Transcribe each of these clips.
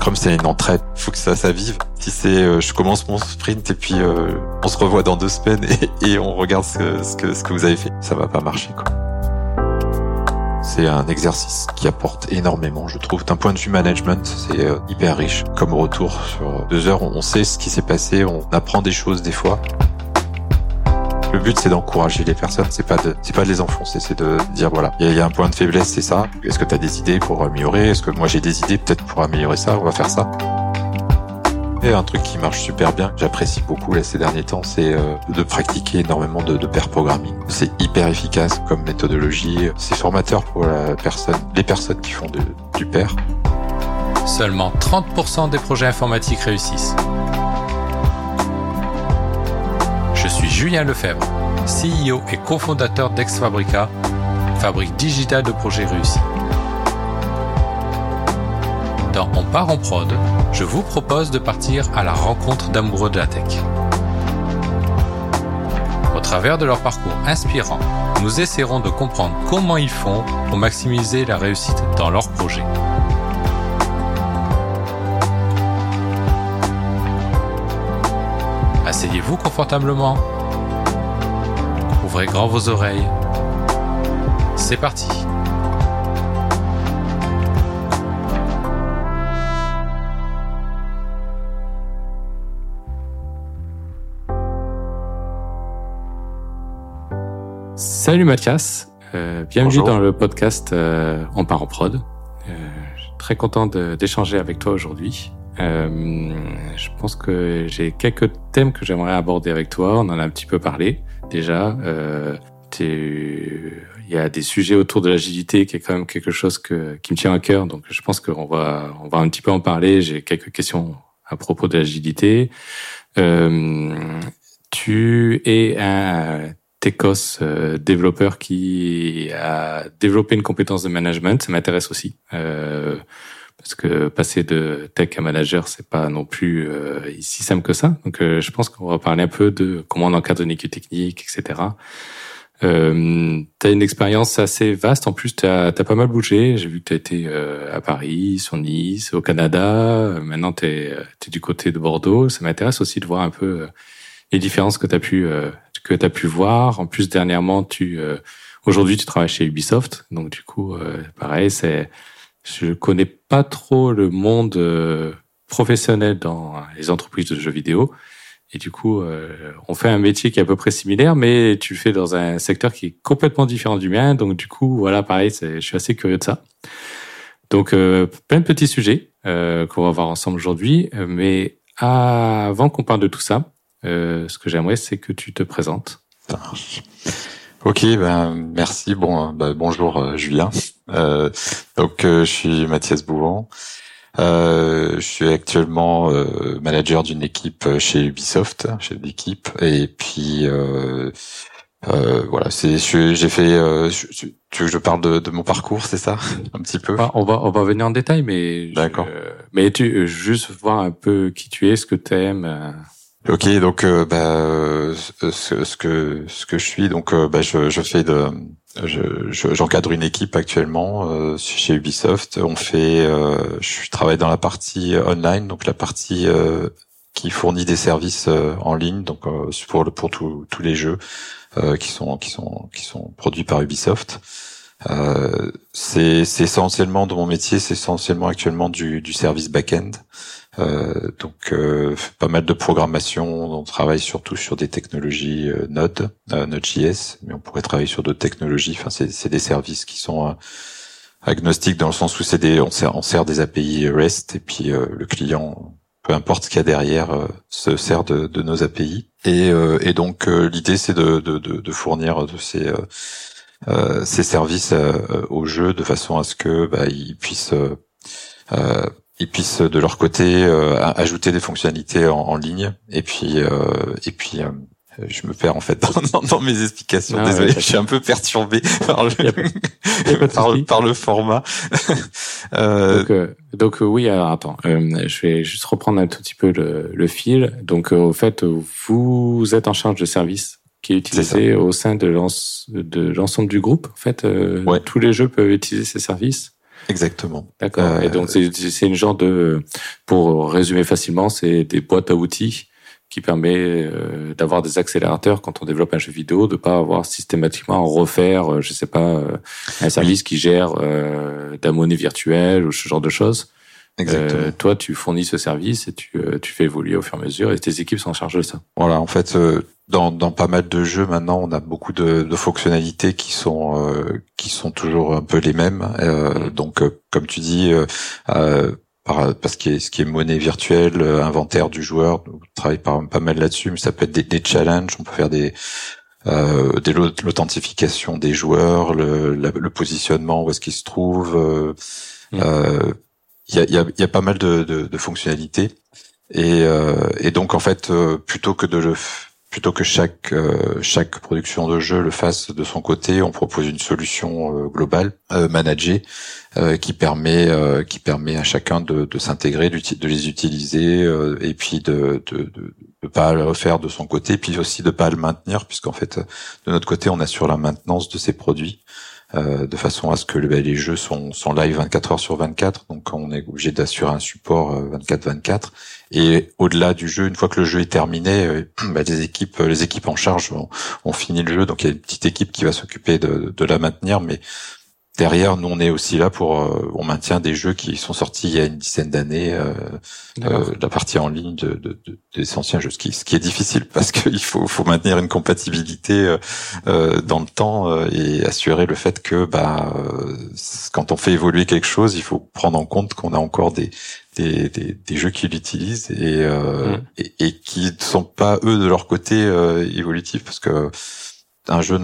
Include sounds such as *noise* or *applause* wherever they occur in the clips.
Scrum, c'est une entraide. Faut que ça, ça vive. Si c'est, euh, je commence mon sprint et puis euh, on se revoit dans deux semaines et, et on regarde ce que, ce que, ce que vous avez fait, ça va pas marcher, quoi. C'est un exercice qui apporte énormément, je trouve. D'un point de vue management, c'est euh, hyper riche. Comme retour sur deux heures, on sait ce qui s'est passé, on apprend des choses des fois. Le but, c'est d'encourager les personnes. C'est pas de, c'est pas de les enfoncer. C'est de dire voilà, il y, a un point de faiblesse, c'est ça. Est-ce que tu as des idées pour améliorer? Est-ce que moi j'ai des idées peut-être pour améliorer ça? On va faire ça. Et un truc qui marche super bien, j'apprécie beaucoup là, ces derniers temps, c'est euh, de pratiquer énormément de, de pair programming. C'est hyper efficace comme méthodologie. C'est formateur pour la personne, les personnes qui font du pair. Seulement 30% des projets informatiques réussissent. Je suis Julien Lefebvre, CEO et cofondateur d'Exfabrica, fabrique digitale de projets réussis. Dans On part en prod, je vous propose de partir à la rencontre d'amoureux de la tech. Au travers de leur parcours inspirant, nous essaierons de comprendre comment ils font pour maximiser la réussite dans leurs projets. Asseyez-vous confortablement. Ouvrez grand vos oreilles. C'est parti. Salut Mathias, euh, bienvenue Bonjour. dans le podcast euh, On part en prod. Euh, très content d'échanger avec toi aujourd'hui. Euh, je pense que j'ai quelques thèmes que j'aimerais aborder avec toi. On en a un petit peu parlé déjà. Euh, Il y a des sujets autour de l'agilité qui est quand même quelque chose qui me tient à cœur. Donc je pense qu'on va, on va un petit peu en parler. J'ai quelques questions à propos de l'agilité. Euh, tu es un Tecos développeur qui a développé une compétence de management. Ça m'intéresse aussi. Parce que passer de tech à manager, c'est pas non plus euh, si simple que ça. Donc, euh, je pense qu'on va parler un peu de comment on encadre une équipe technique, etc. Euh, tu as une expérience assez vaste. En plus, tu as, pas mal bougé. J'ai vu que tu as été euh, à Paris, sur Nice, au Canada. Euh, Maintenant, tu es, du côté de Bordeaux. Ça m'intéresse aussi de voir un peu euh, les différences que tu as pu euh, que tu pu voir. En plus, dernièrement, tu euh, aujourd'hui, tu travailles chez Ubisoft. Donc, du coup, euh, pareil, c'est je connais pas trop le monde euh, professionnel dans les entreprises de jeux vidéo. Et du coup, euh, on fait un métier qui est à peu près similaire, mais tu le fais dans un secteur qui est complètement différent du mien. Donc, du coup, voilà, pareil, je suis assez curieux de ça. Donc, euh, plein de petits sujets euh, qu'on va voir ensemble aujourd'hui. Mais avant qu'on parle de tout ça, euh, ce que j'aimerais, c'est que tu te présentes. Ok, ben merci. Bon, euh, ben, bonjour euh, Julien. Euh, donc euh, je suis Mathias Bouvan. Euh, je suis actuellement euh, manager d'une équipe chez Ubisoft, chez l'équipe. Et puis euh, euh, voilà, c'est je- j'ai fait. euh, je- tu veux que je parle de, de mon parcours, c'est ça, un petit peu? Ah, on va on va venir en détail, mais D'accord. euh, mais tu juste voir un peu qui tu es, ce que tu aimes. Ok, donc euh, bah, euh, ce, ce que ce que je suis, donc euh, bah, je, je fais de, je- je- j'encadre une équipe actuellement euh, chez Ubisoft. On fait, euh, je travaille dans la partie online, donc la partie qui fournit des services en ligne, donc pour le- pour tous tous les jeux qui sont qui sont qui sont produits par Ubisoft. C'est c'est essentiellement dans mon métier, c'est essentiellement actuellement du, du service back-end. Euh, donc euh, pas mal de programmation, on travaille surtout sur des technologies euh, Node, Node.js, mais on pourrait travailler sur d'autres technologies. Enfin, c'est des services qui sont agnostiques dans le sens où c'est des, on sert, on sert des API REST et puis le client, peu importe ce qu'il y a derrière, euh, se sert de, de nos API. Et, euh, et donc euh, l'idée c'est de, de, de, fournir de ces ces services au jeu de façon à ce que bah, ils puissent ils puissent de leur côté euh, ajouter des fonctionnalités en, en ligne et puis euh, et puis euh, je me perds en fait *laughs* dans, dans- dans mes explications. Ah, Désolé, ouais, je suis un peu perturbé par le *laughs* par, le format. *laughs* Euh, Donc, euh, donc oui, alors attends, euh, je vais juste reprendre un tout petit peu le, le fil. Donc euh, au fait, vous êtes en charge de service qui est utilisé au sein de l'ens- de l'ensemble du groupe. En fait, euh, Ouais. tous les jeux peuvent utiliser ces services? Exactement. D'accord. Et donc c'est une genre de, pour résumer facilement, c'est des boîtes à outils qui permet euh, d'avoir des accélérateurs quand on développe un jeu vidéo, de pas avoir systématiquement à refaire, euh, je sais pas, euh, un service qui gère euh, de la monnaie virtuelle ou ce genre de choses. Exactement. toi, tu fournis ce service et tu, tu fais évoluer au fur et à mesure et tes équipes sont en charge de ça. Voilà, en fait, dans, dans pas mal de jeux maintenant, on a beaucoup de, de fonctionnalités qui sont qui sont toujours un peu les mêmes. Mm. Donc, comme tu dis par, parce que ce qui est monnaie virtuelle, euh, inventaire du joueur, on travaille pas, pas mal là-dessus, mais ça peut être des, des, challenges, on peut faire des euh, des l'authentification des joueurs, le, le positionnement où est-ce qu'ils se trouvent. Euh, mm. euh, il y, a, y, a, y, a, pas mal de, de, de fonctionnalités et, et donc en fait plutôt que de le plutôt que chaque euh, chaque production de jeu le fasse de son côté, on propose une solution euh, globale euh, managée euh, qui permet qui permet à chacun de, de s'intégrer, de les utiliser et puis de, de, de de pas le refaire de son côté, puis aussi de pas le maintenir, puisqu'en fait de notre côté on assure la maintenance de ces produits. de façon à ce que ben, les jeux sont, sont live 24 heures sur 24, donc on est obligé d'assurer un support 24-24 et au-delà du jeu, une fois que le jeu est terminé, euh, *clears throat* bah, les équipes, les équipes en charge ont, fini le jeu. Donc il y a une petite équipe qui va s'occuper de, de, la maintenir, mais derrière, nous on est aussi là pour, euh, on maintient des jeux qui sont sortis il y a une dizaine d'années, euh, euh la partie en ligne de, de, des anciens jeux, ce qui, ce qui est difficile *laughs* parce qu'il faut, faut maintenir une compatibilité euh, dans le temps et assurer le fait que, bah, quand on fait évoluer quelque chose, il faut prendre en compte qu'on a encore des, des, des, des jeux qui l'utilisent et, euh, mm. et, et qui ne sont pas eux de leur côté euh, évolutifs parce que un jeu,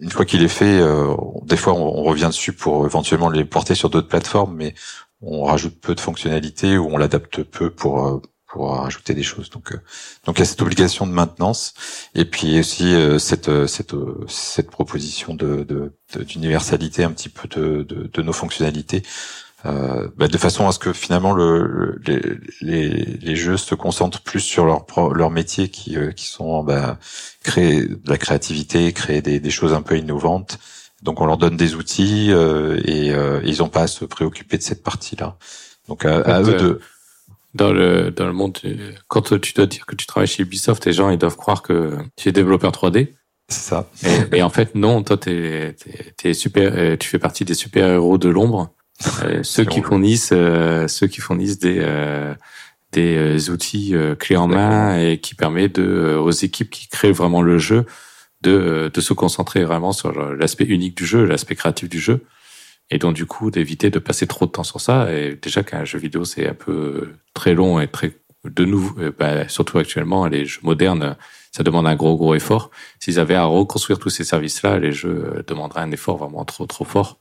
une fois qu'il est fait, euh, des fois on, revient dessus pour éventuellement les porter sur d'autres plateformes, mais on rajoute peu de fonctionnalités ou on l'adapte peu pour euh, pour rajouter des choses. Donc, euh, donc il y a cette obligation de maintenance et puis aussi cette cette cette proposition de d'universalité un petit peu de, de, de nos fonctionnalités euh, bah, de façon à ce que finalement le, les, les, les, jeux se concentrent plus sur leur leur métier qui euh, qui sont bah, créer de la créativité, créer des, des, choses un peu innovantes. Donc on leur donne des outils euh, et, euh, ils n'ont pas à se préoccuper de cette partie-là. Donc à, eux de dans le dans le monde quand tu dois dire que tu travailles chez Ubisoft, les gens ils doivent croire que tu es développeur 3D. C'est ça. Et, en fait non, toi t'es es, super, tu fais partie des super héros de l'ombre euh, ceux qui fournissent, euh, ceux qui fournissent des euh, des outils clés en main et qui permet de aux équipes qui créent vraiment le jeu de de se concentrer vraiment sur l'aspect unique du jeu, l'aspect créatif du jeu et donc du coup d'éviter de passer trop de temps sur ça. Et déjà qu'un jeu vidéo c'est un peu très long et très de nouveau bah, surtout actuellement les jeux modernes ça demande un gros gros effort s'ils avaient à reconstruire tous ces services là les jeux demanderaient un effort vraiment trop trop fort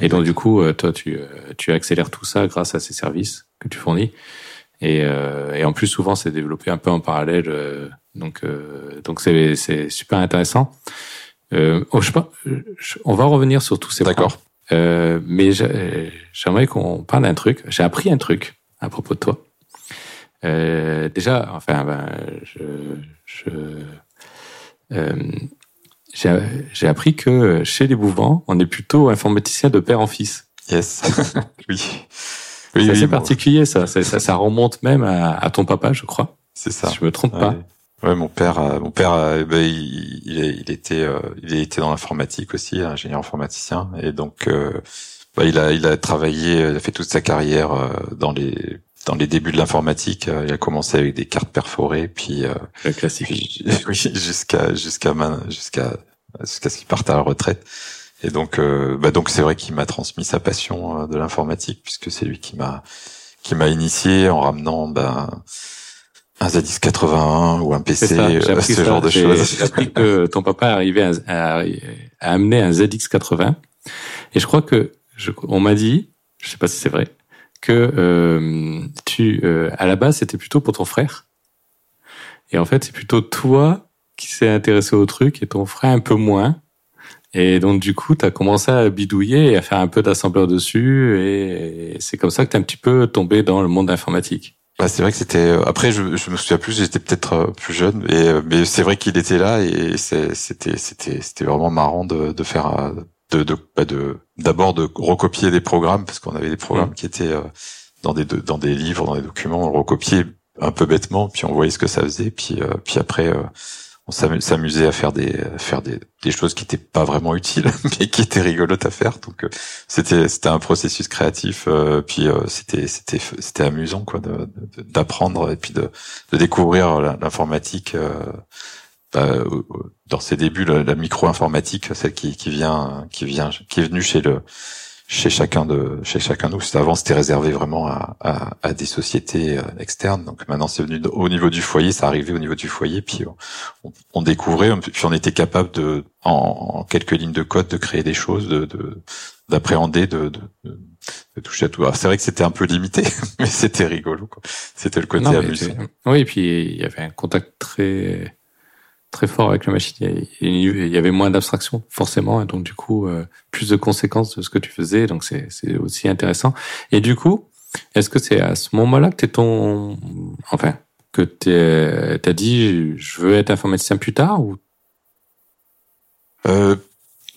et donc du coup, euh, toi, tu, euh, tu accélères tout ça grâce à ces services que tu fournis. Et, euh, et en plus, souvent, c'est développé un peu en parallèle. donc, donc c'est, c'est super intéressant. Euh, oh, je sais pas, on va revenir sur tous ces D'accord. Euh, mais j'aimerais qu'on parle d'un truc. J'ai appris un truc à propos de toi. Euh, déjà, enfin, ben, je, je euh, j'ai appris que chez les Bouvants, on est plutôt informaticien de père en fils. Yes. *laughs* oui. c'est assez particulier, ça. ça. ça. remonte même à, ton papa, je crois. C'est ça. Si je me trompe pas. Ouais, mon père, euh, mon père, euh, ben, il, il, était, il était dans l'informatique aussi, ingénieur informaticien, et donc bah, il a, il a travaillé, il a fait toute sa carrière dans les dans les débuts de l'informatique, il a commencé avec des cartes perforées, puis le classique, *laughs* jusqu'à jusqu'à jusqu'à jusqu'à ce qu'il parte à la retraite. Et donc, euh, bah donc c'est vrai qu'il m'a transmis sa passion euh, de l'informatique puisque c'est lui qui m'a qui m'a initié en ramenant ben un ZX81 ou un PC, euh, ce genre de choses. J'ai appris que *laughs* ton papa arrivait à, à, amener un ZX80 et je crois que je, on m'a dit, je sais pas si c'est vrai, que euh, tu euh, à la base c'était plutôt pour ton frère et en fait c'est plutôt toi qui s'est intéressé au truc et ton frère un peu moins. Et donc du coup, tu as commencé à bidouiller et à faire un peu d'assembleur dessus et c'est comme ça que tu un petit peu tombé dans le monde informatique. Bah, c'est vrai que c'était euh, après je, me souviens plus j'étais peut-être euh, plus jeune euh, mais c'est vrai qu'il était là et c'était c'était c'était vraiment marrant de, de faire de de bah, de d'abord de recopier des programmes parce qu'on avait des programmes mm. qui étaient dans des dans des livres, dans des documents, on recopiait un peu bêtement, puis on voyait ce que ça faisait, puis puis après on s'amusait à faire des faire des, des choses qui étaient pas vraiment utiles *laughs* mais qui étaient rigolotes à faire donc euh, c'était c'était un processus créatif euh, puis euh, c'était c'était c'était amusant quoi d'apprendre et puis de, de découvrir l'informatique bah, dans ses débuts la, la micro informatique celle qui qui vient qui vient qui est venue chez le chez chacun de chez chacun de nous. Avant, c'était réservé vraiment à, à, à, des sociétés euh, externes. Donc maintenant, c'est venu au niveau du foyer, ça arrivait au niveau du foyer, puis on, on découvrait, puis on était capable de, en, quelques lignes de code, de créer des choses, de d'appréhender, de, de, de, toucher à tout. C'est vrai que c'était un peu limité, *laughs* mais c'était rigolo. C'était le côté amusant. Oui, et puis il y avait un contact très très fort avec la machine. Il y avait moins d'abstraction forcément, et donc du coup euh, plus de conséquences de ce que tu faisais. Donc c'est aussi intéressant. Et du coup, est-ce que c'est à ce moment-là que t'es ton, enfin, que t'as dit je veux être informaticien plus tard ou? Euh,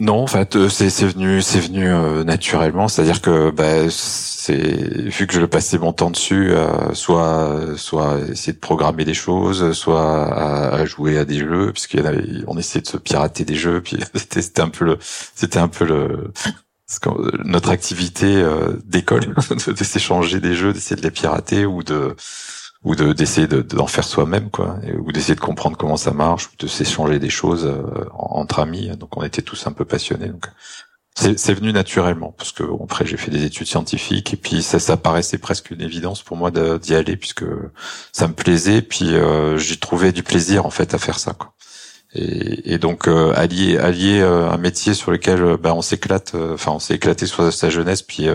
non, en fait, euh, c'est c'est venu c'est venu euh, naturellement, c'est-à-dire que bah, c'est vu que je passais mon temps dessus, euh, soit soit essayer de programmer des choses, soit à, jouer à des jeux, puisqu'il y avait, on essayait de se pirater des jeux, puis *laughs* c'était c'était un peu le c'était un peu le notre activité d'école *laughs* de s'échanger des jeux, d'essayer de les pirater ou de ou de d'essayer d'en faire soi-même quoi ou d'essayer de comprendre comment ça marche ou de s'échanger des choses euh, entre amis. Donc on était tous un peu passionnés. Donc c'est venu naturellement parce que après j'ai fait des études scientifiques et puis ça ça paraissait presque une évidence pour moi d'y aller puisque ça me plaisait puis euh, j'y trouvais du plaisir en fait à faire ça quoi. Et, et donc euh, allier allier euh, un métier sur lequel ben on s'éclate enfin on s'est éclaté sur sa jeunesse puis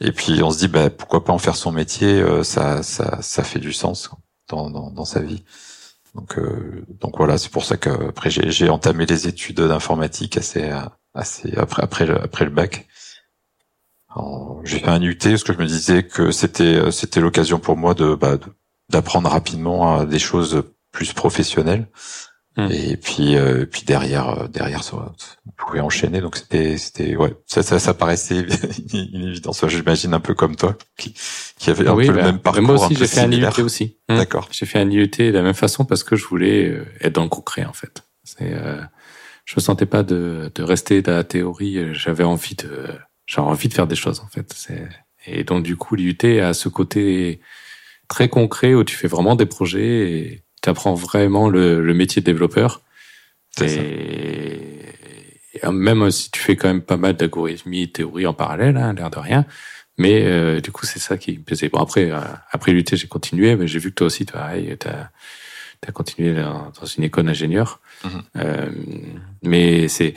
et puis on se dit bah, pourquoi pas en faire son métier, euh, ça, ça, ça fait du sens dans, dans, dans sa vie. Donc, euh, donc voilà, c'est pour ça que après j'ai entamé les études d'informatique assez, assez après après après le bac. J'ai fait un UT parce que je me disais que c'était c'était l'occasion pour moi de bah, d'apprendre rapidement des choses plus professionnelles. Hmm. Et puis, euh, puis derrière, euh, derrière, ça, on pouvait enchaîner. Donc c'était, c'était, ouais, ça, ça, ça paraissait *laughs* une évidence. J'imagine un peu comme toi, qui, qui avait un peu le bah, même parcours. Moi aussi, j'ai fait un IUT aussi. Hmm. D'accord. J'ai fait un IUT de la même façon parce que je voulais euh, être dans le concret, en fait. C'est, euh, je me sentais pas de, de rester dans la théorie. J'avais envie de, j'avais envie de faire des choses, en fait. C'est, et donc du coup, l'IUT a ce côté très concret où tu fais vraiment des projets et tu apprends vraiment le, le, métier de développeur. Et, même si tu fais quand même pas mal d'algorithmie, théorie en parallèle, hein, l'air de rien. Mais euh, du coup, c'est ça qui me plaisait. Bon, après, euh, après l'UT, j'ai continué, mais j'ai vu que toi aussi, pareil, tu as, continué dans, une école d'ingénieur. Mm-hmm. euh, mais c'est...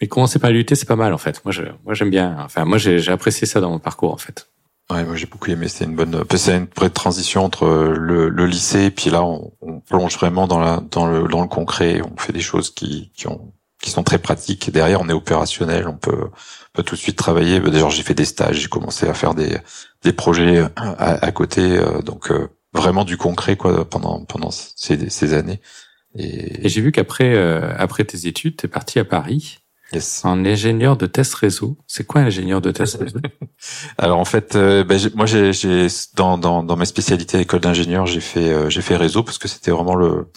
Mais commencer par l'UT, c'est pas mal, en fait. Moi, je, moi, j'aime bien. Enfin, moi, j'ai apprécié ça dans mon parcours, en fait. Ouais, moi j'ai beaucoup aimé. C'est une bonne, c'est une vraie transition entre le, le, lycée et puis là on, on, plonge vraiment dans la, dans le, dans le concret. On fait des choses qui, qui ont, qui sont très pratiques. Derrière on est opérationnel. On peut, peut tout de suite travailler. Bah, d'ailleurs j'ai fait des stages. J'ai commencé à faire des, des projets à, à côté. Euh, donc euh, vraiment du concret quoi pendant pendant ces, ces années. Et, et j'ai vu qu'après euh, après tes études, tu es parti à Paris. Yes. En ingénieur de test réseau. C'est quoi un ingénieur de test réseau? *laughs* Alors en fait, euh, ben, moi j'ai, j'ai dans, dans, dans mes spécialités à l'école d'ingénieur, j'ai fait euh, j'ai fait réseau parce que c'était vraiment le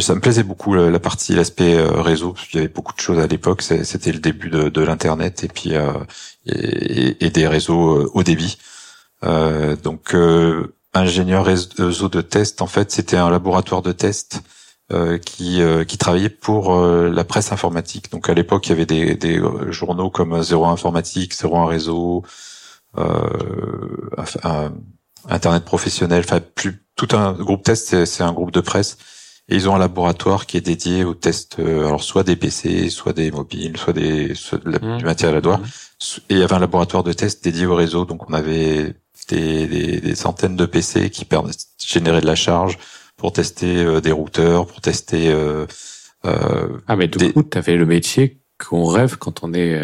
ça me plaisait beaucoup la, partie l'aspect euh, réseau parce qu'il y avait beaucoup de choses à l'époque. C'était le début de, de l'internet et puis et, et, des réseaux haut débit. donc ingénieur réseau de test, en fait, c'était un laboratoire de test euh, qui, euh, qui travaillait pour euh, la presse informatique. Donc à l'époque, il y avait des, des journaux comme Zéro Informatique, Zéro Réseau, Internet professionnel, enfin plus tout un groupe test, c'est un groupe de presse. Et ils ont un laboratoire qui est dédié aux tests, alors soit des PC, soit des mobiles, soit des mmh. du matériel à doigt. Mmh. Et il y avait un laboratoire de test dédié au réseau, donc on avait des, des, des centaines de PC qui générer de la charge, pour tester euh, des routeurs, pour tester. Euh, euh, ah mais du coup, tu avais le métier qu'on rêve quand on est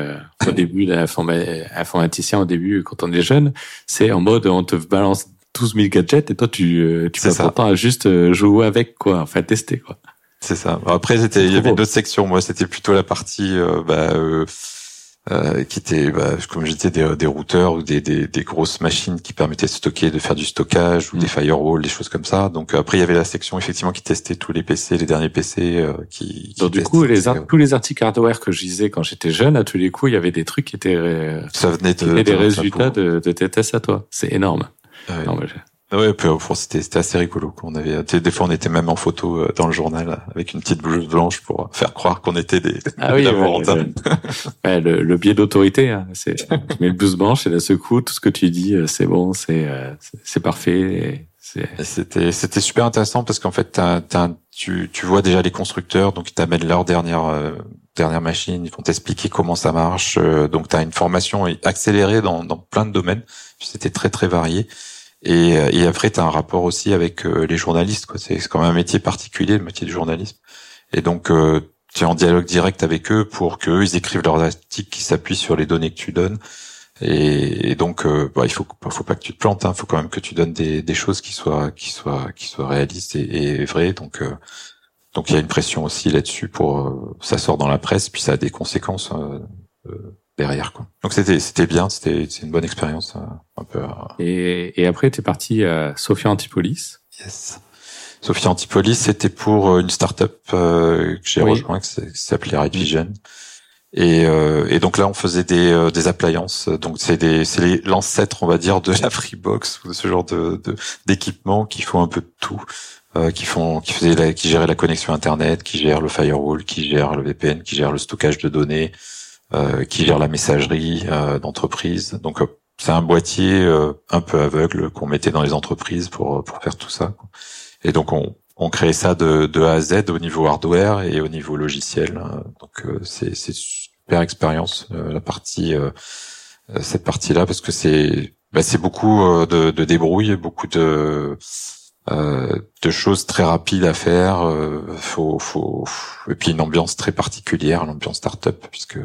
au début informaticien au début quand on est jeune, c'est en mode on te balance 12 000 gadgets et toi tu tu passes ton temps à juste jouer avec quoi, enfin tester quoi. C'est ça. Après, c'était, il y avait une autre section. Moi, c'était plutôt la partie, euh, bah, euh, euh, qui était, bah, comme je disais, des, des routeurs ou des, des, des, grosses machines qui permettaient de stocker, de faire du stockage ou des mm. firewalls, des choses comme ça. Donc après, il y avait la section effectivement qui testait tous les PC, les derniers PC, euh, qui, qui. Donc du coup, les tous les articles hardware que je lisais quand j'étais jeune, à tous les coups, il y avait des trucs qui étaient. Euh, ça venait de, des résultats de, de tes tests à toi. C'est énorme. Non, mais Ouais, c'était c'était assez rigolo. On avait des fois on était même en photo euh, dans le journal avec une petite blouse blanche pour faire croire qu'on était des, ah oui, ouais, le, le, biais d'autorité, hein, c'est tu mets le blouse blanche et d'un seul coup tout ce que tu dis euh, c'est bon, c'est euh, c'est parfait. C'était c'était super intéressant parce qu'en fait tu tu vois déjà les constructeurs donc ils t'amènent leur dernière dernière machine, ils vont t'expliquer comment ça marche. donc tu as une formation accélérée dans dans plein de domaines. C'était très très varié. Et, euh, et après, tu as un rapport aussi avec euh, les journalistes. Quoi. C'est, quand même un métier particulier, le métier du journalisme. Et donc, euh, tu es en dialogue direct avec eux pour qu'eux, ils écrivent leurs articles qui s'appuient sur les données que tu donnes. Et, donc, bah, il faut, faut pas que tu te plantes. Il hein. faut quand même que tu donnes des, des, choses qui soient, qui soient, qui soient réalistes et, et vraies. Donc, donc il y a une pression aussi là-dessus pour ça sort dans la presse, puis ça a des conséquences derrière quoi. Donc c'était c'était bien, c'était c'est une bonne expérience euh, un peu. Euh. Et, et après tu es parti à Sophia Antipolis. Yes. Sophia Antipolis, c'était pour euh, une start-up que j'ai rejoint qui s'appelait Right Vision. Et, et donc là, on faisait des, des appliances. Donc c'est des c'est l'ancêtre, on va dire, de la Freebox ou de ce genre de d'équipements qui font un peu de tout, euh, qui font qui faisaient la, qui géraient la connexion internet, qui gèrent le firewall, qui gèrent le VPN, qui gèrent le stockage de données, euh, qui gère la messagerie euh, d'entreprise. Donc euh, c'est un boîtier un peu aveugle qu'on mettait dans les entreprises pour pour faire tout ça. Et donc on on créait ça de, de A à Z au niveau hardware et au niveau logiciel. Donc c'est c'est super expérience la partie cette partie-là parce que c'est bah, c'est beaucoup de, de débrouille, beaucoup de euh, de choses très rapides à faire. Euh, faut, faut, et puis une ambiance très particulière, l'ambiance startup, puisque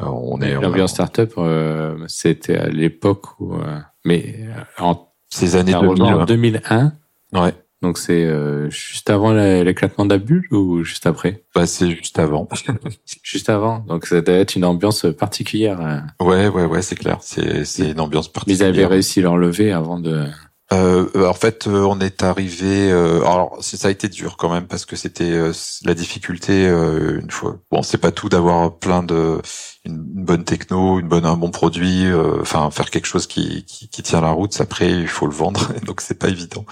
euh, on est. L'ambiance startup, euh, c'était à l'époque où, euh, mais en ces années 2000, 2001. Ouais. Donc c'est juste avant l'éclatement de la bulle ou juste après? Bah c'est juste avant. *laughs* juste avant. Donc ça doit être une ambiance particulière. Ouais ouais ouais c'est clair. C'est c'est une ambiance particulière. Ils avaient réussi à l'enlever avant de. Euh, en fait, euh, on est arrivé. Euh, alors, ça a été dur quand même parce que c'était euh, la difficulté une fois. Bon, c'est pas tout d'avoir plein de une, bonne techno, une bonne un bon produit. Enfin, faire quelque chose qui, qui, qui tient la route. Après, il faut le vendre, *laughs* donc c'est pas évident.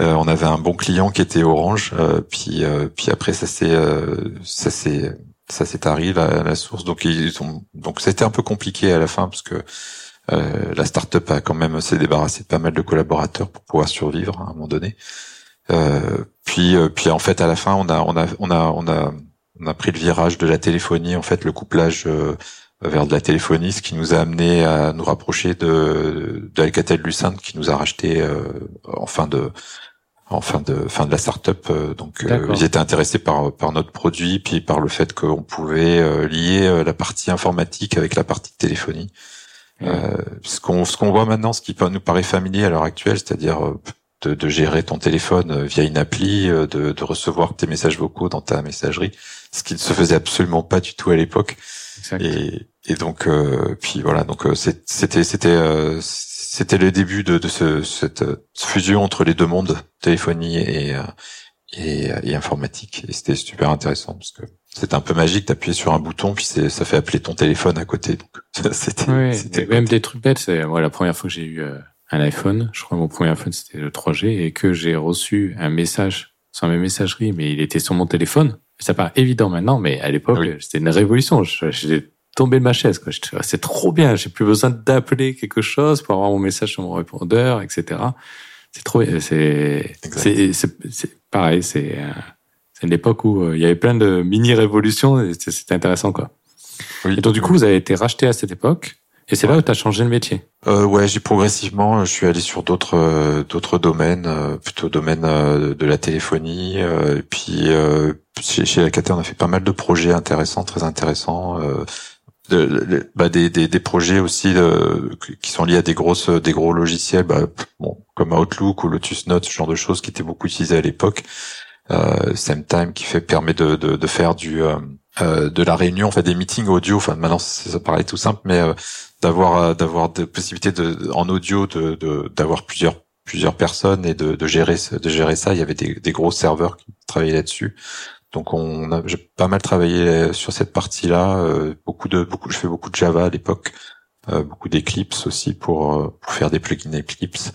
on avait un bon client qui était Orange, puis puis après ça s'est ça s'est ça s'est tari la, la source. Donc ils ont donc c'était un peu compliqué à la fin parce que euh, la startup a quand même s'est débarrassé de pas mal de collaborateurs pour pouvoir survivre à un moment donné. Euh, puis, euh, puis en fait, à la fin, on a, on a, on a, on a, on a pris le virage de la téléphonie, en fait, le couplage vers de la téléphonie, ce qui nous a amené à nous rapprocher de, de Alcatel Lucent, qui nous a racheté en fin de, en fin de fin de la startup. donc, ils étaient intéressés par par notre produit, puis par le fait qu'on pouvait lier la partie informatique avec la partie téléphonie. Euh, ce qu'on ce qu'on voit maintenant, ce qui nous paraît familier à l'heure actuelle, c'est-à-dire euh, de, de, gérer ton téléphone euh, via une appli, de, de, recevoir tes messages vocaux dans ta messagerie, ce qui ne se faisait absolument pas du tout à l'époque. Et, et, donc, puis voilà, donc c'était c'était c'était le début de, de ce, cette fusion entre les deux mondes, téléphonie et et, et informatique. Et c'était super intéressant parce que c'est un peu magique d'appuyer sur un bouton puis ça fait appeler ton téléphone à côté. Donc *laughs* c'était même des trucs bêtes. C'est moi la première fois que j'ai eu euh, un iPhone, je crois que mon premier iPhone c'était le 3G et que j'ai reçu un message sur mes messageries, mais il était sur mon téléphone. Ça paraît évident maintenant, mais à l'époque c'était une révolution. J'ai tombé de ma chaise. C'est trop bien. J'ai plus besoin d'appeler quelque chose pour avoir mon message sur mon répondeur, etc. C'est trop. C'est c'est pareil. C'est euh, c'est une époque où euh, il y avait plein de mini révolutions et c'était intéressant quoi. Oui. Et donc du coup, vous avez été racheté à cette époque. Et c'est là où tu as changé le métier. Euh, ouais, j'ai progressivement, je suis allé sur d'autres euh, d'autres domaines, euh, plutôt domaine de la téléphonie. et puis chez, chez Alcatel, on a fait pas mal de projets intéressants, très intéressants. De, bah, des, des, des, projets aussi qui sont liés à des grosses des gros logiciels, bah, bon, comme Outlook ou Lotus Notes, ce genre de choses qui étaient beaucoup utilisés à l'époque. Euh, SameTime qui fait permet de, de, de faire du de la réunion, on fait des meetings audio. Enfin, maintenant ça, paraît tout simple, mais d'avoir d'avoir des possibilités de en audio de d'avoir plusieurs plusieurs personnes et de, de gérer de gérer ça. Il y avait des, des gros serveurs qui travaillaient là-dessus. Donc on a j'ai pas mal travaillé sur cette partie-là. beaucoup de beaucoup, je fais beaucoup de Java à l'époque. Euh, beaucoup d'Eclipse aussi pour, euh, pour faire des plugins Eclipse.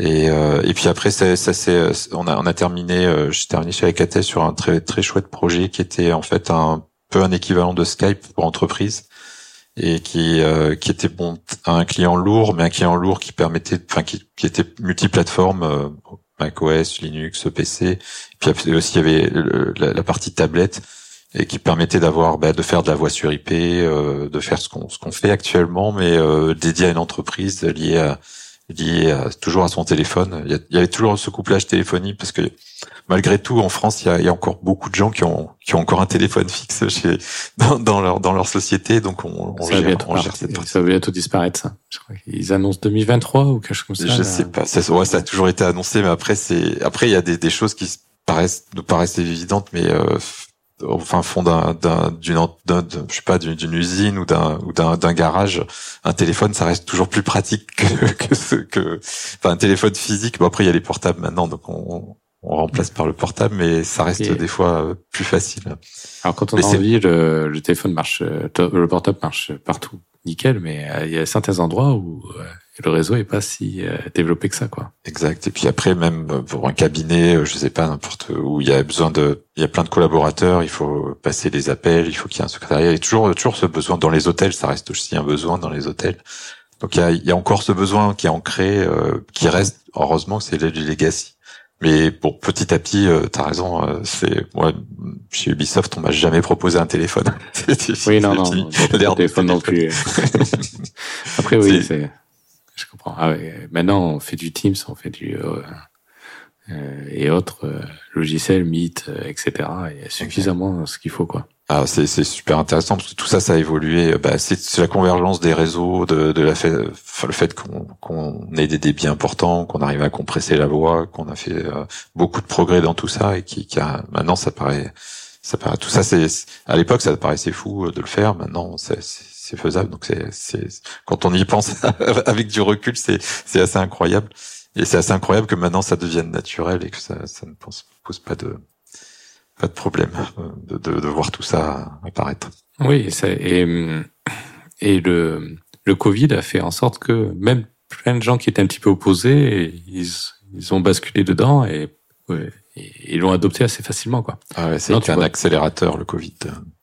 Et, euh, et puis après, ça, ça c'est, on a, on a terminé, euh, j'ai terminé chez Alcatel sur un très très chouette projet qui était en fait un peu un équivalent de Skype pour entreprise et qui euh, qui était bon un client lourd, mais un client lourd qui permettait, enfin qui, qui était multiplateforme, euh, macOS, Linux, PC. Et puis aussi il y avait la, la, partie tablette et qui permettait d'avoir bah, de faire de la voix sur IP, euh, de faire ce qu'on ce qu'on fait actuellement, mais euh, dédié à une entreprise liée à lié toujours à son téléphone. Il y, avait toujours ce couplage téléphonique parce que malgré tout, en France, il y a, il y a encore beaucoup de gens qui ont qui ont encore un téléphone fixe chez dans, dans leur dans leur société, donc on, on ça gère, on gère cette Ça va bientôt disparaître, ça. Je crois qu'ils annoncent 2023 ou quelque chose comme ça. Je sais pas. Ça, ouais, ça a toujours été annoncé, mais après c'est après il y a des, des choses qui paraissent nous paraissent évidentes, mais euh, au fin fond d'un d'une je sais pas d'une usine ou d'un ou d'un garage un téléphone ça reste toujours plus pratique que *laughs* que, ce, que enfin un téléphone physique. Bon après il y a les portables maintenant donc on, on remplace par le portable mais ça reste des fois plus facile. Alors quand on a envie le, le téléphone marche le portable marche partout. Nickel mais euh, il y a certains endroits où euh, le réseau est pas si euh, développé que ça, quoi. Exact. Et puis après, même euh, pour un cabinet, euh, je sais pas, n'importe où il y a besoin de, il y a plein de collaborateurs, il faut passer des appels, il faut qu'il y ait un secrétariat. Il y a toujours, toujours ce besoin dans les hôtels, ça reste aussi un besoin dans les hôtels. Donc il y a, il y a encore ce besoin qui est ancré, qui reste. Heureusement, c'est du legacy. Mais bon, petit à petit, euh, t'as raison. Euh, c'est moi chez Ubisoft, on m'a jamais proposé un téléphone. *laughs* oui, non, non, non téléphone non plus. *laughs* Après, oui, c'est comprends. Ah maintenant, on fait du Teams, on fait du euh, euh et autres euh, logiciels, Meet, euh, etc. Il y a suffisamment ce qu'il faut, quoi. Ah, c'est super intéressant parce que tout ça, ça a évolué. Bah, c'est la convergence des réseaux, de, de la fait, le fait qu'on qu'on ait des débits importants, qu'on arrive à compresser la voix, qu'on a fait beaucoup de progrès dans tout ça et qui, qui a, maintenant, ça paraît, ça paraît, tout ça, c'est à l'époque, ça paraissait fou de le faire. Maintenant, c'est c'est faisable. Donc c'est, quand on y pense *laughs* avec du recul, c'est assez incroyable. Et c'est assez incroyable que maintenant ça devienne naturel et que ça, ça ne pose pas de pas de problème de, de, de voir tout ça apparaître. Oui, et, et, et le le Covid a fait en sorte que même plein de gens qui étaient un petit peu opposés, ils ils ont basculé dedans et ils l'ont adopté assez facilement, quoi. Ah ouais, c'est un accélérateur, le Covid.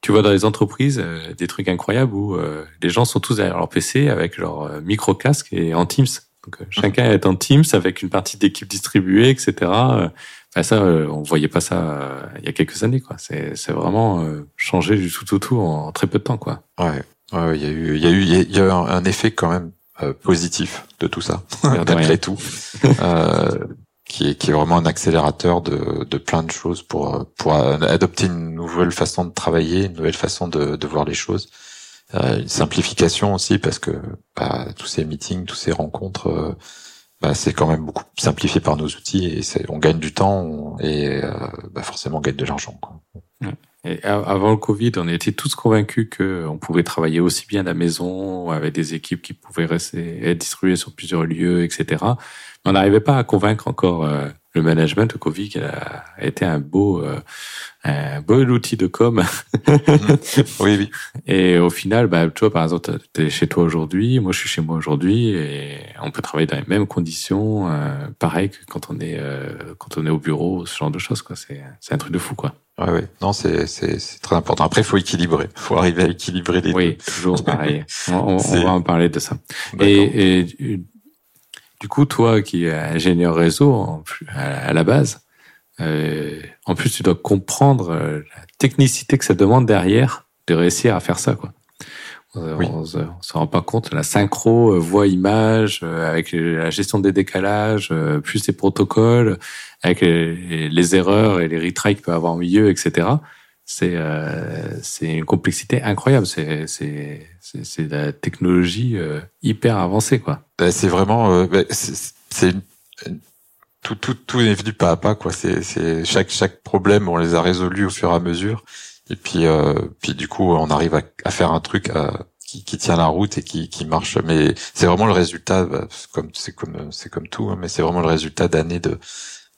Tu vois dans les entreprises euh, des trucs incroyables où euh, les gens sont tous derrière leur PC avec leur euh, micro casque et en Teams. Donc chacun est en Teams avec une partie d'équipe distribuée, etc. Enfin ça, on voyait pas ça il y a quelques années, quoi. C'est c'est vraiment changé du tout au tout en très peu de temps, quoi. Ouais, ouais, il y a eu il y a eu il y a eu un effet quand même positif de tout ça, *laughs* malgré tout. *laughs* euh, qui est, qui est vraiment un accélérateur de, de plein de choses pour, pour adopter une nouvelle façon de travailler, une nouvelle façon de, de voir les choses. Euh, une simplification aussi parce que bah, tous ces meetings, tous ces rencontres, euh, bah, c'est quand même beaucoup simplifié par nos outils et on gagne du temps et euh, bah, forcément on gagne de l'argent. Avant le Covid, on était tous convaincus qu'on pouvait travailler aussi bien à la maison avec des équipes qui pouvaient rester être distribuées sur plusieurs lieux, etc on n'arrivait pas à convaincre encore euh, le management. Le Covid a été un beau, euh, un beau outil de com. *laughs* *laughs* oui, oui. Et au final, bah, tu vois, par exemple, tu es chez toi aujourd'hui, moi je suis chez moi aujourd'hui, et on peut travailler dans les mêmes conditions, euh, pareil que quand on est quand on est au bureau, ce genre de choses, quoi. C'est un truc de fou, quoi. Ouais, ouais. Non, c'est c'est très important. Après, il faut équilibrer. Il faut arriver à équilibrer les oui, toujours pareil. *laughs* on, on, va en parler de ça. Et, et du coup, toi qui es ingénieur réseau à la base, euh, en plus tu dois comprendre euh, la technicité que ça demande derrière de réussir à faire ça, quoi. On, se, rend pas compte la synchro euh, voix-image avec la gestion des décalages, plus les protocoles, avec les, erreurs et les retries qu'il peut avoir au milieu, etc c'est euh, c'est une complexité incroyable. C'est c'est c'est de la technologie euh, hyper avancée quoi. Bah, c'est vraiment euh, bah, c'est tout, tout, tout est venu pas à pas, quoi. C'est, c'est chaque, chaque problème, on les a résolus au fur et à mesure. Et puis, euh, puis du coup, on arrive à, à faire un truc qui, qui, tient la route et qui, qui marche. Mais c'est vraiment le résultat, bah, comme c'est comme c'est comme tout, hein, mais c'est vraiment le résultat d'années de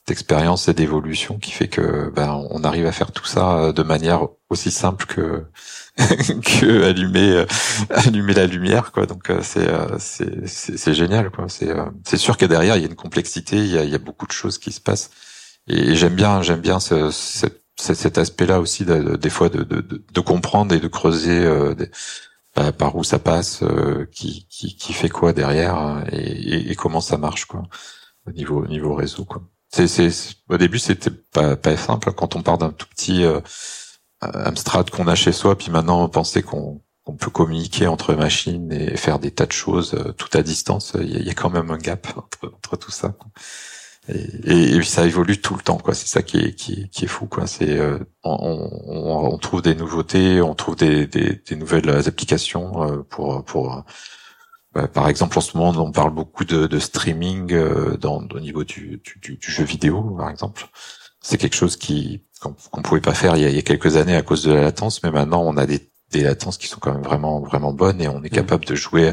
d'expérience et d'évolution qui fait que ben on arrive à faire tout ça de manière aussi simple que *laughs* que allumer euh, allumer la lumière quoi. Donc euh, euh, c'est c'est c'est génial quoi. C'est c'est sûr que derrière il y a une complexité il y a il y a beaucoup de choses qui se passent. Et, j'aime bien j'aime bien ce, cet aspect là aussi de, des fois de, de, de comprendre et de creuser bah, par où ça passe qui, qui qui fait quoi derrière hein, et, et, comment ça marche quoi au niveau au niveau réseau quoi c'est au début c'était pas pas simple quand on part d'un tout petit Amstrad qu'on a chez soi, puis maintenant penser qu'on peut communiquer entre machines et faire des tas de choses euh, tout à distance, il y, a quand même un gap *laughs* entre, tout ça. Et, et, ça évolue tout le temps, quoi. C'est ça qui est, qui, qui est fou, quoi. C'est euh, on, on, trouve des nouveautés, on trouve des, des, des nouvelles applications euh, pour pour par exemple, en ce moment, on parle beaucoup de, de streaming dans, au niveau du, du, du, jeu vidéo, par exemple. C'est quelque chose qui qu'on pouvait pas faire il y, a, il y, a, quelques années à cause de la latence, mais maintenant on a des, des latences qui sont quand même vraiment vraiment bonnes et on est mmh. capable de jouer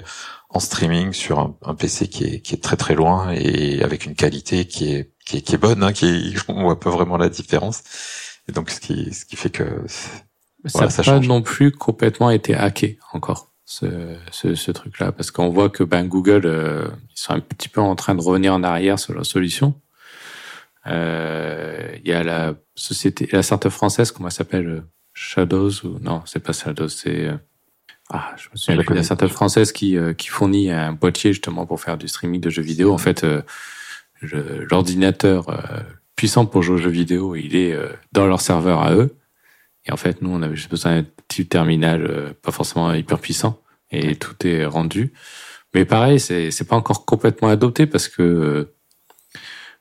en streaming sur un, un, PC qui est, qui est très très loin et avec une qualité qui est qui est, qui est bonne, hein, qui *laughs* on voit pas vraiment la différence. Et donc ce qui ce qui fait que ça n'a pas non plus complètement été hacké encore ce, ce, ce truc-là parce qu'on voit que ben Google euh, ils sont un petit peu en train de revenir en arrière sur leur solution euh, il y a la société, la startup française, comment elle s'appelle euh, Shadows ou non, c'est pas Shadows, c'est euh, ah, je me souviens la startup française qui qui fournit un boîtier justement pour faire du streaming de jeux vidéo. En fait, l'ordinateur puissant pour jouer aux jeux vidéo, il est dans leur serveur à eux. Et en fait, nous, on avait juste besoin petit terminal, pas forcément hyper puissant, et tout est rendu. Mais pareil, c'est c'est pas encore complètement adopté parce que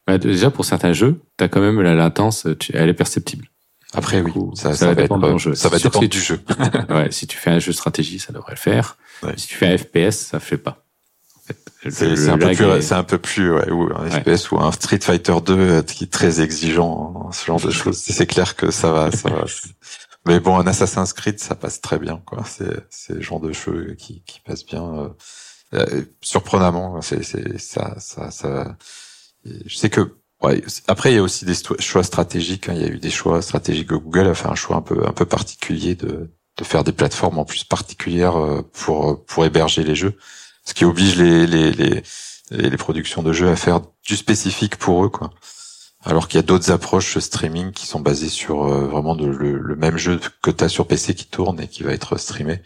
bah, déjà, pour certains jeux, tu as quand même la latence, elle est perceptible. Après, oui, ça, ça, va dépendre, jeu. ça va dépendre du jeu. *laughs* ouais, si tu fais un jeu stratégie, ça devrait le faire. Si tu fais un FPS, ça fait pas. c'est un, peu plus, un peu plus, ouais, ou un FPS ou un Street Fighter 2 euh, qui est très exigeant, ce genre de choses. C'est clair que ça va, ça va. *laughs* Mais bon, un Assassin's Creed, ça passe très bien, quoi. C'est, c'est le genre de jeu qui, qui passe bien, euh, euh surprenamment. C'est, ça, ça, ça, je sais que ouais, après il y a aussi des choix stratégiques. Hein. Il y a eu des choix stratégiques. Google a fait un choix un peu un peu particulier de de faire des plateformes en plus particulières euh, pour pour héberger les jeux, ce qui oblige les les les, les productions de jeux à faire du spécifique pour eux quoi. Alors qu'il y a d'autres approches streaming qui sont basées sur euh, vraiment de, le, même jeu que tu as sur PC qui tourne et qui va être streamé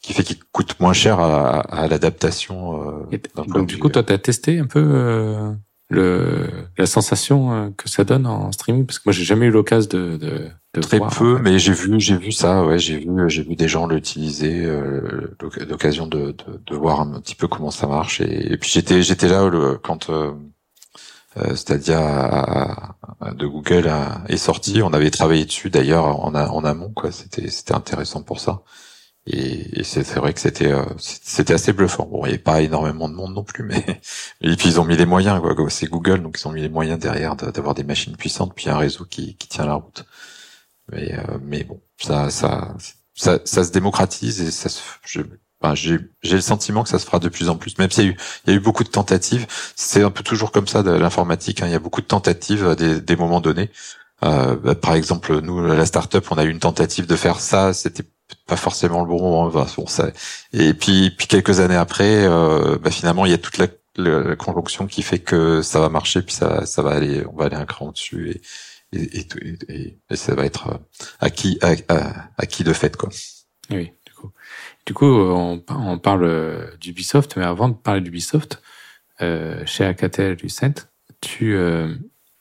qui fait qu'il coûte moins cher à, à l'adaptation. Euh, donc du coup, toi, tu as testé un peu le, la sensation euh, que ça donne en streaming? Parce que moi, j'ai jamais eu l'occasion de, de, de très peu, mais j'ai vu, j'ai vu ça. Ouais, j'ai vu, j'ai vu des gens l'utiliser, euh, l'occasion de, de, de, voir un petit peu comment ça marche. Et, puis j'étais, j'étais là le, quand euh, euh Stadia de Google est sorti. On avait travaillé dessus d'ailleurs en, amont. Quoi, c'était, c'était intéressant pour ça. Et, c'est vrai que c'était euh, c'était assez bluffant. Bon, il n'y avait pas énormément de monde non plus, mais *laughs* et puis ils ont mis les moyens. Quoi. C'est Google, donc ils ont mis les moyens derrière d'avoir des machines puissantes, puis un réseau qui, qui tient la route. Mais euh, mais bon, ça ça ça, ça se démocratise et ça se, je, j'ai j'ai le sentiment que ça se fera de plus en plus. Même s'il y a eu il y a eu beaucoup de tentatives, c'est un peu toujours comme ça de l'informatique. Hein. Il y a beaucoup de tentatives à des, des moments donnés. Euh, bah, par exemple, nous, la startup, on a eu une tentative de faire ça. C'était pas forcément le bon moment. bon, ça... Et puis, puis quelques années après, euh, bah, finalement, il y a toute la, conjonction qui fait que ça va marcher, puis ça, ça va aller, on va aller un cran au-dessus et, et, et, et, ça va être acquis, acquis de fait, quoi. Oui, du coup. On, on parle d'Ubisoft, mais avant de parler d'Ubisoft, euh, chez Alcatel Lucent, tu, euh,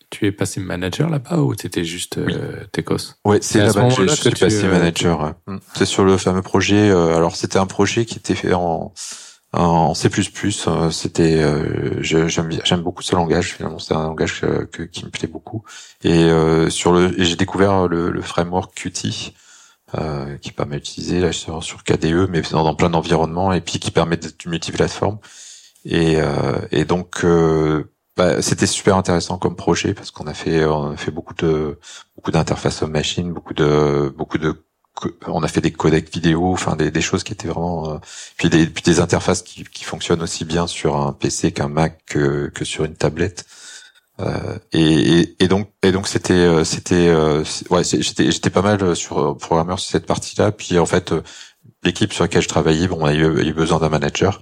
tu es passé manager là-bas ou t'étais juste euh, Tecos Ouais, c'est là-bas que, je suis passé euh, manager. Mm. C'est sur le fameux projet. Euh, alors c'était un projet qui était fait en en C++. Euh, c'était j'aime beaucoup ce langage. Finalement, c'est un langage que, qui me plaît beaucoup. Et sur le j'ai découvert le, le, framework Qt. Euh, qui est pas mal utilisé là sur, KDE, mais dans, plein d'environnements, et puis qui permet d'être multiplateforme. Et, et donc bah, c'était super intéressant comme projet parce qu'on a fait on a fait beaucoup de beaucoup d'interfaces machine, beaucoup de beaucoup de on a fait des codecs vidéo, enfin des, des choses qui étaient vraiment euh, puis des puis des interfaces qui, qui fonctionnent aussi bien sur un PC qu'un Mac que, que sur une tablette. Euh, et, donc et donc c'était euh, c'était euh, ouais j'étais j'étais pas mal sur programmeur sur cette partie-là. Puis en fait l'équipe sur laquelle je travaillais, bon, on a eu, eu besoin d'un manager.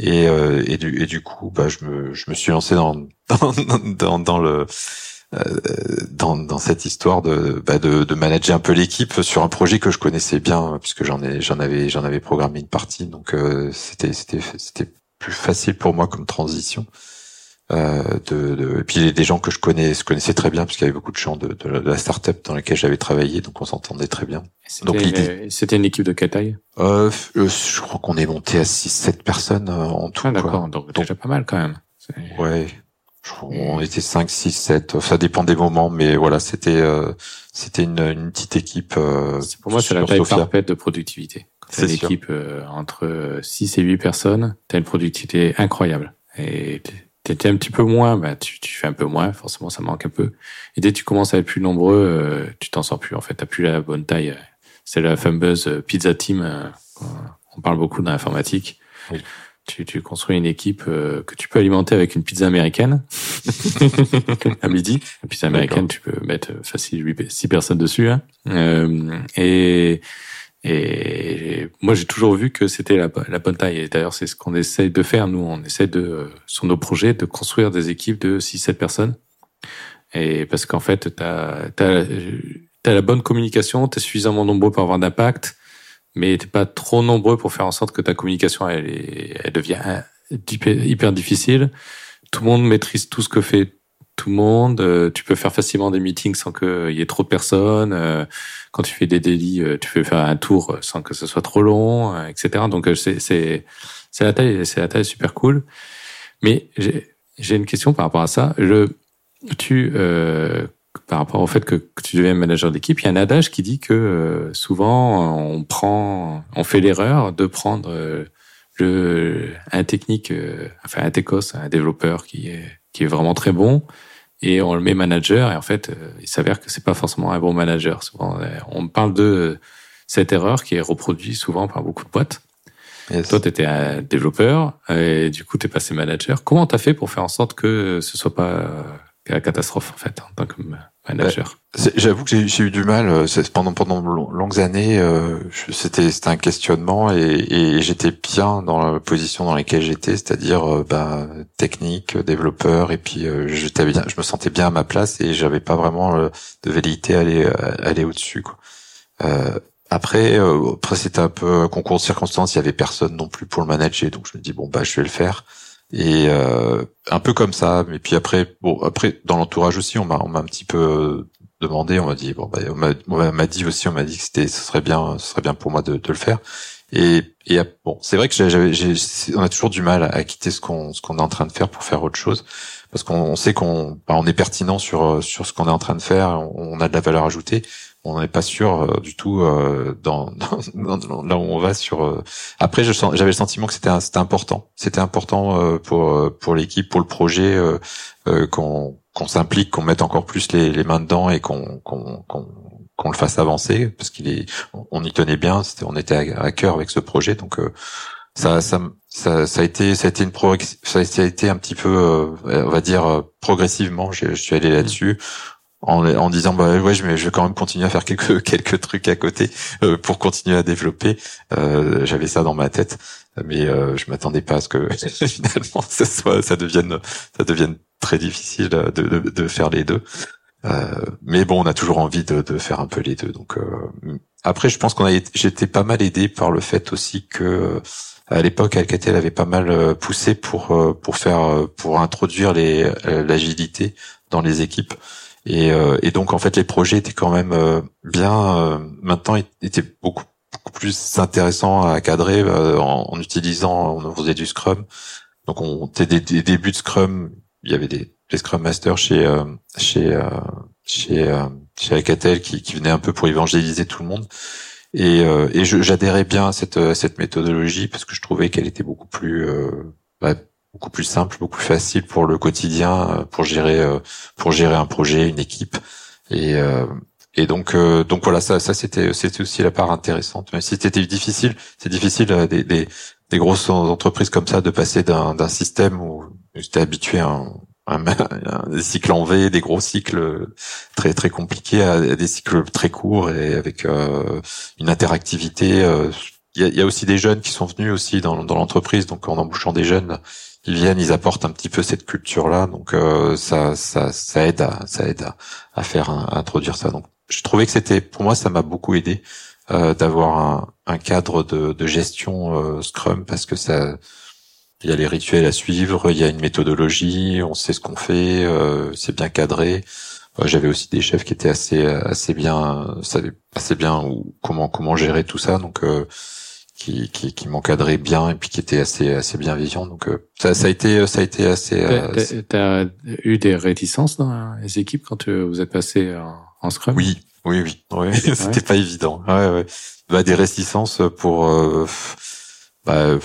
Et, et, du, et du coup, bah, je me, je me suis lancé dans, *laughs* dans, dans, dans le, dans, dans cette histoire de, bah de, de manager un peu l'équipe sur un projet que je connaissais bien puisque j'en ai j'en avais j'en avais programmé une partie donc c'était c'était c'était plus facile pour moi comme transition euh, de, de, et puis des gens que je connais je connaissais très bien puisqu'il y avait beaucoup de gens de, de, la startup dans laquelle j'avais travaillé donc on s'entendait très bien donc c'était une équipe de quelle taille? Euh, je crois qu'on est monté à 6 7 personnes en tout ah, d'accord donc, donc déjà pas mal quand même ouais on était 5, 6, 7, ça dépend des moments, mais voilà, c'était euh, c'était une, une, petite équipe. Euh, pour moi, c'est la taille parfaite de productivité. C'est une équipe euh, entre 6 et 8 personnes, t'as une productivité incroyable. Et t'étais un petit peu moins, bah, tu, tu, fais un peu moins, forcément ça manque un peu. Et dès que tu commences à être plus nombreux, tu t'en sors plus en fait, t'as plus la bonne taille. C'est la fameuse pizza team, on parle beaucoup dans l'informatique. Oui tu, tu construis une équipe euh, que tu peux alimenter avec une pizza américaine *laughs* à midi. La pizza américaine, tu peux mettre facile 8, 6 personnes dessus. Hein. Euh, et, et moi, j'ai toujours vu que c'était la, bonne taille. Et d'ailleurs, c'est ce qu'on essaie de faire. Nous, on essaie de, sur nos projets, de construire des équipes de 6-7 personnes. Et parce qu'en fait, tu as, as, la bonne communication, tu es suffisamment nombreux pour avoir d'impact mais t'es pas trop nombreux pour faire en sorte que ta communication elle, elle devient hyper difficile. Tout le monde maîtrise tout ce que fait tout le monde. Euh, tu peux faire facilement des meetings sans qu'il y ait trop de personnes. Euh, quand tu fais des délits, euh, tu peux faire un tour sans que ce soit trop long, etc. Donc c'est c'est c'est la taille c'est la taille super cool. Mais j'ai une question par rapport à ça. Je tu euh, par rapport au fait que, tu deviens manager d'équipe, il y a un adage qui dit que euh, souvent on prend, on fait l'erreur de prendre euh, le un technique, euh, enfin un techos, un développeur qui est qui est vraiment très bon, et on le met manager et en fait il s'avère que c'est pas forcément un bon manager. Souvent on parle de cette erreur qui est reproduite souvent par beaucoup de boîtes. Toi, tu étais un développeur et du coup, tu es passé manager. Comment tu as fait pour faire en sorte que ce soit pas la catastrophe en fait en tant que manager. J'avoue que j'ai eu du mal euh, pendant pendant longues années. Euh, c'était c'était un questionnement et, et j'étais bien dans la position dans laquelle j'étais, c'est-à-dire euh, bah, technique, développeur et puis j'étais bien, je me sentais bien à ma place et j'avais pas vraiment de velléité à aller aller au-dessus quoi. Après, après c'était un peu un concours de circonstances. Il y avait personne non plus pour le manager, donc je me dis bon bah je vais le faire. Et euh, un peu comme ça. Mais puis après, bon, après dans l'entourage aussi, on m'a, on m'a un petit peu demandé. On m'a dit, bon, bah, on m'a dit aussi, on m'a dit que c'était, ce serait bien, ce serait bien pour moi de, de le faire. Et, et bon, c'est vrai que j'avais, on a toujours du mal à, quitter ce qu'on, ce qu'on est en train de faire pour faire autre chose, parce qu'on sait qu'on, bah, on est pertinent sur sur ce qu'on est en train de faire, on a de la valeur ajoutée, on n'est pas sûr euh, du tout euh, *laughs* dans, dans, là où on va sur. Euh, Après, j'avais le sentiment que c'était c'était important. C'était important pour pour l'équipe, pour le projet, qu'on qu'on s'implique, qu'on mette encore plus les, les mains dedans et qu'on qu'on qu'on le fasse avancer parce qu'il est on y tenait bien. C'était on était à, cœur avec ce projet, donc ça, ça, ça, ça, a été, ça a été une pro, ça a été un petit peu, on va dire progressivement. Je, je suis allé là-dessus en, en disant bah ouais je je vais quand même continuer à faire quelques *laughs* quelques trucs à côté euh, pour continuer à développer. Euh, j'avais ça dans ma tête mais euh, je m'attendais pas à ce que *laughs* finalement ça soit ça devienne ça devienne très difficile de, de, de faire les deux. Euh, mais bon on a toujours envie de, de faire un peu les deux. Donc euh, après je pense qu'on a j'étais pas mal aidé par le fait aussi que à l'époque Alcatel avait pas mal poussé pour pour faire pour introduire les l'agilité dans les équipes et, euh, et, donc en fait les projets étaient quand même euh, bien euh, maintenant étaient beaucoup, beaucoup plus intéressants à cadrer en, en, utilisant on faisait du Scrum. Donc on des, des, débuts de Scrum il y avait des, des Scrum Masters chez chez chez chez Alcatel qui, qui venaient un peu pour évangéliser tout le monde. Et, et j'adhérais bien à cette cette méthodologie parce que je trouvais qu'elle était beaucoup plus bah, beaucoup plus simple, beaucoup plus facile pour le quotidien, pour gérer pour gérer un projet, une équipe. Et et donc donc voilà ça ça c'était c'était aussi la part intéressante. Mais si c'était difficile, c'est difficile des, des des grosses entreprises comme ça de passer d'un système où j'étais habitué à un, *laughs* des cycles en V, des gros cycles très très compliqués, à des cycles très courts et avec euh, une interactivité. Euh, il y, a, y, a, aussi des jeunes qui sont venus aussi dans, dans l'entreprise, donc en embauchant des jeunes, ils viennent, ils apportent un petit peu cette culture-là, donc euh, ça, ça, ça aide à ça aide à, à faire à introduire ça. Donc je trouvais que c'était pour moi ça m'a beaucoup aidé d'avoir un, un, cadre de, de gestion Scrum parce que ça il y a les rituels à suivre, il y a une méthodologie, on sait ce qu'on fait, euh, c'est bien cadré. Euh, j'avais aussi des chefs qui étaient assez assez bien, savaient assez bien comment comment gérer tout ça, donc euh, qui qui, qui m'encadraient bien et puis qui étaient assez assez bienveillants. Donc ça ça a été ça a été assez. T'as as eu des réticences dans les équipes quand vous êtes passé en, Scrum? Oui, oui, oui, oui. *laughs* *laughs* C'était pas évident. Ouais, ouais. Bah, des réticences pour. bah,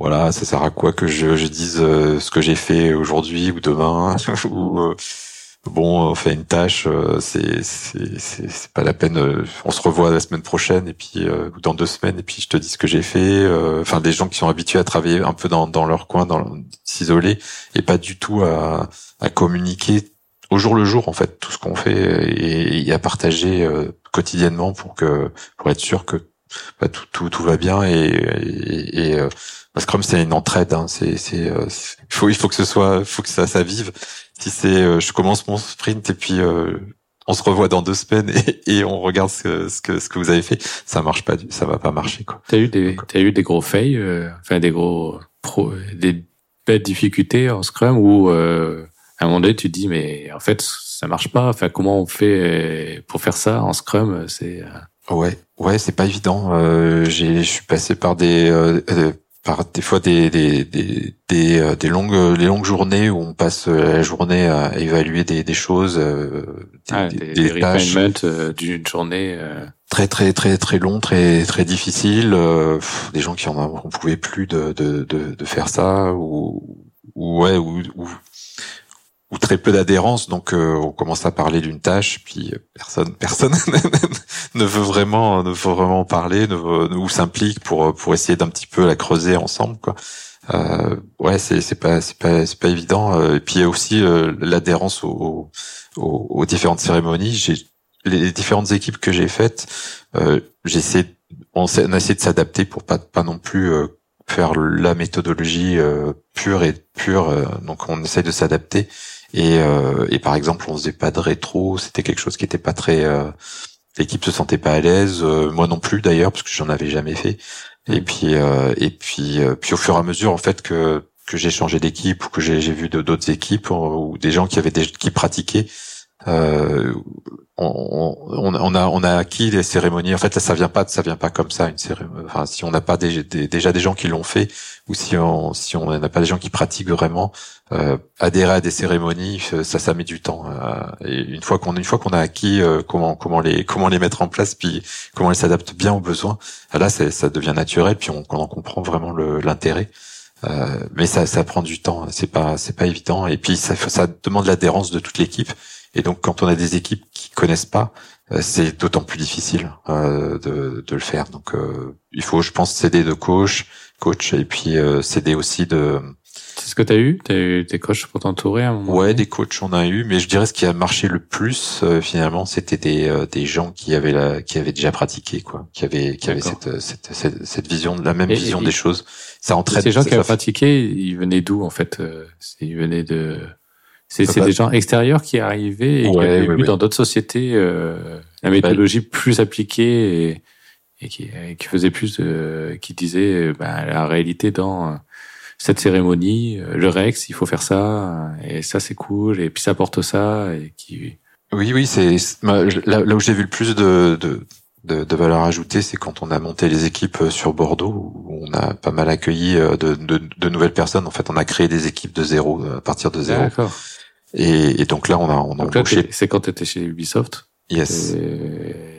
voilà, ça sert à quoi que je, je dise euh, ce que j'ai fait aujourd'hui ou demain *laughs* ou euh, bon, on fait une tâche, euh, c'est c'est pas la peine. on se revoit la semaine prochaine et puis ou dans deux semaines et puis je te dis ce que j'ai fait. Enfin, des gens qui sont habitués à travailler un peu dans dans leur coin, dans s'isoler et pas du tout à à communiquer au jour le jour en fait tout ce qu'on fait et, et, à partager quotidiennement pour que pour être sûr que bah, tout, tout, tout va bien et Scrum c'est une entraide. Hein. C'est, c'est, euh, il faut, il faut que ce soit, faut que ça, ça vive. Si c'est, euh, je commence mon sprint et puis euh, on se revoit dans deux semaines *laughs* et, et on regarde ce que, ce que, ce que vous avez fait, ça marche pas, ça va pas marcher quoi. T'as eu des, t'as eu des gros fails, enfin des gros pro, des belles difficultés en Scrum où à un moment donné tu te dis mais en fait ça marche pas. Enfin comment on fait pour faire ça en Scrum C'est Ouais, ouais, c'est pas évident. Euh, j'ai, je suis passé par des, euh, par des fois des des des des, euh, des longues les longues journées où on passe euh, la journée à évaluer des des choses euh, des, ah, des, des, des tâches d'une journée très très très très long très très difficile des gens qui en on pouvait plus de de de, de faire ça ou, ou ouais ou, ou ou très peu d'adhérence, donc euh, on commence à parler d'une tâche, puis personne, *laughs* personne ne veut vraiment, ne veut vraiment parler, ne veut, ou s'implique pour pour essayer d'un petit peu la creuser ensemble, quoi. Euh, ouais, c'est c'est pas c'est pas c'est pas évident. Euh, et puis il y a aussi euh, l'adhérence aux, aux, aux, différentes cérémonies. J'ai les différentes équipes que j'ai faites, euh, j'essaie, on, on a essayé de s'adapter pour pas pas non plus faire la méthodologie pure et pure. donc on essaie de s'adapter et, euh, et par exemple, on faisait pas de rétro, c'était quelque chose qui était pas très. Euh, L'équipe se sentait pas à l'aise, euh, moi non plus d'ailleurs, parce que j'en avais jamais fait. Et mm. puis, euh, et puis, euh, puis au fur et à mesure, en fait, que que j'ai changé d'équipe ou que j'ai vu d'autres équipes ou des gens qui avaient des, qui pratiquaient, euh, on, on, a on a acquis des cérémonies. En fait, ça, ça vient pas ça vient pas comme ça une cérémonie. Enfin, si on n'a pas des, déjà des gens qui l'ont fait ou si on si on n'a pas des gens qui pratiquent vraiment, euh, adhérer à des cérémonies, ça ça met du temps. Euh, et une fois qu'on une fois qu'on a acquis euh, comment comment les comment les mettre en place, puis comment elles s'adaptent bien aux besoins, là ça devient naturel, puis on, on en comprend vraiment l'intérêt. Euh, mais ça, ça prend du temps, c'est pas, c'est pas évident. Et puis ça, ça demande l'adhérence de toute l'équipe. Et donc, quand on a des équipes qui connaissent pas, euh, c'est d'autant plus difficile euh, de, de, le faire. Donc, euh, il faut, je pense, s'aider de coach, coach, et puis s'aider aussi de. C'est ce que tu as eu? Tu as eu des coachs pour t'entourer à un moment Ouais, des coachs on a eu, mais je dirais ce qui a marché le plus finalement, c'était des, des gens qui avaient la, qui avaient déjà pratiqué, quoi, qui avaient qui avaient cette, cette, cette, cette, vision, la même vision des choses. Ça entraîne. Ces gens qui avaient pratiqué, ils venaient d'où en fait Ils venaient de c'est des gens extérieurs qui arrivaient et qui avaient vu dans d'autres sociétés euh, la méthodologie plus appliquée et, et, qui, qui faisait plus de, qui disait bah, la réalité dans cette cérémonie, le Rex, il faut faire ça et ça c'est cool et puis ça porte ça et qui. Oui, oui, c'est là, là, où j'ai vu le plus de, de, de, de valeur ajoutée, c'est quand on a monté les équipes sur Bordeaux, où on a pas mal accueilli de, de, de, nouvelles personnes. En fait, on a créé des équipes de zéro, à partir de zéro. Et, et, donc là, on a, on a embauché. C'est quand tu étais chez Ubisoft. Yes.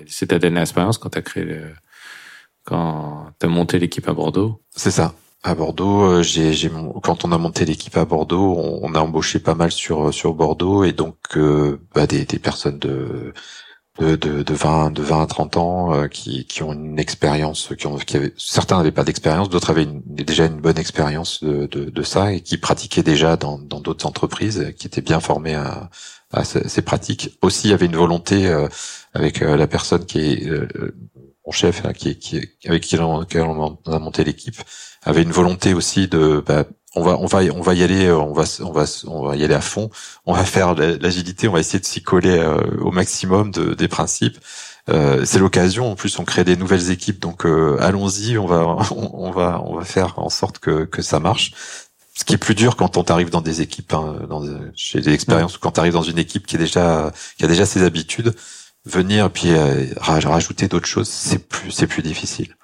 C'est ta dernière expérience quand tu as créé le, quand tu as monté l'équipe à Bordeaux. C'est ça. À Bordeaux, j'ai, j'ai quand on a monté l'équipe à Bordeaux, on, a embauché pas mal sur sur Bordeaux et donc bah, des, des personnes de de, de, de 20 de 20 à 30 ans euh, qui, qui ont une expérience qui ont qui avaient certains n'avaient pas d'expérience d'autres avaient déjà une bonne expérience de, de, de, ça et qui pratiquaient déjà dans dans d'autres entreprises qui étaient bien formés à, à ces, pratiques. Aussi il y avait une volonté euh, avec euh, la personne qui est mon chef qui, qui avec qui on, a monté l'équipe avait une volonté aussi de bah, on va on va on va y aller euh, on va on va on va y aller à fond. On va faire l'agilité on va essayer de s'y coller euh, au maximum de, des principes. Euh, c'est l'occasion. En plus on crée des nouvelles équipes. Donc euh, allons-y. On va on, va on va faire en sorte que que ça marche. Ce qui est plus dur quand on arrive dans des équipes hein, dans chez des expériences ou quand tu arrives dans une équipe qui est déjà qui a déjà ses habitudes venir puis rajouter d'autres choses c'est plus c'est plus difficile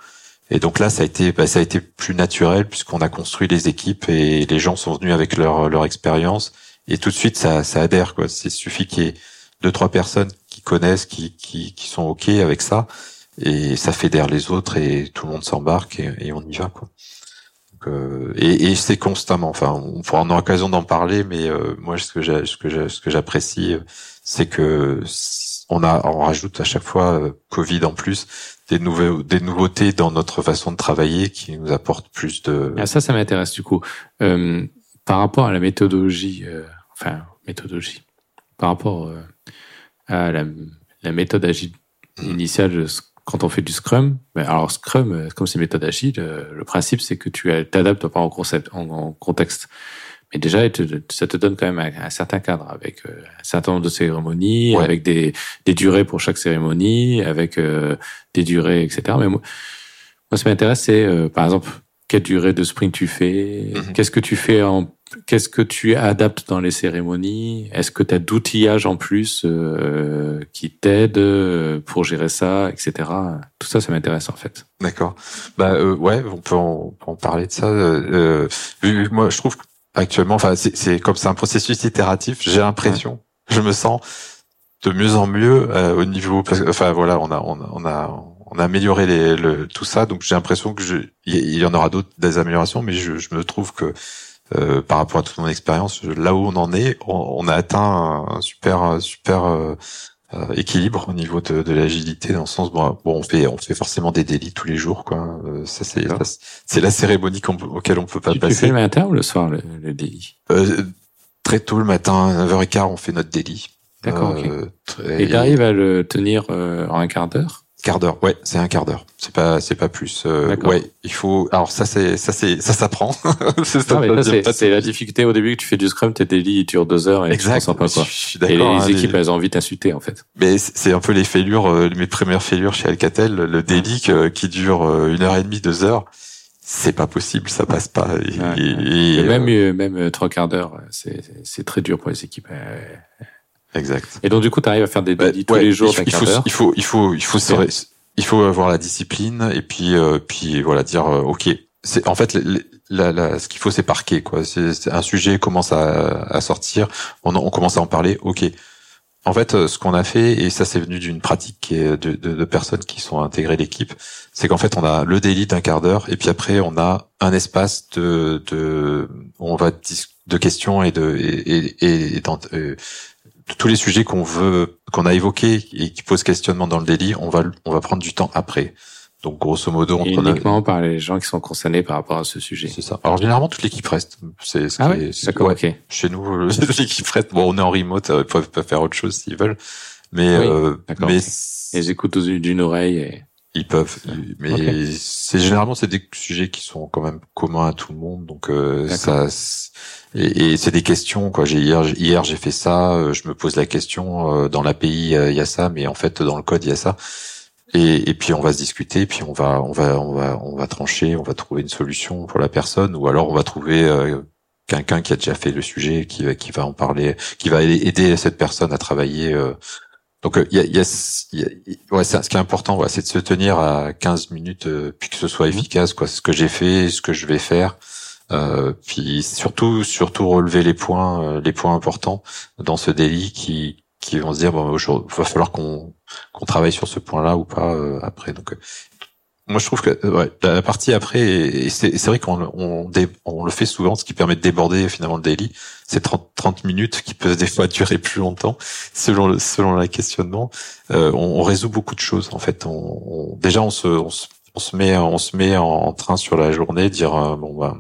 et donc là, ça a été, bah, ça a été plus naturel puisqu'on a construit les équipes et les gens sont venus avec leur leur expérience et tout de suite ça ça adhère quoi. Il suffit qu'il y ait deux trois personnes qui connaissent, qui qui qui sont ok avec ça et ça fédère les autres et tout le monde s'embarque et, on y va quoi. Donc, euh, et, et c'est constamment. Enfin, on pourra en l'occasion d'en parler, mais euh, moi ce que j'ai, ce que ce que j'apprécie, c'est que on a on rajoute à chaque fois euh, Covid en plus des, nouveaux, des nouveautés dans notre façon de travailler qui nous apportent plus de... Ah, ça, ça m'intéresse du coup. Euh, par rapport à la méthodologie, euh, enfin, méthodologie, par rapport euh, à la, la, méthode agile initiale quand on fait du Scrum, ben, alors Scrum, euh, comme c'est méthode agile, euh, le principe c'est que tu t'adaptes pas au concept, en, en contexte. Mais déjà, ça te donne quand même un, certain cadre avec euh, un certain nombre de cérémonies, avec des, des, durées pour chaque cérémonie, avec euh, des durées, etc. Mais moi, moi ce qui m'intéresse, c'est euh, par exemple quelle durée de sprint tu fais, mhm. qu'est-ce que tu fais en, qu'est-ce que tu adaptes dans les cérémonies, est-ce que tu as d'outillage en plus qui t'aide pour gérer ça, etc. Tout ça, ça m'intéresse en fait. D'accord. Bah ouais, on peut en, en parler de ça. moi, je trouve que actuellement. Enfin, c'est comme c'est un processus itératif. J'ai l'impression, je me sens de mieux en mieux euh, au niveau. Enfin voilà, on a on a on a amélioré les, le, tout ça, donc j'ai l'impression que il y en aura d'autres des améliorations, mais je, je me trouve que euh, par rapport à toute mon expérience, là où on en est, on, a atteint un, super super euh, euh, équilibre au niveau de, de l'agilité dans le sens bon, bon, on fait on fait forcément des délits tous les jours quoi. Euh, ça c'est c'est la cérémonie auquel on peut pas passer tu fais le matin ou le soir le, le délit? Euh, très tôt le matin 9h15 on fait notre délit. D'accord euh, et tu arrives à le tenir en un quart d'heure? Quart d'heure, ouais, c'est un quart d'heure. C'est pas, c'est pas plus. Euh, ouais, il faut. Alors ça, c'est, ça, c'est, ça s'apprend. *laughs* c'est la difficulté au début que tu fais du Scrum, tes délits ils durent deux heures et exact. tu pas quoi. Je suis et les hein, équipes, elles ont envie d'insulter en fait. Mais c'est un peu les fêlures, euh, mes premières fêlures chez Alcatel, le délit qui dure euh, une heure et demie, deux heures. C'est pas possible, ça passe pas. Et, même, euh, même trois quarts d'heure, c'est, c'est très dur pour les équipes. Exact. Et donc du coup, tu arrives à faire des bah, tous les jours. Il faut, il faut, il faut, il faut, il faut avoir la discipline et puis, euh, puis voilà, dire euh, ok. C'est en fait la, la, ce qu'il faut, c'est parquer quoi. C'est un sujet commence à, à sortir, on, on commence à en parler. Ok. En fait, euh, ce qu'on a fait, et ça c'est venu d'une pratique de, de, de, personnes qui sont intégrées l'équipe, c'est qu'en fait on a le daily d'un quart d'heure, et puis après on a un espace de, de on va de questions et de et, et, et, tous les sujets qu'on veut, qu'on a évoqués et qui posent questionnement dans le délit, on va, on va prendre du temps après. Donc grosso modo, on et uniquement par les gens qui sont concernés par rapport à ce sujet. C'est ça. Alors généralement toute l'équipe reste. C'est ah ouais D'accord. ok. Chez nous, *laughs* l'équipe reste. Bon, on est en remote, euh, ils peuvent pas faire autre chose s'ils veulent, mais euh, mais ils écoutent d'une oreille. Et... Ils peuvent, mais c'est généralement c'est des sujets qui sont quand même communs à tout le monde, donc euh, ça et, et c'est des questions quoi. J'ai hier hier j'ai fait ça, euh, je me pose la question euh, dans l'API il y a ça, mais en fait dans le code il y a ça. Et, et, puis on va se discuter, puis on va on va on va on va trancher, on va trouver une solution pour la personne, ou alors on va trouver euh, quelqu'un qui a déjà fait le sujet, qui va qui va en parler, qui va aider cette personne à travailler. Donc il y a, y a, ouais, ce qui est important, ouais, c'est de se tenir à 15 minutes, puis que ce soit efficace, quoi. Ce que j'ai fait, ce que je vais faire. Euh, puis surtout, surtout relever les points, euh, les points importants dans ce délit qui qui vont se dire bon, il va falloir qu'on qu'on travaille sur ce point-là ou pas euh, après. Donc moi je trouve que ouais, la partie après, et c'est vrai qu'on on, on, le fait souvent, ce qui permet de déborder finalement le daily, c'est 30, 30 minutes qui peuvent des fois durer plus longtemps selon le, selon la questionnement. Euh, on, on, résout beaucoup de choses en fait. On, déjà on se, on se, on se met on se met en train sur la journée, dire euh, bon bah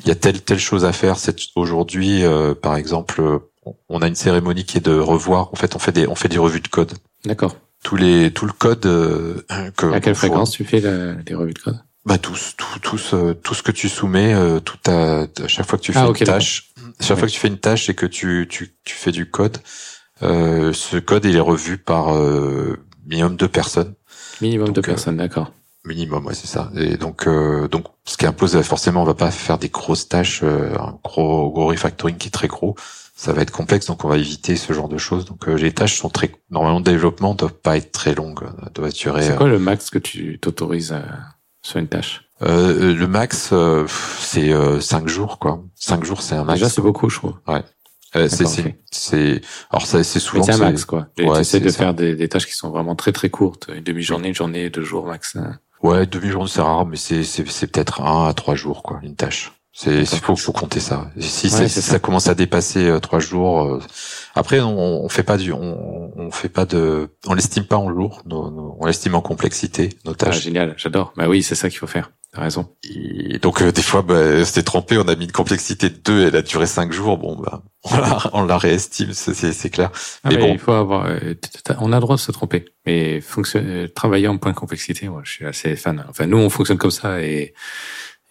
il y a telle telle chose à faire. C'est aujourd'hui euh, par exemple, on a une cérémonie qui est de revoir. En fait, on fait des on fait des revues de code. D'accord tous les tout le code euh, que à quelle fréquence tu fais les revues de code? Bah tous tout tout ce tout ce que tu soumets euh, tout à, à chaque fois que tu fais ah, une tâche chaque fois que tu fais une tâche et que tu tu tu fais du code euh, ce code il est revu par euh, minimum deux personnes minimum deux personnes d'accord minimum ouais c'est ça et donc donc ce qui impose forcément on va pas faire des grosses tâches un gros gros refactoring qui est très gros ça va être complexe, donc on va éviter ce genre de choses. Donc euh, les tâches sont très normalement le développement doivent pas être très longues, euh, doivent durer. C'est quoi le max que tu t'autorises sur une tâche? Euh, Le max c'est euh, cinq jours quoi. Cinq jours c'est un max. Déjà c'est beaucoup je trouve. Ouais. c'est c'est c'est alors ça c'est souvent c'est un max quoi. Ouais, tu essaies de faire des, des, tâches qui sont vraiment très très courtes, une demi-journée, une journée, deux jours max. Ouais, demi-journée c'est rare, mais c'est c'est c'est peut-être un à trois jours quoi, une tâche. C'est faut faut compter ça. Si, ça. commence à dépasser euh, trois jours, euh, après on, on fait pas du on, on fait pas de on l'estime pas en lourd, on l'estime en complexité nos tâches. Ah, génial, j'adore. Bah oui, c'est ça qu'il faut faire. T'as raison. Et donc euh, des fois bah, c'était trompé, on a mis une complexité de 2, elle a duré cinq jours. Bon bah on la, on la réestime, c'est clair. Ah, mais, bon, il faut avoir, on a le droit de se tromper, mais fonctionner, travailler en point de complexité, moi je suis assez fan. Enfin nous on fonctionne comme ça et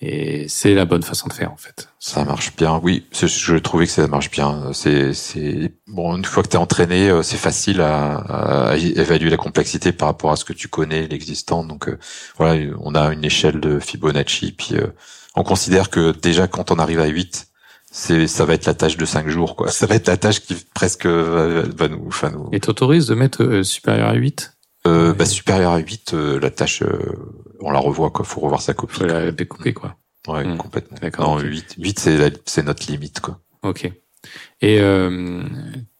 et c'est la bonne façon de faire en fait. Ça marche bien, oui. Je trouvais que ça marche bien. C'est, c'est bon. Une fois que tu es entraîné, euh, c'est facile à, à, évaluer la complexité par rapport à ce que tu connais, l'existant. Donc euh, voilà, on a une échelle de Fibonacci. Puis euh, on considère que déjà quand on arrive à 8, c'est ça va être la tâche de 5 jours quoi. *laughs* Ça va être la tâche qui presque va, nous, enfin nous. Et t'autorises de mettre supérieur à 8 euh, bah, supérieur à 8, euh, la tâche, euh, on la revoit, quoi. Faut revoir sa copie. Faut la découper, quoi. Ouais, hmm. complètement. D'accord. Non, 8, 8 c'est, c'est notre limite, quoi. Ok. Et euh,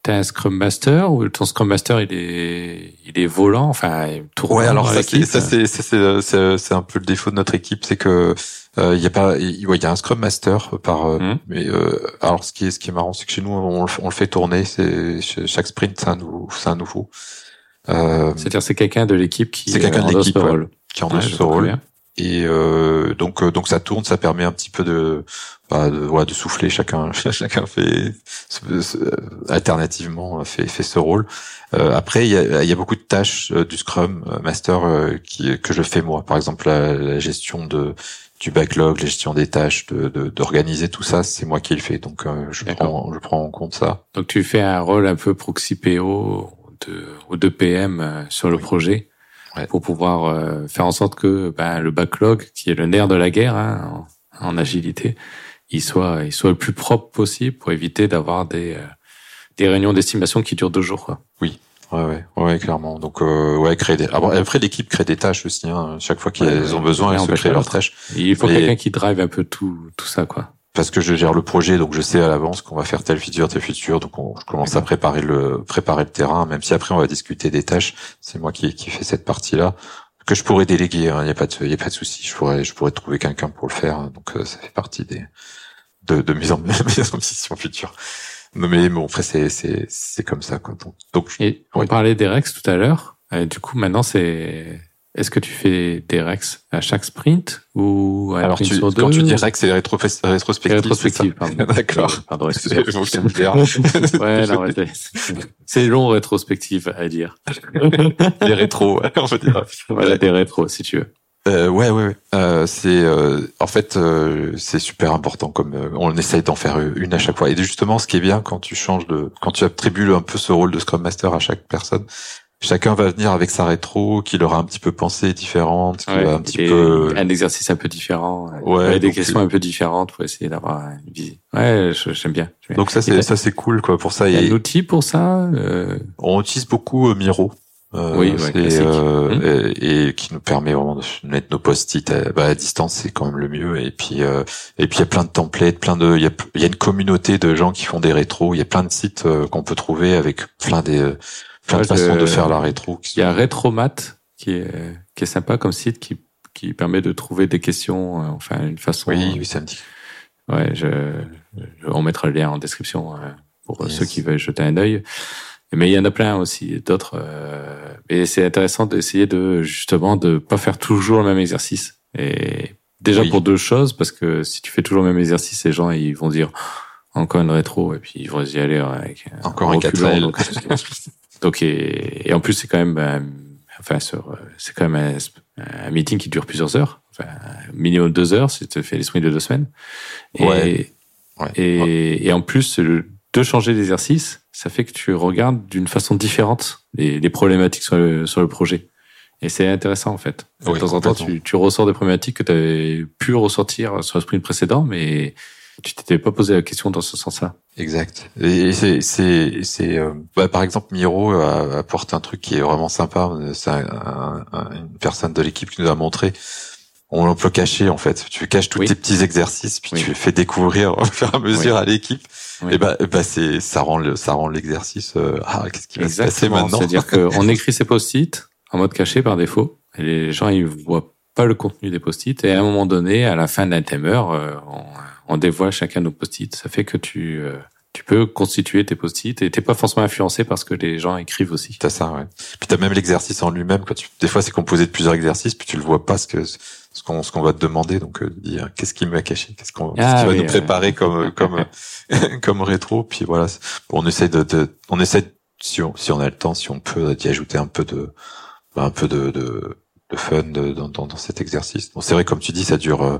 t'as un Scrum Master ou ton Scrum Master il est il est volant, enfin tournant Ouais, alors ça c'est ça c'est c'est c'est un peu le défaut de notre équipe, c'est que il y a pas il y a un Scrum Master par hmm. mais alors ce qui est ce qui est marrant c'est que chez nous on, on le fait tourner, c'est chaque sprint c'est un nouveau c'est un nouveau. Euh, C'est-à-dire c'est quelqu'un de l'équipe qui c'est quelqu'un de l'équipe ouais, qui en a ce rôle. Et euh, donc euh, donc ça tourne, ça permet un petit peu de bah, de, ouais, de souffler. Chacun *laughs* chacun fait alternativement fait fait ce rôle. Euh, après il y a, y a beaucoup de tâches euh, du Scrum Master qui que je fais moi. Par exemple la, la gestion de du backlog, la gestion des tâches, de d'organiser tout ça, c'est moi qui le fais. Donc je prends je prends en compte ça. Donc tu fais un rôle un peu proxy PO de, ou de PM euh, sur le projet pour pouvoir euh, faire en sorte que ben, le backlog, qui est le nerf de la guerre hein, en, agilité, il soit, il soit le plus propre possible pour éviter d'avoir des, euh, des réunions d'estimation qui durent deux jours. Quoi. Oui. Ouais, ouais, ouais, clairement. Donc, euh, ouais, créer des. Après, l'équipe crée des tâches aussi. Hein. Chaque fois qu'ils ont besoin, ils se créent leurs tâches. Il faut quelqu'un qui drive un peu tout, tout ça, quoi parce que je gère le projet, donc je sais à l'avance qu'on va faire telle feature, telle feature, donc on, je commence à préparer le préparer le terrain, même si après on va discuter des tâches. C'est moi qui qui fais cette partie-là que je pourrais déléguer. Il hein, n'y a pas de y a pas de souci. Je pourrais je pourrais trouver quelqu'un pour le faire. Donc euh, ça fait partie des de, de mes, *laughs* ambitions futures. Mais bon, après c'est c'est c'est comme ça quoi. Donc, donc Et on parlait des Rex tout à l'heure. Euh, du coup maintenant c'est est-ce que tu fais des rex à chaque sprint ou à Alors tu, sur deux, quand tu dis rex, c'est rétro rétrospective. Rétrospective, pardon. *laughs* D'accord. Pardon, *laughs* ouais, *laughs* c'est long rétrospective à dire. des rétros, on va dire. Voilà, des rétros, si tu veux. Euh, ouais, ouais, ouais. Euh, c'est euh, en fait euh, c'est super important comme euh, on essaye d'en faire une à chaque fois. Et justement, ce qui est bien quand tu changes de, quand tu attribues un peu ce rôle de Scrum Master à chaque personne, chacun va venir avec sa rétro, qui aura un petit peu pensée différente, qui va un petit peu un exercice un peu différent, ouais, des questions un peu différentes pour essayer d'avoir une vision. Ouais, j'aime bien, Donc ça c'est ça c'est cool quoi. Pour ça il y a un outil pour ça. Euh... On utilise beaucoup euh, Miro. Euh, oui, euh, hum. et, qui nous permet vraiment de mettre nos post-it à, bah, à distance, c'est quand même le mieux. Et puis, euh, et puis il y a plein de templates, plein de, il y a, y a une communauté de gens qui font des rétros. Il y a plein de sites euh, qu'on peut trouver avec plein des plein de façons de faire la rétro. Il y a Retromat qui est qui est sympa comme site qui qui permet de trouver des questions, enfin une façon. Oui, oui, ça me dit. Ouais, je, on mettra le lien en description pour ceux qui veulent jeter un œil. Mais il y en a plein aussi, d'autres. Euh, et c'est intéressant d'essayer de justement de pas faire toujours le même exercice. Et déjà pour deux choses, parce que si tu fais toujours le même exercice, les gens ils vont dire encore une rétro et puis ils vont y aller avec encore un 4 donc, *laughs* donc et, et, en plus c'est quand même ben, enfin c'est quand même un, meeting qui dure plusieurs heures, enfin minimum deux heures si tu fais les sprints de deux semaines. Et, ouais. Et, et en plus de changer d'exercice, ça fait que tu regardes d'une façon différente les, les problématiques sur le, sur le projet. Et c'est intéressant en fait. de temps en temps, tu, tu ressors des problématiques que tu avais pu ressortir sur le sprint précédent, mais tu t'étais pas posé la question dans ce sens-là. Exact. Et c'est c'est c'est euh, bah, par exemple Miro apporte un truc qui est vraiment sympa. C'est une personne de l'équipe qui nous a montré. On peut cacher en fait. Tu caches tous tes petits exercices, puis tu fais découvrir au fur et à mesure à l'équipe. Et bah, bah c'est ça rend le ça rend l'exercice. Euh, ah qu'est-ce qui va se passer maintenant C'est-à-dire *laughs* qu'on écrit ses post-it en mode caché par défaut. Et les gens ils voient pas le contenu des post-it. Et à un moment donné, à la fin d'un timer, euh, on, on dévoile chacun nos post-it. Ça fait que tu euh, tu peux constituer tes post-it et t'es pas forcément influencé parce que les gens écrivent aussi. T'as ça, ouais. Puis t'as même l'exercice en lui-même. Tu, des fois, c'est composé de plusieurs exercices, puis tu le vois pas ce que ce qu'on ce qu'on va te demander. Donc, euh, dire qu'est-ce qu'il m'a caché, qu'est-ce qu'on ah, va nous préparer comme comme *laughs* comme rétro? Puis voilà, on essaie de, de, on essaie si on si on a le temps, si on peut d'y ajouter un peu de un peu de de, de fun dans, dans, dans cet exercice. Bon, c'est vrai, comme tu dis, ça dure. Euh,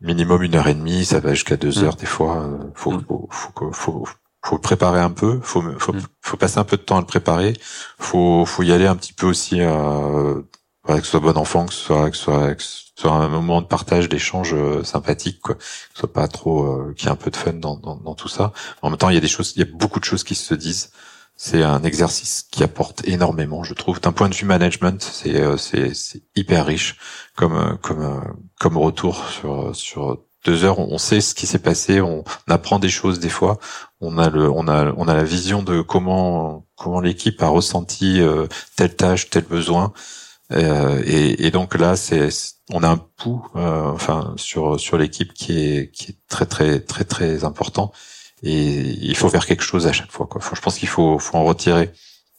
minimum une heure et demie, ça va jusqu'à deux mm. heures des fois. Faut, mm. faut, faut, faut, faut, le préparer un peu, faut, faut, mm. faut passer un peu de temps à le préparer. Faut, faut y aller un petit peu aussi, euh, que ce soit bon enfant, que ce soit, que ce soit, que ce soit un moment de partage, d'échange euh, sympathique, quoi. Que ce soit pas trop, euh, qu'il y ait un peu de fun dans, dans, dans, tout ça. En même temps, il y a des choses, il y a beaucoup de choses qui se disent. C'est un exercice qui apporte énormément, je trouve. D'un point de vue management, c'est euh, c'est hyper riche comme euh, comme euh, comme retour sur sur deux heures. On sait ce qui s'est passé, on apprend des choses des fois. On a le on a on a la vision de comment comment l'équipe a ressenti telle tâche, tel besoin. et, et donc là, c'est on a un pouls, enfin sur sur l'équipe qui est qui est très très très très important et il faut faire quelque chose à chaque fois. Quoi. je pense qu'il faut, faut en retirer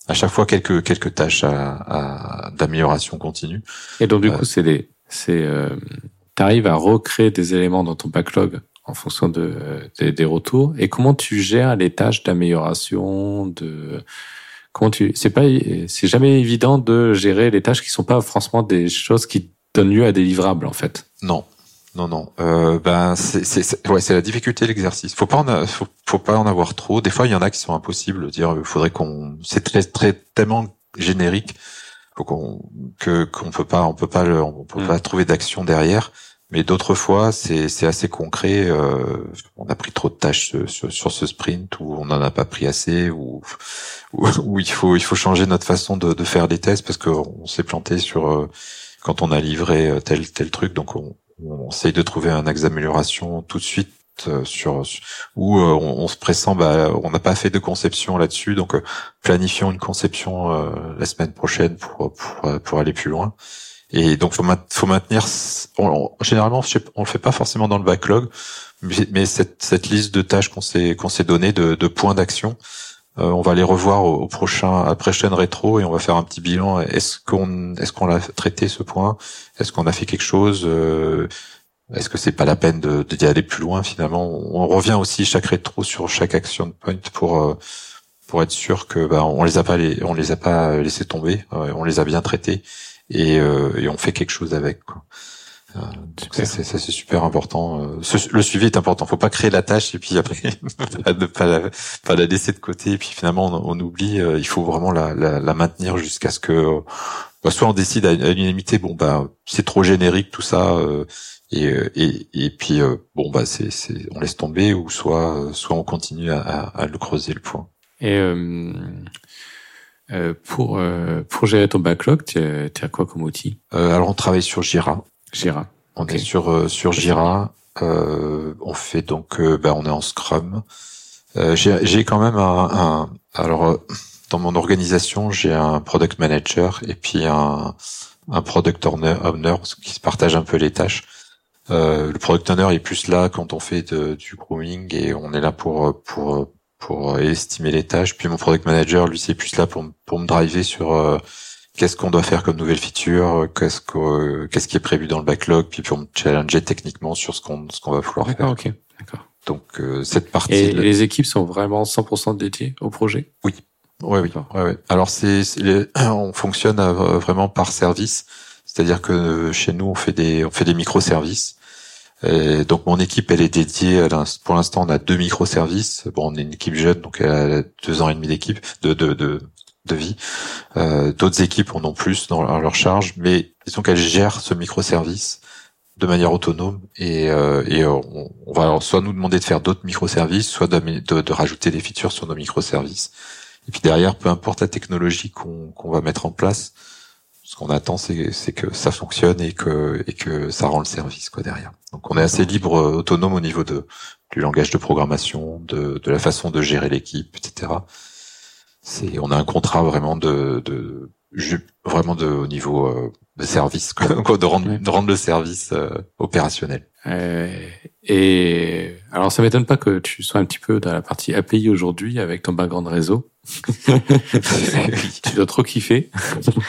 à chaque fois quelques quelques tâches à, à d'amélioration continue. Et donc du euh, coup, c'est des, c'est, euh, t'arrives à recréer des éléments dans ton backlog en fonction de, des, des retours. Et comment tu gères les tâches d'amélioration, de comment tu, c'est pas, c'est jamais évident de gérer les tâches qui sont pas forcément des choses qui donnent lieu à des livrables en fait. Non, non, non. Euh, ben, c'est, c'est, ouais, la difficulté de l'exercice. Faut pas en, faut, faut, pas en avoir trop. Des fois, il y en a qui sont impossibles. Dire, faudrait qu'on, c'est très, très tellement générique, faut qu'on, que qu'on peut pas, on peut pas, le, on peut mm. pas trouver d'action derrière. Mais d'autres fois, c'est, c'est assez concret. Euh, on a pris trop de tâches sur, sur, ce sprint, ou on n'en a pas pris assez, ou, ou, il faut, il faut changer notre façon de, de faire des tests parce qu'on s'est planté sur euh, quand on a livré euh, tel tel truc. Donc on, on essaye de trouver un axe d'amélioration tout de suite euh, sur où euh, on, se pressent bah on n'a pas fait de conception là-dessus donc euh, planifions une conception la semaine prochaine pour, pour pour aller plus loin. Et donc faut, faut maintenir généralement on le fait pas forcément dans le backlog mais, cette, cette liste de tâches qu'on s'est qu'on s'est donné de, de points d'action on va les revoir au, prochain la prochaine rétro et on va faire un petit bilan. Est-ce qu'on est-ce qu'on l'a traité ce point? Est-ce qu'on a fait quelque chose? Euh, Est-ce que c'est pas la peine de d'y aller plus loin finalement? On revient aussi chaque rétro sur chaque action point pour euh, pour être sûr que bah, on les a pas les, on les a pas laissés tomber, on les a bien traités et, euh, et on fait quelque chose avec. Ça c'est super important. le suivi est important. Faut pas créer la tâche et puis après *laughs* *laughs* ne pas la, pas la laisser de côté et puis finalement on, oublie. il faut vraiment la, la, la maintenir jusqu'à ce que bah, soit on décide à, l'unanimité, bon bah c'est trop générique tout ça, euh, et, euh, et, et puis euh, bon bah c'est, c'est on laisse tomber, ou soit soit on continue à, à, le creuser le point. Et pour pour gérer ton backlog, tu as, quoi comme outil? Alors on travaille sur Jira. Jira. On est sur sur Jira. on fait donc, bah, on est en Scrum. j'ai, j'ai quand même un, un alors dans mon organisation, j'ai un product manager et puis un, un product owner, owner qui se partagent un peu les tâches. Euh, le product owner est plus là quand on fait de, du grooming et on est là pour pour pour estimer les tâches. Puis mon product manager, lui, c'est plus là pour pour me driver sur euh, qu'est-ce qu'on doit faire comme nouvelle feature, qu'est-ce que qu'est-ce qui est prévu dans le backlog, puis pour me challenger techniquement sur ce qu'on ce qu'on va vouloir faire. D'accord, ok, d'accord. Donc euh, cette partie. Et les équipes sont vraiment 100% dédiées au projet? Oui. Oui, oui. Ouais, ouais. Alors c'est, *clears throat* on fonctionne vraiment par service, c'est-à-dire que chez nous on fait des on fait des microservices. Et donc mon équipe elle est dédiée. pour l'instant on a deux microservices. Bon on est une équipe jeune donc elle a deux ans et demi d'équipe de de de, de vie. Euh, D'autres équipes en ont plus dans leur charge, mais disons qu'elles gèrent ce microservice de manière autonome et, euh, et on, va alors soit nous demander de faire d'autres microservices, soit de, de, de, rajouter des features sur nos microservices. Et puis derrière, peu importe la technologie qu'on qu'on va mettre en place, ce qu'on attend, c'est que ça fonctionne et que et que ça rend le service quoi derrière. Donc on est assez libre, euh, autonome au niveau de du langage de programmation, de, de la façon de gérer l'équipe, etc. C'est on a un contrat vraiment de, de vraiment de au niveau euh, de service, quoi, *laughs* de, rendre, de rendre le service euh, opérationnel. Euh, et alors, ça m'étonne pas que tu sois un petit peu dans la partie API aujourd'hui avec ton background réseau. *laughs* tu dois trop kiffer.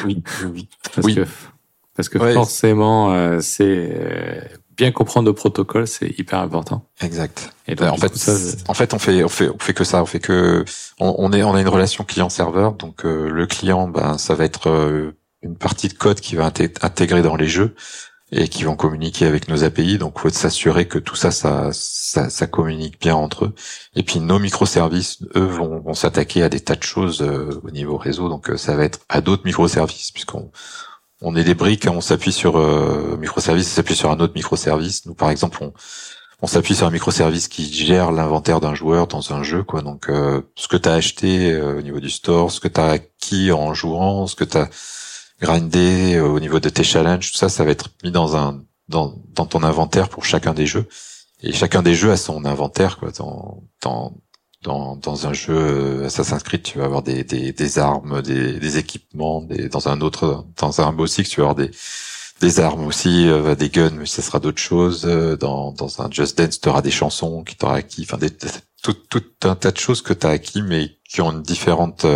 oui, oui. Parce que, parce que forcément, euh, c'est bien comprendre le protocole, c'est hyper important. Exact. Et donc, en fait, ça, en fait, on fait, on fait, on fait que ça. On fait que, on, on est, on a une relation client-serveur. Donc, le client, ben, ça va être une partie de code qui va intégrer dans les jeux et qui vont communiquer avec nos API. Donc, faut s'assurer que tout ça, ça, ça, communique bien entre eux. Et puis, nos microservices, eux, vont, vont s'attaquer à des tas de choses euh, au niveau réseau. Donc, euh, ça va être à d'autres microservices, puisqu'on on est des briques, hein, on s'appuie sur euh, microservice, on s'appuie sur un autre microservice. Nous, par exemple, on, s'appuie sur un microservice qui gère l'inventaire d'un joueur dans un jeu, quoi. Donc, euh, ce que tu as acheté au niveau du store, ce que tu as acquis en jouant, ce que tu as grinder euh, au niveau de tes challenges, tout ça, ça va être mis dans ton inventaire pour chacun des jeux. Et chacun des jeux a son inventaire, dans, dans un jeu euh, Assassin's Creed, tu vas avoir des, des, des armes, des, des équipements. Des, dans un autre, dans un Rainbow Six, tu vas avoir des, des armes aussi, euh, des guns, mais ça sera d'autres choses. Dans, dans un Just Dance, tu auras des chansons qui t'aura acquis, enfin des, tout, tout un tas de choses que tu as acquis, mais qui ont une différente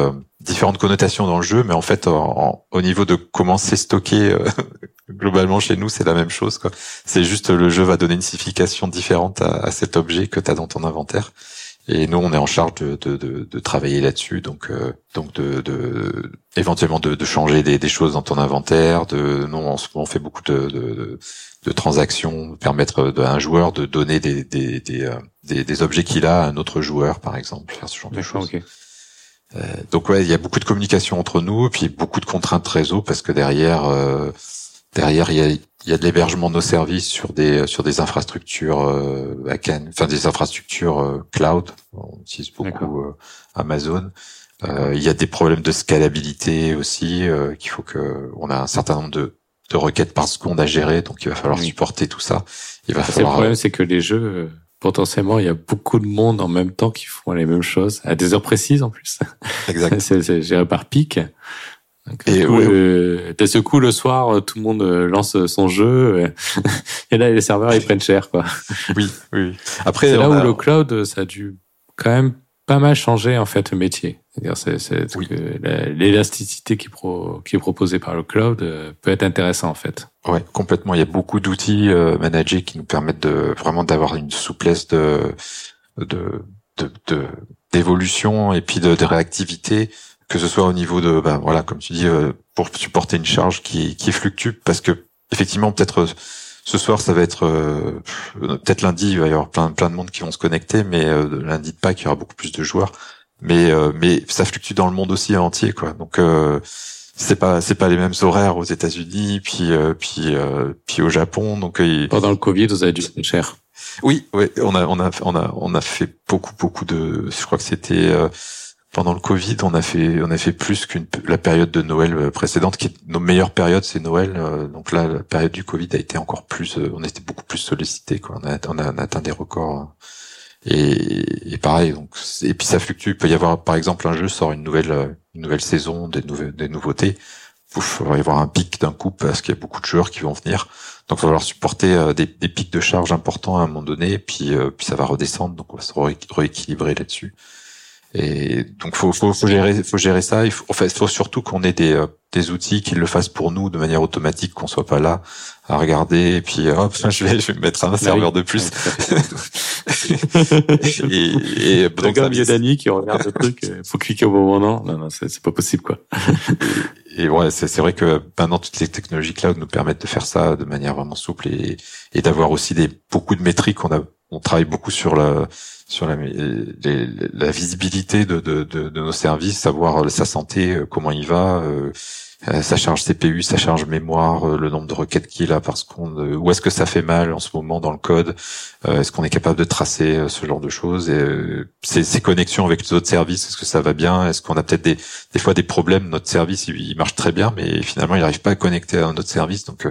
différentes connotations dans le jeu, mais en fait, au niveau de comment c'est stocké, euh, *laughs* globalement chez nous, c'est la même chose. C'est juste le jeu va donner une signification différente à, cet objet que tu as dans ton inventaire. Et nous, on est en charge de, de, de, travailler là-dessus, donc euh, donc de, de éventuellement de, changer des, des, choses dans ton inventaire. De nous, on, on fait beaucoup de, de, transactions, permettre à un joueur de donner des des, des, euh, des, objets qu'il a à un autre joueur, par exemple, faire ce genre de choses. Euh, donc ouais, il y a beaucoup de communication entre nous, puis beaucoup de contraintes réseau parce que derrière, euh, derrière il y a, y a de l'hébergement de nos services sur des sur des infrastructures euh, enfin des infrastructures euh, cloud. On utilise beaucoup Amazon. il y a des problèmes de scalabilité aussi, qu'il faut que on a un certain nombre de de requêtes par seconde à gérer, donc il va falloir supporter tout ça. Il va falloir. Le problème, c'est que les jeux potentiellement, il y a beaucoup de monde en même temps qui font les mêmes choses, à des heures précises en plus. Exact. *laughs* c'est géré par pic. Et coup, euh, ce coup, le soir, tout le monde euh, lance son jeu, *laughs* et là, les serveurs, ils prennent cher, quoi. Oui, oui. Après, c'est là où le cloud, ça a dû quand même pas mal changer, en fait, le métier. C'est-à-dire, c'est, l'élasticité qui, pro, qui est proposée par le cloud euh, peut être intéressant, en fait. Ouais, complètement. Il y a beaucoup d'outils euh, managés qui nous permettent de vraiment d'avoir une souplesse de de de d'évolution et puis de, de, réactivité, que ce soit au niveau de ben voilà, comme tu dis, euh, pour supporter une charge qui qui fluctue, parce que effectivement peut-être euh, ce soir ça va être euh, peut-être lundi il va y avoir plein plein de monde qui vont se connecter, mais lundi de Pâques il y aura beaucoup plus de joueurs, mais mais ça fluctue dans le monde aussi entier quoi. Donc c'est pas c'est pas les mêmes horaires aux États-Unis puis euh, puis euh, puis au Japon. Donc euh, pendant le Covid vous avez dû être cher oui oui on a on a on a on a fait beaucoup beaucoup de je crois que c'était pendant le Covid on a fait on a fait plus qu'une la période de Noël précédente qui est nos meilleures périodes c'est Noël donc là la période du Covid a été encore plus on a été beaucoup plus sollicité quoi on a on a, atteint des records et, et pareil donc et puis ça fluctue il peut y avoir par exemple un jeu sort une nouvelle une nouvelle saison, des, nouvelles, des nouveautés, il va y avoir un pic d'un coup parce qu'il y a beaucoup de joueurs qui vont venir. Donc il va falloir supporter euh, des, des, pics de charge importants à un moment donné, puis euh, puis ça va redescendre, donc on va se rééquilibrer là-dessus. Et donc faut faut, faut gérer faut gérer ça. Il faut, en fait, faut surtout qu'on ait des euh, des outils qui le fassent pour nous de manière automatique, qu'on soit pas là à regarder et puis hop, *laughs* je vais je vais mettre un bah serveur de plus. *laughs* et, et donc un milieu d'année qui regarde le truc, euh, faut cliquer au bon moment. Non non, c'est pas possible quoi. et, et ouais, c'est c'est vrai que maintenant toutes les technologies cloud nous permettent de faire ça de manière vraiment souple et et d'avoir aussi des beaucoup de métriques. On a on travaille beaucoup sur la sur la, la visibilité de, de, de, de, nos services, savoir sa santé, euh, comment il va, euh, euh, sa charge CPU, sa charge mémoire, le nombre de requêtes qu'il a, parce qu'on où est-ce que ça fait mal en ce moment dans le code, est-ce qu'on est capable de tracer ce genre de choses et ces, ces, connexions avec les autres services, est-ce que ça va bien, est-ce qu'on a peut-être des, des fois des problèmes, notre service il, marche très bien, mais finalement il n'arrive pas à connecter à notre service, donc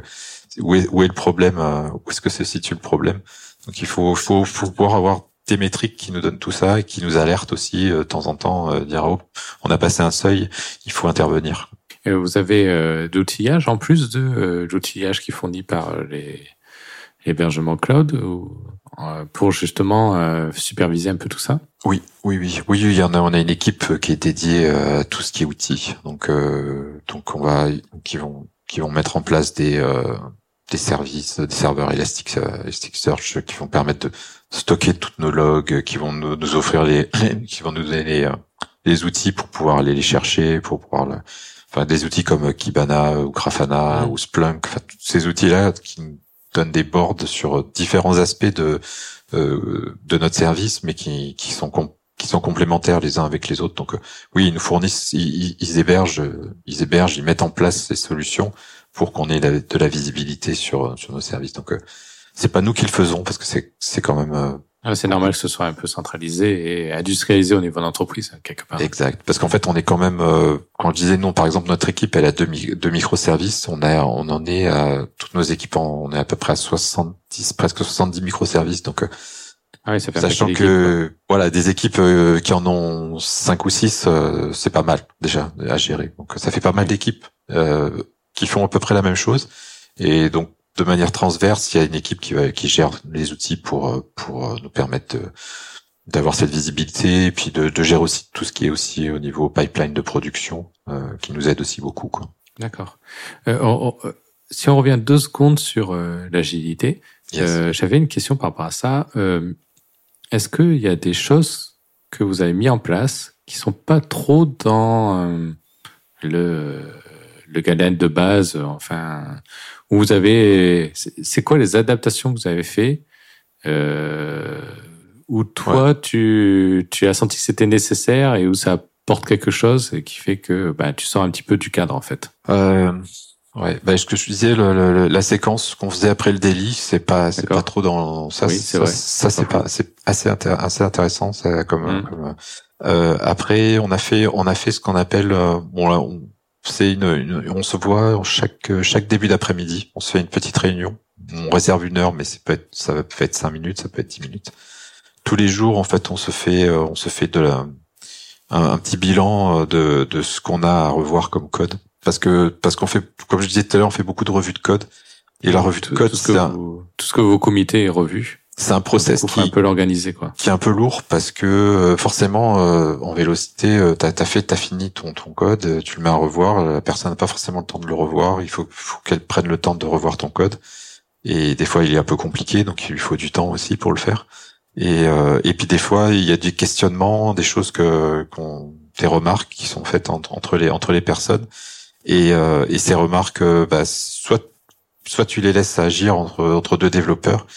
où est, où est le problème, où est-ce que se situe le problème? Donc il faut, faut, faut pouvoir avoir des métriques qui nous donnent tout ça et qui nous alertent aussi euh, de temps en temps, euh, dire oh, on a passé un seuil, il faut intervenir. Et vous avez euh, d'outillage en plus de euh, l'outillage qui est fourni par les hébergements cloud ou, pour justement superviser un peu tout ça? Oui, oui, oui, oui. Il y en a. On a une équipe qui est dédiée à tout ce qui est outils. Donc, donc on va, qui vont, qui vont mettre en place des des services, des serveurs Elastic, Elasticsearch qui vont permettre de stocker toutes nos logs, qui vont nous, nous offrir les, *laughs* qui vont nous donner les, les, outils pour pouvoir aller les chercher, pour pouvoir, le, enfin des outils comme Kibana ou Grafana ou Splunk, enfin ces outils-là qui nous donnent des boards sur différents aspects de euh, de notre service, mais qui, qui sont qui sont complémentaires les uns avec les autres. Donc oui, ils nous fournissent, ils, ils hébergent, ils hébergent, ils mettent en place ces solutions pour qu'on ait de la visibilité sur sur nos services. Donc euh, c'est pas nous qui le faisons parce que c'est c'est quand même euh, ah, c'est normal que ce soit un peu centralisé et industrialisé au niveau de l'entreprise quelque part. Exact, parce qu'en fait on est quand même euh, quand je disais non par exemple notre équipe elle a deux, deux microservices, on a on en est à toutes nos équipes on est à peu près à 70 presque 70 microservices. Donc ah oui, ça fait sachant que voilà des équipes qui en ont cinq ou six c'est pas mal déjà à gérer. Donc ça fait pas mal d'équipes qui font à peu près la même chose. Et donc, de manière transverse, il y a une équipe qui, qui gère les outils pour euh, pour euh, nous permettre d'avoir cette visibilité et puis de, de, gérer aussi tout ce qui est aussi au niveau pipeline de production euh, qui nous aide aussi beaucoup. Quoi. D'accord. Euh, si on revient deux secondes sur l'agilité, j'avais une question par rapport à ça. Est-ce qu'il y a des choses que vous avez mis en place qui sont pas trop dans le le Galen de base, enfin, où vous avez, c'est quoi les adaptations que vous avez fait euh, où toi tu tu as senti que c'était nécessaire et où ça apporte quelque chose et qui fait que bah, tu sors un petit peu du cadre en fait? Euh, ouais, bah, ce que je disais, le, la séquence qu'on faisait après le délit, c'est pas c'est pas trop dans ça. Oui, ça, ça c'est pas c'est assez assez intéressant ça comme, mmh. comme euh, après on a fait on a fait ce qu'on appelle euh, bon là on, c'est une, on se voit chaque chaque début d'après-midi. On se fait une petite réunion. On réserve une heure, mais ça peut être ça peut être cinq minutes, ça peut être dix minutes. Tous les jours, en fait, on se fait euh, on se fait de la, un, petit bilan euh, de de ce qu'on a à revoir comme code. Parce que parce qu'on fait, comme je disais tout à l'heure, on fait beaucoup de revues de code. Et la revue de code, tout ce que, tout ce que vos comités est revu c'est un process qui un peu l'organiser quoi. Qui est un peu lourd parce que euh, forcément euh, en vélocité euh, t'as as fait t'as fini ton ton code, tu le mets à revoir, la personne n'a pas forcément le temps de le revoir, il faut, faut qu'elle prenne le temps de revoir ton code et des fois il est un peu compliqué donc il lui faut du temps aussi pour le faire. Et et puis des fois il y a des questionnements, des choses que qu'on des remarques qui sont faites entre, entre les entre les personnes et et ces remarques bah soit soit tu les laisses agir entre entre deux développeurs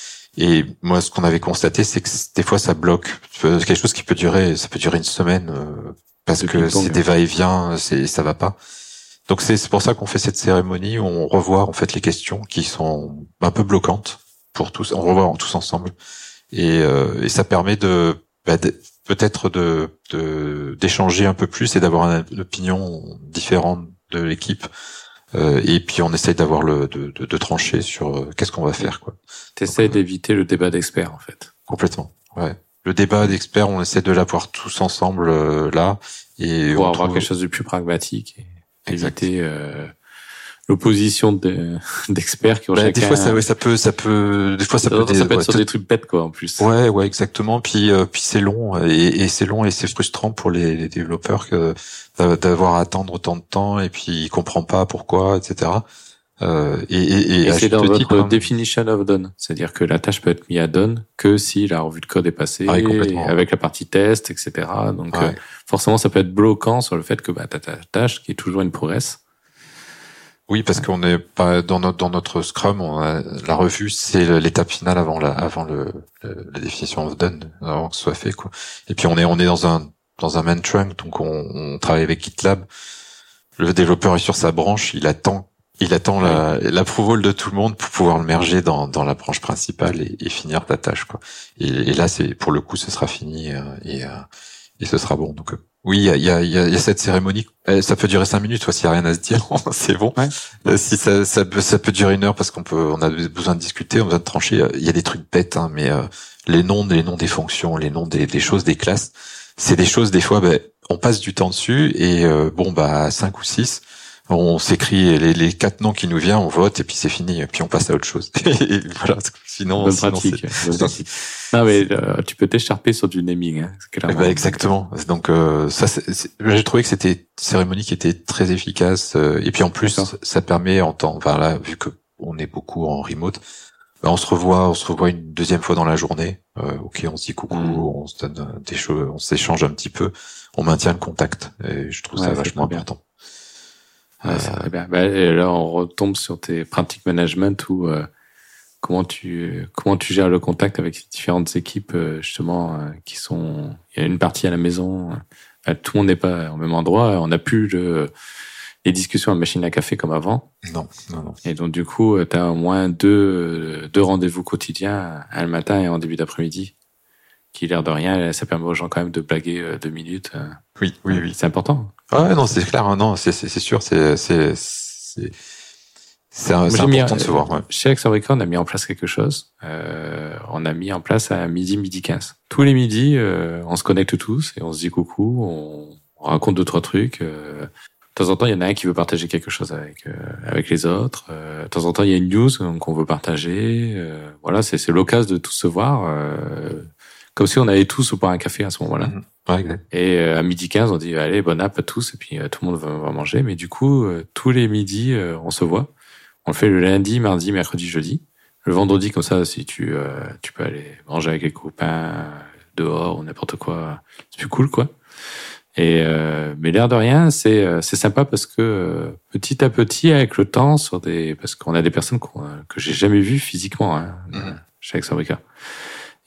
et moi, ce qu'on avait constaté, c'est que des fois, ça bloque. Quelque chose qui peut durer, ça peut durer une semaine euh, parce que c'est des va-et-vient, c'est ça va pas. Donc c'est pour ça qu'on fait cette cérémonie où on revoit en fait les questions qui sont un peu bloquantes pour tous. On revoit tous ensemble et, euh, et ça permet de, bah, peut-être de d'échanger un peu plus et d'avoir une opinion différente de l'équipe euh, et puis on essaye d'avoir le de, de, de, trancher sur euh, qu'est-ce qu'on va faire quoi. T'essayes d'éviter le débat d'experts en fait. Complètement. Ouais. le débat d'experts, on essaie de l'avoir tous ensemble là et pour avoir quelque chose de plus pragmatique et éviter l'opposition *laughs* d'experts qui ont bah, chacun... Des fois, ça, ouais, ça peut, ça peut, des fois, ça, peut, ça peut être sur des trucs bêtes, quoi, en plus. Ouais, ouais, exactement. Puis, euh, puis c'est long et, et c'est long et c'est frustrant pour les, les développeurs que d'avoir à attendre autant de temps et puis ils comprennent pas pourquoi, etc. Euh, et, et, et c'est dans votre definition of done, c'est-à-dire que la tâche peut être mise à done que si la revue de code est passée, ah, avec la partie test, etc. Donc euh, forcément, ça peut être bloquant sur le fait que bah, ta tâche, qui est toujours une progresse, oui, parce qu'on est pas dans notre dans notre Scrum, on a, la revue c'est l'étape finale avant la avant le, la définition of done avant que ce soit fait quoi. Et puis on est on est dans un dans un main trunk donc on, on travaille avec GitLab. Le développeur est sur sa branche, il attend il attend l'approval de tout le monde pour pouvoir le merger dans, dans la branche principale et, et finir ta tâche quoi. Et, et là c'est pour le coup ce sera fini euh, et euh, et ce sera bon donc euh, oui, il y a, y, a, y a, cette cérémonie. Eh, ça peut durer cinq minutes, toi, s'il n'y a rien à se dire, *laughs* c'est bon. Euh, si ça, ça, peut, ça peut durer une heure parce qu'on peut, on a besoin de discuter, on a besoin de trancher. Il y a des trucs bêtes, hein, mais euh, les noms, les noms des fonctions, les noms des, des choses, des classes, c'est des choses des fois, ben, on passe du temps dessus et euh, bon, bah cinq ou six, on s'écrit les, les, quatre noms qui nous viennent, on vote et puis c'est fini, et puis on passe à autre chose. *laughs* et voilà, sinon, bonne sinon pratique, non mais euh, tu peux t'écharper sur du naming. Hein, ben, exactement. Donc euh, ça, j'ai trouvé que c'était une cérémonie qui était très efficace euh, et puis en plus ça permet en temps, enfin là vu que on est beaucoup en remote, ben, on se revoit, on se revoit une deuxième fois dans la journée. ok, on se dit coucou, mm. on se donne des choses, on s'échange un petit peu, on maintient le contact et je trouve ça vachement important. Ouais, euh, bien. Bah, et là, on retombe sur tes pratiques management où euh, comment tu comment tu gères le contact avec les différentes équipes euh, justement qui sont. Il y a une partie à la maison. tout le monde n'est pas au même endroit. On n'a plus le, les discussions à machine à café comme avant. Non, non, non. Et donc du coup, tu as au moins deux deux rendez-vous quotidiens, un le matin et en début d'après-midi qui l'air de rien, ça permet aux gens quand même de blaguer euh, deux minutes. Euh. Oui, oui, oui. C'est important. Ah non, c'est clair, hein, non, c'est sûr, c'est c'est c'est c'est important de se voir. Ouais. Chez Exorica, on a mis en place quelque chose. Euh, on a mis en place à midi, midi 15. Tous les midis, euh, on se connecte tous et on se dit coucou, on, raconte deux trois trucs. Euh, de temps en temps, il y en a un qui veut partager quelque chose avec avec les autres. de temps en temps, il y a une news qu'on veut partager. voilà, c'est c'est l'occasion de tous se voir comme si on allait tous au pain un café à ce moment-là. Mhm. Et euh, à midi 15, on dit allez, bon app à tous, et puis euh, tout le monde va, manger. Mais du coup, euh, tous les midis, on se voit. On le fait le lundi, mardi, mercredi, jeudi. Le vendredi, comme ça, si tu tu peux aller manger avec les copains dehors ou n'importe quoi, c'est plus cool, quoi. Et mais l'air de rien, c'est c'est sympa parce que petit à petit, avec le temps, sur des parce qu'on a des personnes que j'ai jamais vues physiquement hein, mhm. chez Exabrica.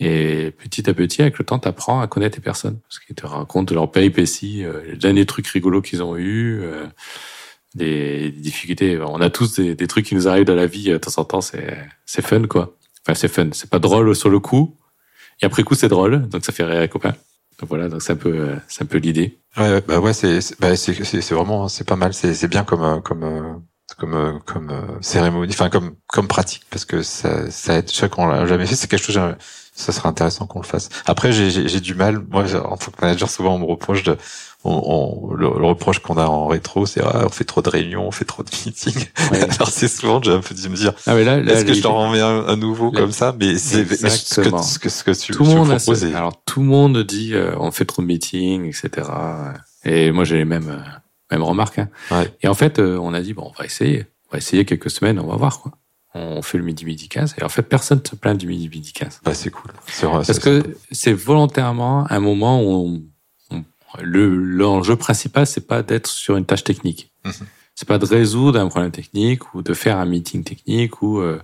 Et petit à petit, avec le temps, tu apprends à connaître les personnes. Parce qu'ils te racontent leur péripéties, euh, les derniers trucs rigolos qu'ils ont eus, euh, des, difficultés. On a tous des, des, trucs qui nous arrivent dans la vie euh, de temps en temps. C'est, c'est fun, quoi. Enfin, c'est fun. C'est pas drôle sur le coup. Et après coup, c'est drôle. Donc, ça fait rire les copains. Donc voilà, donc c'est un peu, euh, c'est un peu l'idée. Ouais, bah ouais, c'est, bah c'est, c'est, vraiment, c'est pas mal. C'est, c'est bien comme, comme, comme comme cérémonie, enfin comme comme pratique parce que ça ça aide chacun l'a jamais fait. C'est quelque chose ça serait intéressant qu'on le fasse. Après, j'ai du mal. Moi, en tant que manager, souvent on me reproche de, on, le, reproche qu'on a en rétro, c'est ah, on fait trop de réunions, on fait trop de meetings. *laughs* Alors c'est souvent, j'ai un peu dû me dire, ah, là, est-ce que je t'en remets un, nouveau comme ça? Mais c'est ce que, ce que, ce que tu, tout le monde Alors tout le monde dit, euh, on fait trop de meetings, etc. Et moi j'ai les mêmes, euh, mêmes remarques. Hein. Et en fait, euh, on a dit bon, on va essayer, on va essayer quelques semaines, on va voir quoi on fait le midi midi 15 et en fait personne se plaint du midi midi 15. Bah, c'est cool. Parce que c'est volontairement un moment où le l'enjeu principal c'est pas d'être sur une tâche technique. Mhm. C'est pas de résoudre un problème technique ou de faire un meeting technique ou euh,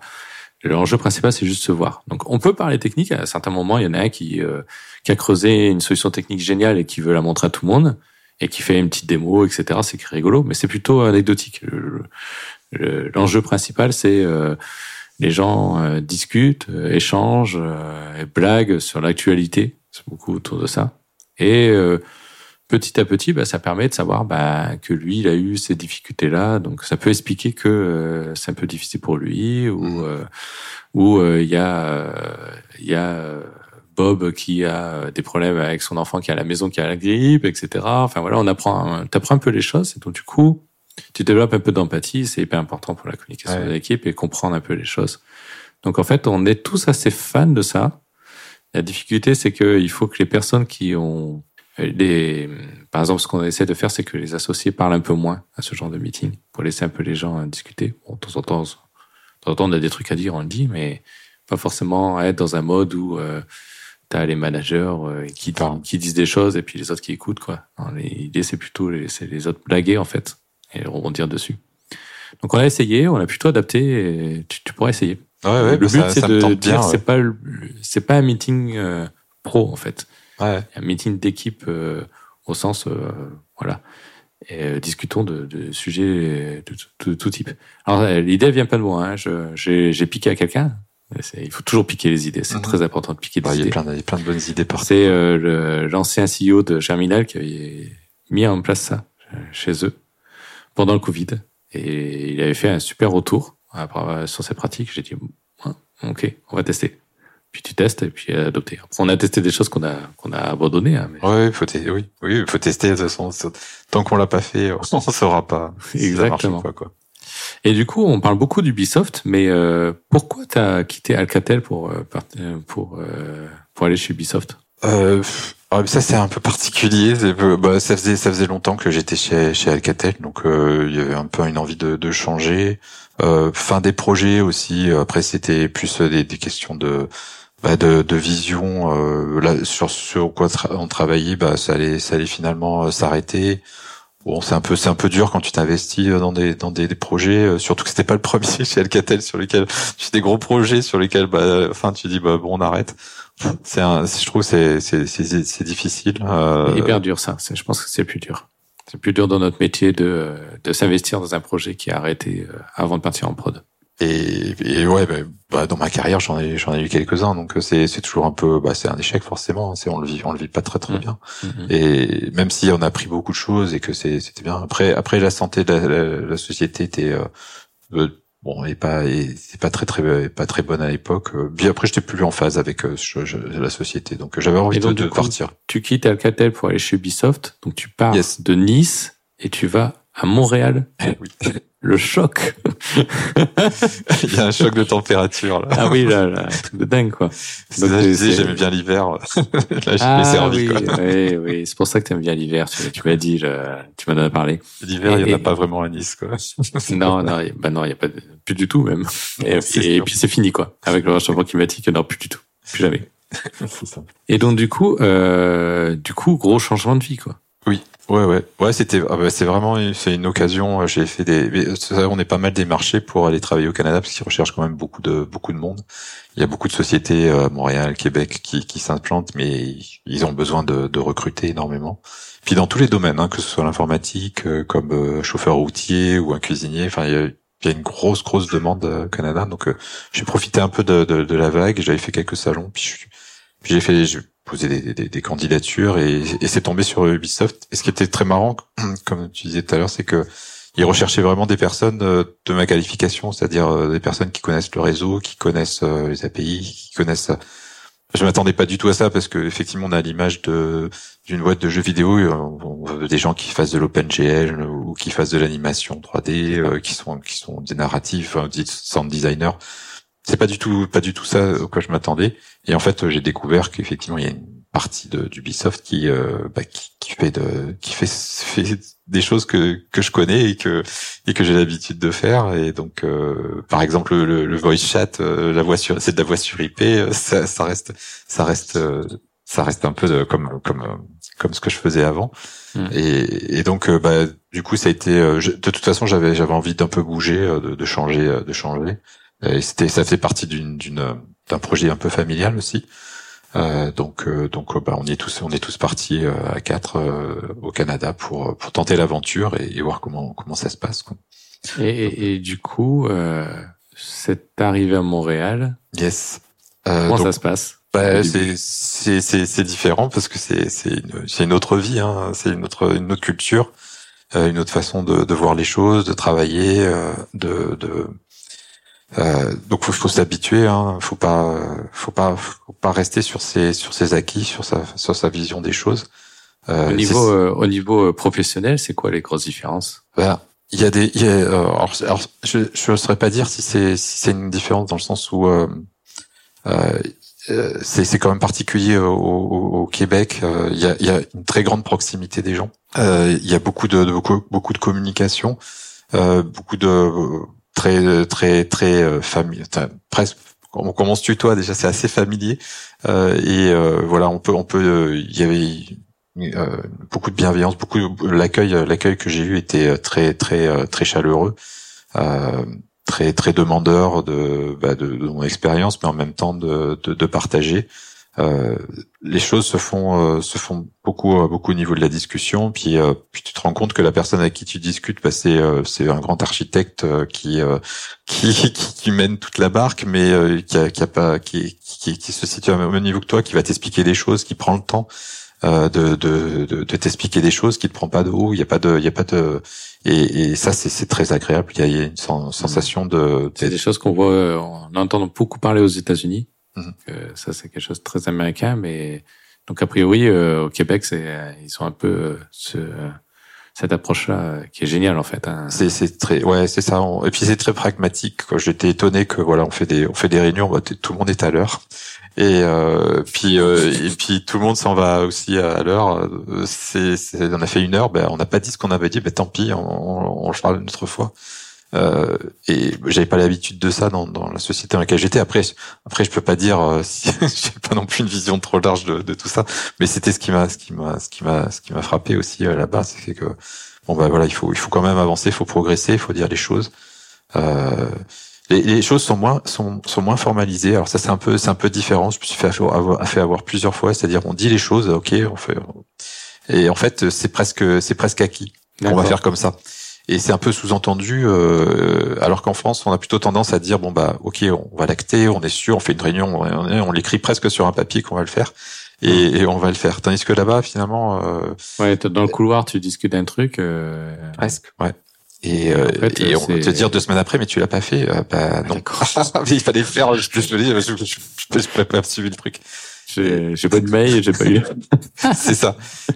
l'enjeu principal c'est juste se voir. Donc on peut parler technique à certains moments, il y en a un qui euh, qui a creusé une solution technique géniale et qui veut la montrer à tout le monde et qui fait une petite démo, etc. C'est rigolo, mais c'est plutôt anecdotique. L'enjeu principal, c'est euh, les gens euh, discutent, euh, échangent, et blaguent sur l'actualité. C'est beaucoup autour de ça. Et petit à petit, bah, ça permet de savoir bah, que lui, il a eu ces difficultés-là. Donc, ça peut expliquer que c'est un peu difficile pour lui, ou mmh. ou il y a il y a Bob qui a des problèmes avec son enfant qui a la maison qui a la grippe, etc. Enfin voilà, on apprend, t'apprends un peu les choses et donc du coup, tu développes un peu d'empathie. C'est hyper important pour la communication de l'équipe et comprendre un peu les choses. Donc en fait, on est tous assez fans de ça. La difficulté, c'est qu'il faut que les personnes qui ont les, par exemple, ce qu'on essaie de faire, c'est que les associés parlent un peu moins à ce genre de meeting pour laisser un peu les gens discuter. Bon, de temps en temps, de temps en temps, on a des trucs à dire, on le dit, mais pas forcément être dans un mode où euh, tu as les managers euh, qui, qui disent des choses et puis les autres qui écoutent. quoi. L'idée, c'est plutôt les autres blaguer, en fait, et rebondir dessus. Donc on a essayé, on a plutôt adapté, tu, tu pourrais essayer. Ouais, ouais, le but, c'est de dire, c'est pas, c'est pas un meeting euh, pro, en fait. Ouais. Un meeting d'équipe euh, au sens, euh, voilà. Et, discutons de, de sujets de, de, tout type. Alors l'idée vient pas de moi. Hein. J'ai piqué à quelqu'un. Il faut toujours piquer les idées. C'est Mhm. très important de piquer des Bah, il y a idées. plein de, il y a plein de bonnes idées partout. C'est euh, l'ancien CEO de Germinal qui avait mis en place ça euh, chez eux pendant le Covid. Et il avait fait un super retour après, euh, sur ses pratiques. J'ai dit, Ah, ok, on va tester. Puis tu testes et puis adopter. Après, on a testé des choses qu'on a qu'on a abandonnées. Hein, mais... Ouais, faut oui, oui, faut tester de toute façon. Tant qu'on l'a pas fait, *laughs* on saura pas. si ça marche ou Exactement. pas, quoi. Et du coup, on parle beaucoup d'Ubisoft, mais euh, pourquoi t'as quitté Alcatel pour euh, euh, pour euh, pour aller chez Ubisoft? Euh, ah, ça c'est un peu particulier. Bah, ça faisait ça faisait longtemps que j'étais chez chez Alcatel, donc euh, il y avait un peu une envie de, de changer. Euh, fin des projets aussi. Après c'était plus des, des questions de bah, de, de vision. Là sur sur quoi on travaillait, bah ça allait ça allait finalement s'arrêter. Bon, c'est un peu c'est un peu dur quand tu t'investis euh, dans des dans des, projets, euh, surtout que c'était pas le premier *laughs* chez Alcatel sur lesquels tu des gros projets sur lesquels bah enfin tu dis bah bon on arrête. C'est un je trouve c'est c'est c'est difficile. euh, hyper dur ça. Je pense que c'est plus dur. C'est plus dur dans notre métier de de s'investir dans un projet qui est arrêté euh, avant de partir en prod. Et, et ouais bah, bah, dans ma carrière j'en ai j'en ai eu quelques uns donc euh, c'est c'est toujours un peu bah c'est un échec forcément. C'est on le vit on le vit pas très très Mm. bien. Mhm. Et même si on a appris beaucoup de choses et que c'est c'était bien. Après après la santé de la, la- la société était euh, euh, bon et pas et c'est pas très très pas très bonne à l'époque. Euh, Bien après j'étais plus en phase avec euh, je- je- la société donc euh, j'avais envie donc, de, de partir. Tu quittes Alcatel pour aller chez Ubisoft, donc tu pars Yes. de Nice et tu vas à Montréal. Oui. *laughs* Le choc. *laughs* Il y a un choc de température là. Ah oui, là, là, de dingue quoi. Donc, ça, je disais j'aimais bien l'hiver. *laughs* là j'ai Ah servi oui, quoi. oui, oui, c'est pour ça que t'aimes bien l'hiver. Tu, tu m'as dit, je- tu m'en as parlé. L'hiver il y en Et- a pas vraiment à Nice quoi. Non, non, y- bah non, il y a pas plus du tout même. Et, et sûr. puis c'est fini quoi. Avec le réchauffement climatique, non, plus du tout, plus jamais. Ça. Et donc du coup, euh, du coup, gros changement de vie quoi. Ouais, ouais, ouais, c'était, ah bah, c'est vraiment, c'est une occasion. euh, J'ai fait des, on est pas mal démarché pour aller travailler au Canada parce qu'ils recherchent quand même beaucoup de, beaucoup de monde. Il y a beaucoup de sociétés euh, Montréal, Québec qui, qui s'implantent, mais ils ont besoin de, de recruter énormément. Puis dans tous les domaines, hein, que ce soit l'informatique, euh, comme euh, chauffeur routier ou un cuisinier. Enfin, il y a, il y a une grosse, grosse demande au Canada. Donc, j'ai profité un peu de, de, de la vague. J'avais fait quelques salons, puis, je- puis j'ai fait, j'ai posé des, des, des candidatures et, et c'est tombé sur Ubisoft. Et ce qui était très marrant, *clears throat* comme tu disais tout à l'heure, c'est que ils recherchaient vraiment des personnes euh, de ma qualification, c'est-à-dire euh, des personnes qui connaissent le réseau, qui connaissent euh, les API, qui connaissent. Je m'attendais pas du tout à ça parce que effectivement on a l'image de d'une boîte de jeux vidéo, on veut des gens qui fassent de l'OpenGL ou qui fassent de l'animation 3D, euh, qui sont qui sont des narratifs, des sound designers. C'est pas du tout pas du tout ça auquel je m'attendais. Et en fait, j'ai découvert qu'effectivement il y a une partie de d'Ubisoft qui, euh, bah, qui qui fait de qui fait, fait des choses que que je connais et que et que j'ai l'habitude de faire et donc euh, par exemple le, le voice chat euh, la voix sur c'est de la voix sur IP euh, ça, ça reste ça reste euh, ça reste un peu de, comme comme comme ce que je faisais avant Mm. et, et donc euh, bah du coup ça a été euh, je- de toute façon j'avais j'avais envie d'un peu bouger de, de changer de changer et c'était ça fait partie d'une d'une euh, d'un projet un peu familial aussi. Euh, donc euh, donc euh, bah on est tous on est tous partis euh, à quatre euh, au Canada pour pour tenter l'aventure et, et voir comment comment ça se passe quoi. Et, et, et du coup, euh, cette arrivée à Montréal, Yes. Euh, comment donc, ça se passe? bah, c'est c'est c'est c'est différent parce que c'est c'est une c'est une autre vie hein, c'est une autre une autre culture, euh, une autre façon de de voir les choses, de travailler, euh, de de Euh, donc faut, faut s'habituer, hein. faut pas, faut pas, faut pas rester sur ses sur ses acquis, sur sa sur sa vision des choses. Euh, au niveau euh, au niveau professionnel, c'est quoi les grosses différences? Ben, il y a des, il y a, alors, je je saurais pas dire si c'est si c'est une différence dans le sens où euh, c'est c'est quand même particulier au, au, au Québec. Il y a il y a une très grande proximité des gens. il y a beaucoup de, de beaucoup beaucoup de communication, beaucoup de très très très euh, familier, presque on commence tutoie déjà c'est assez familier. Euh, et euh, voilà on peut on peut il y avait beaucoup de bienveillance beaucoup l'accueil l'accueil que j'ai eu était très très très chaleureux. Très très demandeur de, bah, de, de mon expérience mais en même temps de, de, de partager euh, les choses se font euh, se font beaucoup euh, beaucoup au niveau de la discussion. Puis puis tu te rends compte que la personne avec qui tu discutes bah, c'est c'est un grand architecte qui, *laughs* qui, qui qui mène toute la barque mais qui a, qui a pas qui, qui, qui se situe au même niveau que toi qui va t'expliquer des choses qui prend le temps de, de, de, de t'expliquer des choses qui te prend pas de haut. Il y a pas de il y a pas de et, et ça c'est c'est très agréable. Il y a, une sensation de c'est des choses qu'on voit on entend beaucoup parler aux États-Unis Mhm. ça, c'est quelque chose de très américain, mais donc a priori euh, au Québec, c'est euh, ils sont un peu euh, ce, cette approche-là qui est géniale en fait. Hein. C'est c'est très ouais c'est ça. Et puis c'est très pragmatique. J'étais étonné que voilà on fait des on fait des réunions, bah, tout le monde est à l'heure. Et euh, puis et puis tout le monde s'en va aussi à l'heure. C'est on a fait une heure, ben on n'a pas dit ce qu'on avait dit, ben tant pis, on, on, on le fera une autre fois. Euh, et j'avais pas l'habitude de ça dans, dans, la société dans laquelle j'étais. Après, après, je peux pas dire euh, si *laughs* j'ai pas non plus une vision trop large de, de tout ça, mais c'était ce qui m'a, ce qui m'a, ce qui m'a, ce qui m'a frappé aussi euh, là-bas, c'est que bon bah voilà, il faut, il faut quand même avancer, il faut progresser, il faut dire les choses. Euh, les, les, choses sont moins, sont, sont moins formalisées. Alors ça, c'est un peu, c'est un peu différent. Je me suis fait avoir, fait avoir plusieurs fois, c'est-à-dire on dit les choses, ok, on fait, et en fait, c'est presque, c'est presque acquis. On va faire comme ça et c'est un peu sous-entendu euh, alors qu'en France on a plutôt tendance à dire bon bah ok on va l'acter on est sûr on fait une réunion on, on l'écrit presque sur un papier qu'on va le faire et, et, on va le faire tandis que là-bas finalement euh, ouais dans le couloir tu discutes d'un truc euh... presque ouais et, euh, et on va te dire deux semaines après mais tu l'as pas fait euh, bah non il fallait le faire je te le dis je, je, je, je, pas suivi le truc j'ai pas de mail, j'ai pas eu. *laughs* c'est ça.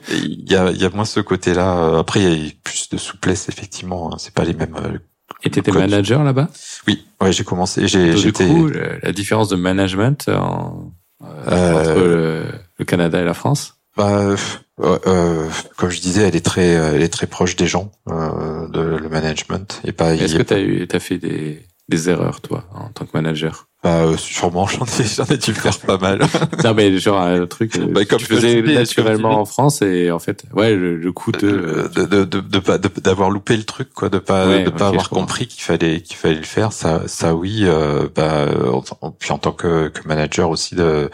Il y a, y a moins ce côté-là. Après, il y a plus de souplesse effectivement. Hein. C'est pas les mêmes. Euh, Et t'étais manager là-bas? Oui, ouais, j'ai commencé. J'ai. Du coup, la différence de management en, euh, entre le, le, Canada et la France? bah, euh, comme je disais, elle est très, elle est très proche des gens, euh, de le management. Et pas. Est-ce que t'as eu, t'as fait des, des erreurs toi en tant que manager? Bah, euh, sûrement, *laughs* j'en ai, j'en ai dû faire pas mal. *laughs* non, mais genre un truc euh, bah, comme je faisais naturellement en France et en fait, ouais, le, le coup de euh, de de de, de pas d'avoir loupé le truc, quoi, de pas de pas avoir compris qu'il fallait qu'il fallait le faire. Ça, ça oui. Euh, bah, puis en tant que, que manager aussi de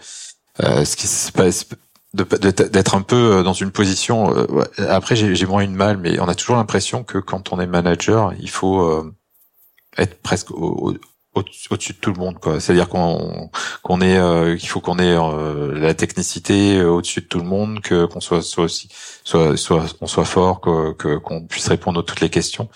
ce qui se passe d'être un peu dans une position. après, j'ai, j'ai moins une mal, mais on a toujours l'impression que quand on est manager, il faut être presque au, au-dessus de tout le monde quoi. C'est à dire qu'on qu'on est euh, qu'il faut qu'on ait euh, la technicité euh, au-dessus de tout le monde que qu'on soit soit aussi soit soit on soit fort que qu'on puisse répondre à toutes les questions.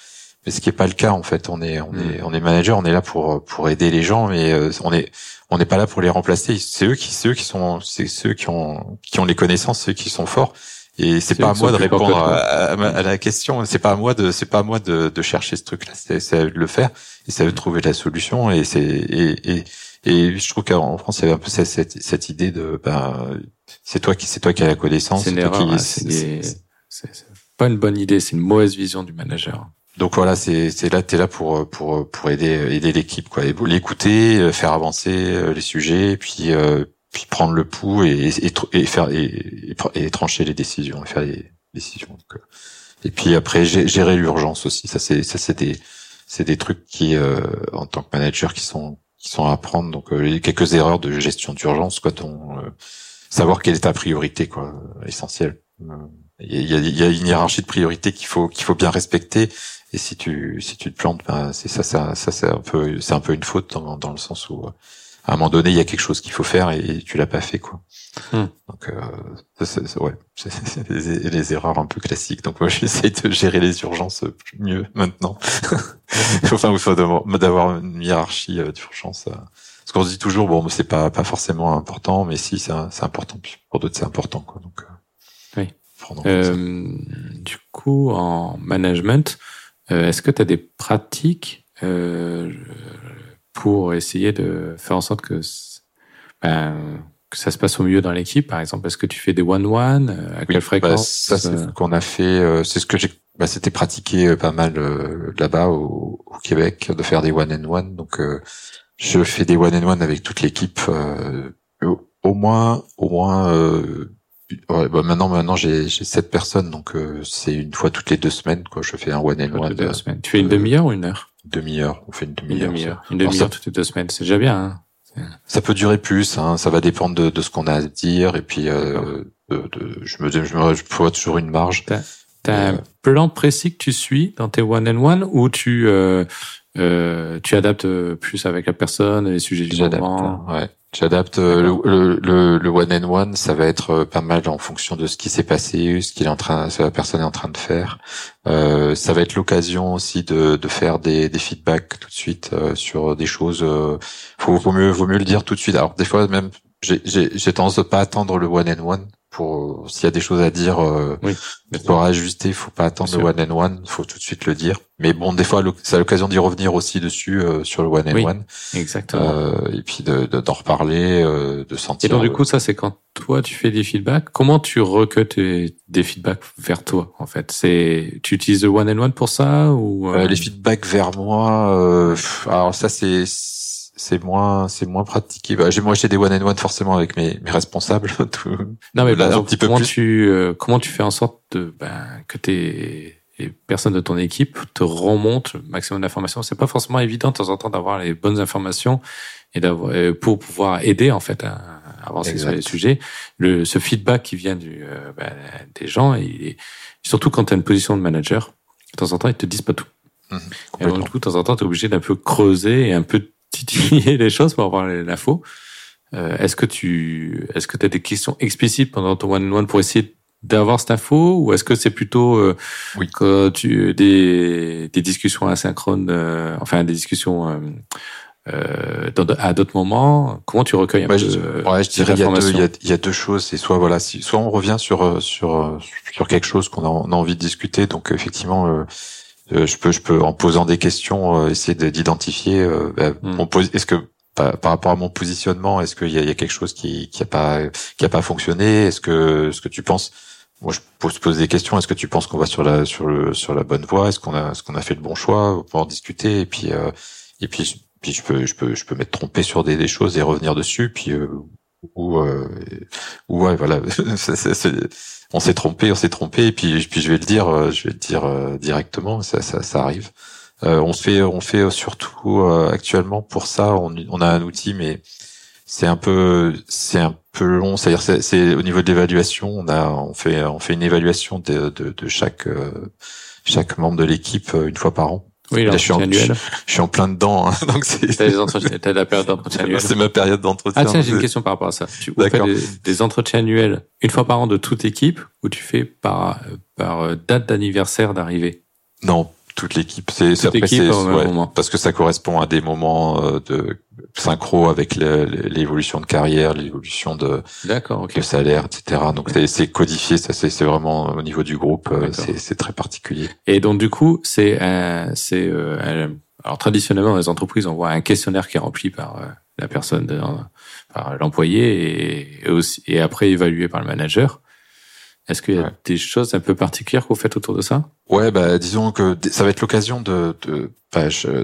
Mais ce qui est pas le cas en fait. On est on est mm. on est manager on est là pour pour aider les gens mais on est on n'est pas là pour les remplacer. C'est eux qui c'est eux qui sont c'est ceux qui ont qui ont les connaissances ceux qui sont forts et c'est pas à moi de répondre à, à, la question. C'est pas à moi de c'est pas à moi de, de chercher ce truc là c'est à eux de le faire. Et ça veut trouver la solution. Et c'est et, et, et je trouve qu'en France il y avait un peu cette, cette, cette idée de ben c'est toi qui c'est toi qui as la connaissance c'est une erreur c'est pas une bonne idée c'est une mauvaise vision du manager. Donc voilà c'est c'est là t'es là pour pour pour aider aider l'équipe quoi. L'écouter faire avancer les sujets puis euh, puis prendre le pouls et, et, et faire et, et, trancher les décisions et faire les décisions euh, et puis après gérer l'urgence aussi ça c'est ça c'est des c'est des trucs qui, euh, en tant que manager, qui sont qui sont à apprendre. Donc euh, quelques erreurs de gestion d'urgence, quoi. Ton, euh, savoir quelle est ta priorité, quoi, essentiel. Il y a, y a, une hiérarchie de priorité qu'il faut qu'il faut bien respecter. Et si tu si tu te plantes, ben c'est ça ça ça c'est un peu c'est un peu une faute dans, dans le sens où à un moment donné, il y a quelque chose qu'il faut faire et, tu l'as pas fait, quoi. Hmm. Donc, euh, c'est, ouais, *laughs* c'est les, les, erreurs un peu classiques. Donc, moi, *laughs* j'essaie de gérer les urgences mieux maintenant. *laughs* enfin, il faut d'avoir une hiérarchie euh, d'urgence. Euh. Parce qu'on se dit toujours, bon, c'est pas pas forcément important, mais si, c'est important. Pour d'autres, c'est important, quoi. Donc, oui. Euh, du coup, en management, est-ce que tu as des pratiques euh, pour essayer de faire en sorte que, ben, que ça se passe au mieux dans l'équipe, par exemple Est-ce que tu fais des one-one euh, À quelle bah, fréquence Ça, c'est ce qu'on a fait. Euh, c'est ce que j'ai. Bah, c'était pratiqué euh, pas mal là-bas au, au, Québec de faire des one-and-one. Donc, je fais des one-and-one avec toute l'équipe. au moins, au moins. Ouais, bah maintenant, maintenant j'ai sept personnes, donc c'est une fois toutes les deux semaines, quoi. Je fais un one and one. Tu fais une demi-heure ou une heure? Demi-heure. On fait une demi-heure. Une demi-heure. Une demi-heure toutes les deux semaines. C'est déjà bien. Hein ça peut durer plus. Hein. Ça va dépendre de, de ce qu'on a à dire. Et puis, euh, de, de, je me je me je vois toujours une marge. T'as, t'as un euh, plan précis que tu suis dans tes one and one ou tu euh, euh, tu adaptes plus avec la personne, les sujets du moment? Ouais. J'adapte euh, le, le, le, one and one, ça va être euh, pas mal en fonction de ce qui s'est passé, ce qu'il est en train, ce que la personne est en train de faire. Euh, ça va être l'occasion aussi de, de faire des, des feedbacks tout de suite euh, sur des choses. Euh, faut, vaut mieux, vaut mieux le dire tout de suite. Alors des fois même, j'ai tendance de pas attendre le one and one pour s'il y a des choses à dire euh, oui, pour ajuster il faut pas attendre le one and one faut tout de suite le dire. Mais bon des fois c'est l'occasion d'y revenir aussi dessus euh, sur le one and one. exactement. Euh, et puis de d'en reparler euh, de sentir et donc du coup ça c'est quand toi tu fais des feedbacks comment tu recueilles des feedbacks vers toi en fait? C'est tu utilises le one and one pour ça ou euh, les feedbacks vers moi alors ça c'est c'est moins c'est moins pratiqué. Bah, j'ai moi j'ai des one and one forcément avec mes, mes responsables. *laughs* Tout, non mais là, un petit peu comment tu euh, comment tu fais en sorte de ben, que tes les personnes de ton équipe te remontent le maximum d'informations? C'est pas forcément évident de temps en temps d'avoir les bonnes informations et d'avoir euh, pour pouvoir aider en fait à, avancer sur les sujets. Le ce feedback qui vient du euh, ben, des gens et surtout quand tu as une position de manager, de temps en temps ils te disent pas tout. Mmh, et donc, du coup, de temps en temps, tu es obligé d'un peu creuser et un peu titiller les choses pour avoir l'info. Euh, est-ce que tu est-ce que as des questions explicites pendant ton one on one pour essayer d'avoir cette info ou est-ce que c'est plutôt euh, oui. que tu des des discussions asynchrones euh, enfin des discussions euh, euh à d'autres moments? Comment tu recueilles un ouais, peu je, ouais, je dirais il y, a deux, il, y a, il y a deux choses c'est soit voilà si, soit on revient sur sur sur quelque chose qu'on a, on a envie de discuter donc effectivement euh, je peux, je peux en posant des questions euh, essayer d'identifier. Euh, bah, mm. Est-ce que par, rapport à mon positionnement, est-ce qu'il y, y a, quelque chose qui, qui a pas, qui a pas fonctionné? Est-ce que, ce que tu penses moi, je pose, pose des questions. Est-ce que tu penses qu'on va sur la sur le sur la bonne voie? Est-ce qu'on a est-ce qu'on a fait le bon choix? Pour en discuter Et puis et puis puis je peux je peux je peux m'être trompé sur des, des choses et revenir dessus. Puis ou ou ouais voilà. *laughs* on s'est trompé, on s'est trompé, et puis, je vais le dire, euh, je vais le dire euh, directement, ça, ça, arrive. Euh, on fait, on fait surtout actuellement pour ça, on, a un outil, mais c'est un peu, c'est un peu long. C'est-à-dire, c'est au niveau de l'évaluation, on a, on fait, on fait une évaluation de chaque, chaque membre de l'équipe une fois par an. Oui, Là, je, suis en, je, suis en plein dedans, hein, *laughs* donc c'est. T'as la période d'entretien annuel. C'est ma période d'entretien. Ah tiens, j'ai une question par rapport à ça. Tu fais des, des, entretiens annuels une fois par an de toute équipe ou tu fais par par euh, date d'anniversaire d'arrivée? Non, toute l'équipe. C'est c'est ouais, parce que ça correspond à des moments euh, de synchro avec l'évolution de carrière, l'évolution de, d'accord, okay. salaire, etc. Donc c'est codifié, ça c'est vraiment au niveau du groupe, euh, c'est très particulier. Et donc du coup c'est c'est euh, alors traditionnellement dans les entreprises on voit un questionnaire qui est rempli par la personne, par l'employé et, aussi et après évalué par le manager. Est-ce qu'il y a des choses un peu particulières que vous faites autour de ça? Ouais, bah disons que ça va être l'occasion de, de,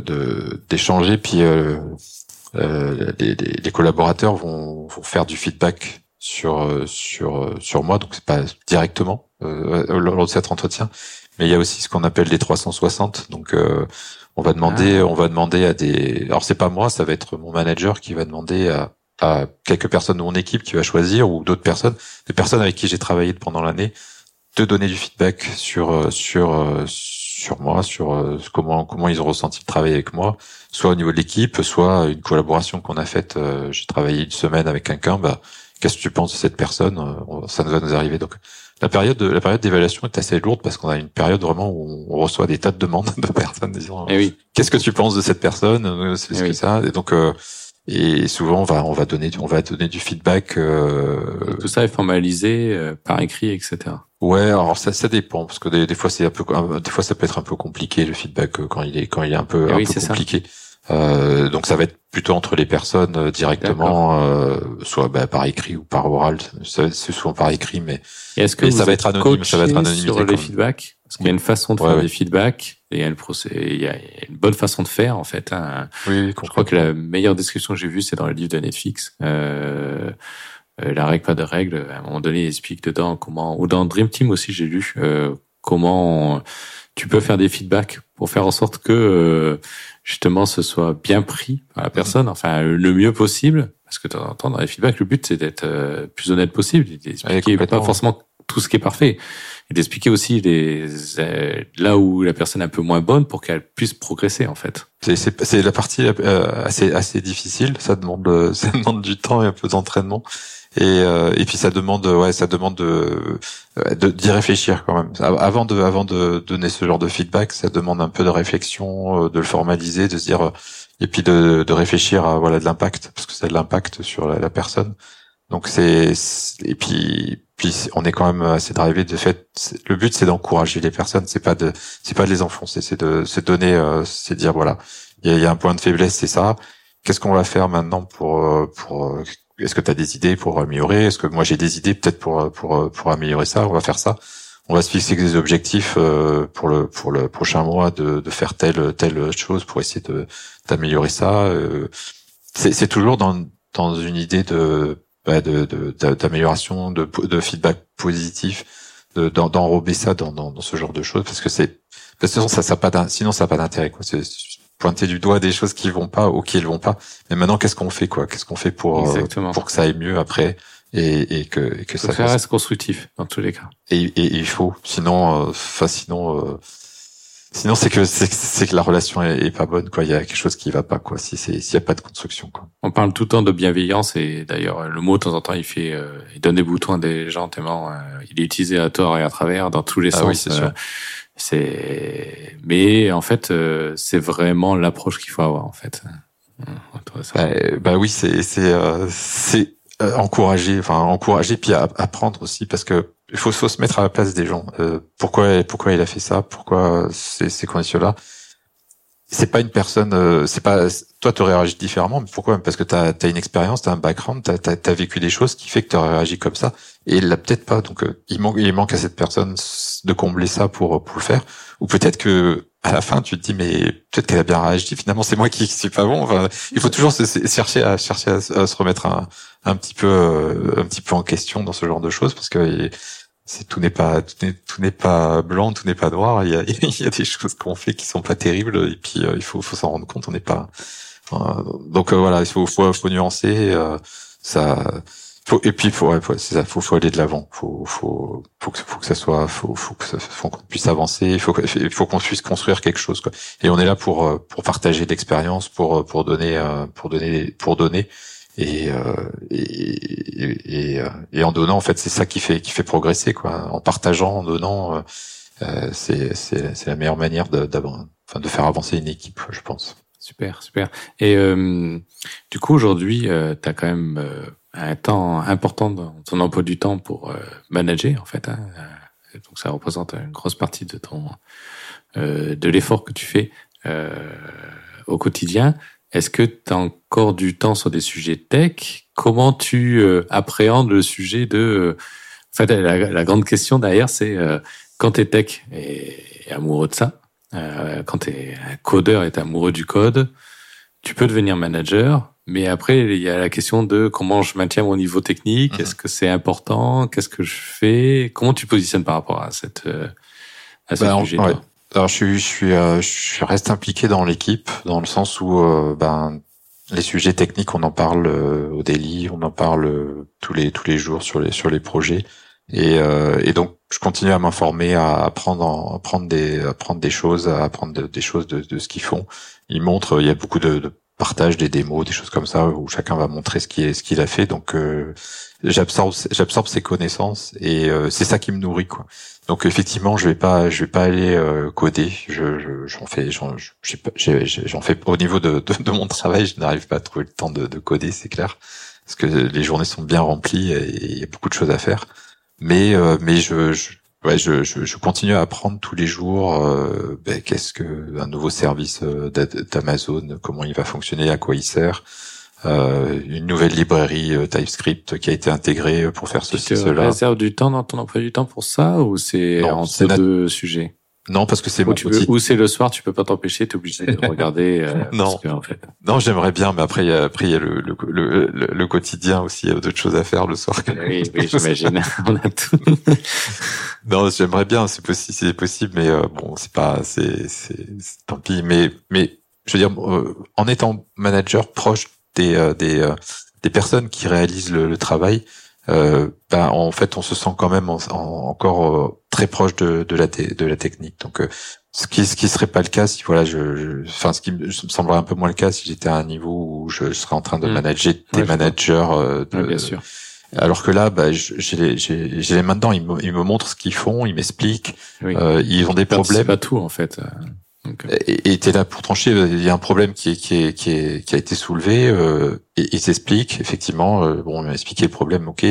de d'échanger, puis euh, euh, les, les, collaborateurs vont, vont faire du feedback sur sur sur moi, donc c'est pas directement euh, lors de cet entretien, mais il y a aussi ce qu'on appelle les 360, donc euh, on va demander, ah. on va demander à des, alors c'est pas moi, ça va être mon manager qui va demander à à quelques personnes de mon équipe qui va choisir ou d'autres personnes, des personnes avec qui j'ai travaillé pendant l'année, de donner du feedback sur euh, sur euh, sur moi, sur comment comment ils ont ressenti le travail avec moi, soit au niveau de l'équipe, soit une collaboration qu'on a faite. J'ai travaillé une semaine avec quelqu'un, bah qu'est-ce que tu penses de cette personne Ça va nous arriver. Donc la période de, la période d'évaluation est assez lourde parce qu'on a une période vraiment où on reçoit des tas de demandes *laughs* de personnes disant eh oui. qu'est-ce que tu penses de cette personne c'est eh ça et donc euh, et souvent on va on va donner on va donner du feedback euh... tout ça est formalisé euh, par écrit etc ouais alors ça ça dépend parce que des, des fois c'est un peu des fois ça peut être un peu compliqué le feedback euh, quand il est quand il est un peu, eh un peu compliqué. Euh, donc ça va être plutôt entre les personnes euh, directement, euh, soit bah, par écrit ou par oral. C'est souvent par écrit, mais, est-ce que ça va être anonyme, ça va être anonyme sur les feedbacks? Parce qu'il y a une façon de faire des feedbacks et il y, a il y a une bonne façon de faire en fait. Hein. Oui, je crois que la meilleure description que j'ai vue, c'est dans le livre de Netflix. Euh, euh, la règle pas de règle. À un moment donné, il explique dedans comment, ou dans Dream Team aussi, j'ai lu euh, comment tu peux faire des feedbacks pour faire en sorte que justement ce soit bien pris par la personne, enfin le mieux possible, parce que de temps en temps dans les feedbacks, le but c'est d'être euh, plus honnête possible, d'expliquer pas forcément tout ce qui est parfait, et d'expliquer aussi les euh, là où la personne est un peu moins bonne pour qu'elle puisse progresser en fait. C'est la partie euh, assez assez difficile, ça demande *laughs* ça demande du temps et un peu d'entraînement. Et, euh, et puis ça demande, ouais, ça demande de d'y réfléchir quand même. Avant de, avant de donner ce genre de feedback, ça demande un peu de réflexion, euh, de le formaliser, de se dire, et puis de, de réfléchir à voilà de l'impact, parce que a de l'impact sur la, personne. Donc c'est, et puis, puis on est quand même assez drivé de fait. Le but c'est d'encourager les personnes, c'est pas de, c'est pas de les enfoncer, c'est de, c'est donner, euh, c'est dire voilà, il y a, y a, un point de faiblesse, c'est ça. Qu'est-ce qu'on va faire maintenant pour, pour est-ce que tu as des idées pour améliorer? Est-ce que moi j'ai des idées peut-être pour pour pour améliorer ça? On va faire ça. On va se fixer des objectifs euh, pour le pour le prochain mois de, de faire telle telle chose pour essayer de d'améliorer ça. Euh, c'est toujours dans dans une idée de bah, de d'amélioration, de, de, de feedback positif, d'enrober ça dans, dans, dans ce genre de choses parce que c'est parce que sinon ça, ça pas sinon ça n'a pas d'intérêt quoi. C'est pointer du doigt des choses qui vont pas ou qui ne vont pas. Mais maintenant, qu'est-ce qu'on fait, quoi? Qu'est-ce qu'on fait pour euh, pour que ça aille mieux après et, et que, et que ça, reste constructif dans tous les cas. Et, et, il faut, sinon, euh, enfin sinon, euh, sinon c'est que c'est que la relation est, pas bonne, quoi. Il y a quelque chose qui va pas, quoi. Si c'est s'il y a pas de construction, quoi. On parle tout le temps de bienveillance et d'ailleurs le mot de temps en temps il fait, il donne des boutons à des gens tellement il est utilisé à tort et à travers dans tous les ah sens. Oui, c'est, mais en fait, euh, c'est vraiment l'approche qu'il faut avoir en fait. Bah, bah, oui, c'est c'est euh, c'est euh, encourager, enfin encourager puis apprendre aussi parce que il faut, faut se mettre à la place des gens. pourquoi pourquoi il a fait ça? Pourquoi ces ces conditions là c'est pas une personne, euh, c'est pas toi tu aurais réagi différemment, mais pourquoi? Parce que tu as, une expérience, tu as un background, tu as, vécu des choses qui fait que tu aurais réagi comme ça, et il l'a peut-être pas. Donc euh, il manque, il manque à cette personne de combler ça pour pour le faire, ou peut-être que à la fin tu te dis mais peut-être qu'elle a bien réagi. Finalement c'est moi qui suis pas bon. Enfin, il faut toujours se, chercher à chercher à, se remettre un, un petit peu euh, un petit peu en question dans ce genre de choses parce que c'est tout n'est pas tout n'est pas blanc, tout n'est pas noir. Il y a, *laughs* il y a des choses qu'on fait qui sont pas terribles et puis euh, il faut faut s'en rendre compte. On n'est pas donc euh, voilà, il faut faut, faut nuancer euh, ça. Faut, et puis faut, ouais, c'est ça, faut, faut aller de l'avant. Faut, faut, faut que, faut que ça soit, faut, faut que ça, faut qu'on puisse avancer. Il faut, il faut qu'on puisse construire quelque chose. Quoi. Et on est là pour, pour partager l'expérience, pour, pour donner, pour donner, pour donner. Euh, et, et, et, et, en donnant en fait c'est ça qui fait qui fait progresser quoi. En partageant en donnant euh, euh c'est c'est la meilleure manière de enfin de faire avancer une équipe je pense. Super super. Et euh, du coup aujourd'hui euh, tu as quand même un temps important dans ton emploi du temps pour manager en fait hein, donc ça représente une grosse partie de ton de l'effort que tu fais au quotidien est-ce que tu as encore du temps sur des sujets tech? Comment tu euh, appréhendes le sujet de... Euh, en fait, la, grande question derrière, c'est euh, quand tu es tech et, amoureux de ça, quand tu es un codeur et amoureux du code, tu peux devenir manager, mais après, il y a la question de comment je maintiens mon niveau technique, mhm. est-ce que c'est important, qu'est-ce que je fais, comment tu positionnes par rapport à cette à ce bah, sujet alors je suis, je suis, euh, je reste impliqué dans l'équipe dans le sens où euh, ben les sujets techniques on en parle euh, au daily, on en parle tous les tous les jours sur les sur les projets et, et donc je continue à m'informer, à apprendre, à apprendre des, à apprendre des choses, à apprendre des choses de, de ce qu'ils font. Ils montrent, il y a beaucoup de, de partage des démos, des choses comme ça où chacun va montrer ce qu'il ce qu'il a fait. Donc euh, j'absorbe j'absorbe ses connaissances et euh, c'est ça qui me nourrit quoi. Donc effectivement, je vais pas je vais pas aller euh, coder. Je j'en fais j'en j'en fais au niveau de, de, de mon travail, je n'arrive pas à trouver le temps de, de coder, c'est clair, parce que les journées sont bien remplies et il y a beaucoup de choses à faire. Mais mais je, je ouais, je, je, je, continue à apprendre tous les jours euh, ben, qu'est-ce que un nouveau service euh, d'Amazon, comment il va fonctionner, à quoi il sert. Euh, une nouvelle librairie euh, TypeScript qui a été intégrée pour faire ceci, cela. Tu réserves du temps dans ton emploi du temps pour ça ou c'est entre deux sujets? Non, parce que c'est mon tu Ou c'est le soir, tu peux pas t'empêcher, t'es obligé de *laughs* regarder. Euh, non, en fait. Non, j'aimerais bien, mais après, il y a, après il y a le, le, le, le, quotidien aussi, il y a d'autres choses à faire le soir. oui, oui, j'imagine. *laughs* On a tout. non, j'aimerais bien, c'est possible, c'est possible, mais euh, bon, c'est pas, c'est, c'est, tant pis. Mais, mais, je veux dire, euh, en étant manager proche des, euh, des, des personnes qui réalisent le, le travail, euh, ben, en fait, on se sent quand même encore euh, très proche de, de, la de la technique. Donc, euh, ce qui ce qui serait pas le cas si voilà, je, enfin, ce qui me, semblerait un peu moins le cas si j'étais à un niveau où je, serais en train de mmh. manager des managers. De, bien sûr. Alors que là, bah, j'ai les, j'ai les mains dedans. Ils me, ils me montrent ce qu'ils font, ils m'expliquent. ils ont des problèmes. C'est pas tout en fait. Et tu es là pour trancher. Il y a un problème qui, qui, qui, a été soulevé euh, et il s'explique. Effectivement, euh, bon, on m'a expliqué le problème, ok.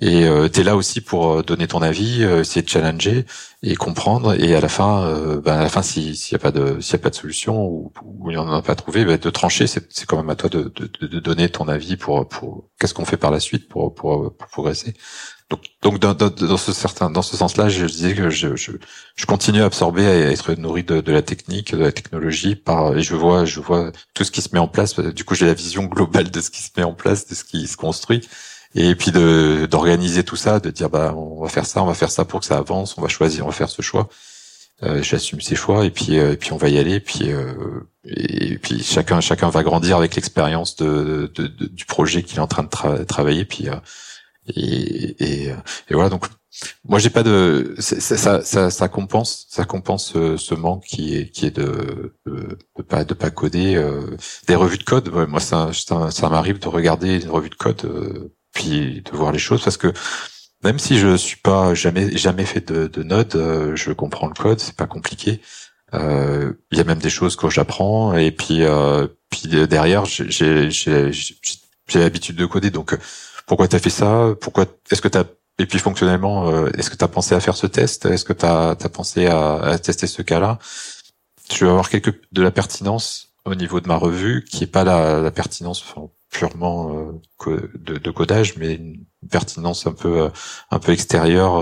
Et euh, tu es là aussi pour euh, donner ton avis, euh, essayer de challenger et comprendre. Et à la fin, euh, ben à la fin, s'il n'y a pas de s'il a pas de solution ou, ou il n'y en a pas trouvé, ben de trancher, c'est quand même à toi de, de, de, donner ton avis pour pour qu'est-ce qu'on fait par la suite pour pour, pour progresser. Donc, donc dans, dans, dans, ce certain, dans ce sens-là, je disais que je, je, je, continue à absorber, à être nourri de, de, la technique, de la technologie, par et je vois, je vois tout ce qui se met en place. Du coup, j'ai la vision globale de ce qui se met en place, de ce qui se construit, et puis de d'organiser tout ça, de dire bah on va faire ça, on va faire ça pour que ça avance, on va choisir, on va faire ce choix. Euh, J'assume ces choix et puis euh, et puis on va y aller. Et puis euh, et puis chacun chacun va grandir avec l'expérience de, de, du projet qu'il est en train de travailler. Puis euh, et, et, et, voilà donc moi j'ai pas de ça, ça, ça, compense ça compense ce, ce, manque qui est qui est de, de, de pas de pas coder euh, des revues de code moi ça ça, ça m'arrive de regarder une revue de code euh, puis de voir les choses parce que même si je suis pas jamais jamais fait de, de Node euh, je comprends le code c'est pas compliqué. Il y a même des choses que j'apprends et puis puis derrière j'ai j'ai l'habitude de coder donc pourquoi tu as fait ça? Pourquoi est-ce que tu et puis fonctionnellement, euh, est-ce que tu as pensé à faire ce test? Est-ce que tu as, pensé à, tester ce cas-là? Je vais avoir quelque de la pertinence au niveau de ma revue, qui est pas la, pertinence purement euh, de, codage, mais une pertinence un peu euh, un peu extérieure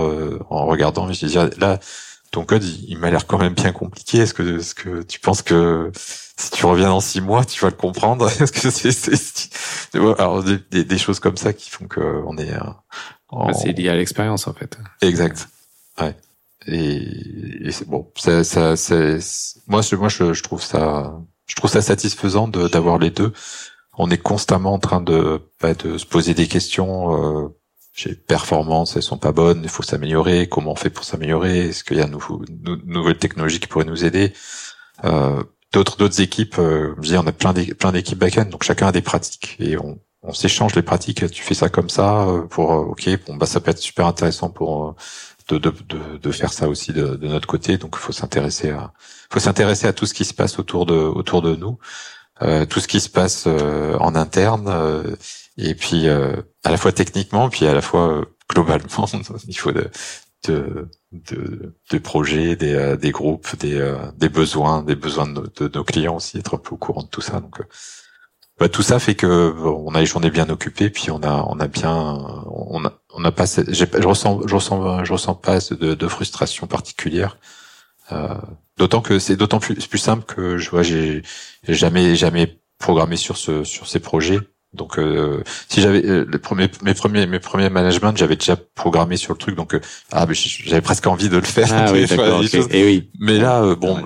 en regardant. Je dis là, ton code, il, m'a l'air quand même bien compliqué. Est-ce que, est-ce que tu penses que si tu reviens dans six mois, tu vas le comprendre? *laughs* Est-ce que c'est, c'est, alors des, des, choses comme ça qui font que on est. En... C'est lié à l'expérience en fait. Exact. Ouais. Et, et c'est bon. Ça, ça, c'est moi, moi, je, je, trouve ça, je trouve ça satisfaisant de, d'avoir les deux. On est constamment en train de, bah, de se poser des questions. Euh, j'ai performances, elles sont pas bonnes, il faut s'améliorer. Comment on fait pour s'améliorer Est-ce qu'il y a de nouvelles technologies qui pourraient nous aider euh, D'autres d'autres équipes, euh, je dis, on a plein d'équipes back-end, donc chacun a des pratiques et on, on s'échange les pratiques. Tu fais ça comme ça euh, pour euh, ok, bon bah ça peut être super intéressant pour de, de, de, de faire ça aussi de, de notre côté. Donc faut s'intéresser à faut s'intéresser à tout ce qui se passe autour de autour de nous, euh, tout ce qui se passe en interne et puis euh, à la fois techniquement, puis à la fois euh, globalement, *laughs* il faut de, de, de, de projets, des, euh, des groupes, des, des besoins, des besoins de, de, nos clients aussi, être un peu au courant de tout ça. Donc bah, tout ça fait que on a les journées bien occupées, puis on a on a bien on a on a pas je ressens je ressens je ressens pas de, de frustration particulière. Euh, d'autant que c'est d'autant plus plus simple que je vois j'ai jamais jamais programmé sur ce sur ces projets donc, euh, si j'avais euh, les premiers, mes premiers, mes premiers management, j'avais déjà programmé sur le truc, donc euh, ah, j'avais presque envie de le faire. Ah, *laughs* oui, Et oui. Mais là, bon,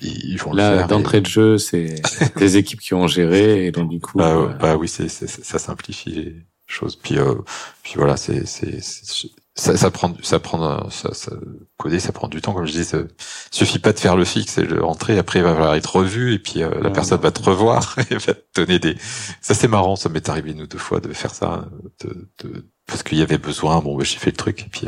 ils font là, le faire. d'entrée de jeu, c'est *laughs* des équipes qui ont géré, et donc du coup. Bah, bah oui, c'est, ça simplifie les choses. Puis, puis voilà, c'est, c'est, ça, ça prend, ça prend, ça, ça, coder, ça prend du temps. Comme je dis, ça suffit pas de faire le fixe et le rentrer. Après, il va falloir être revu et puis la personne va te revoir *laughs* et va te donner des. Ça c'est marrant. Ça m'est arrivé une ou deux fois de faire ça, de, de... parce qu'il y avait besoin. Bon, bah, j'ai fait le truc et puis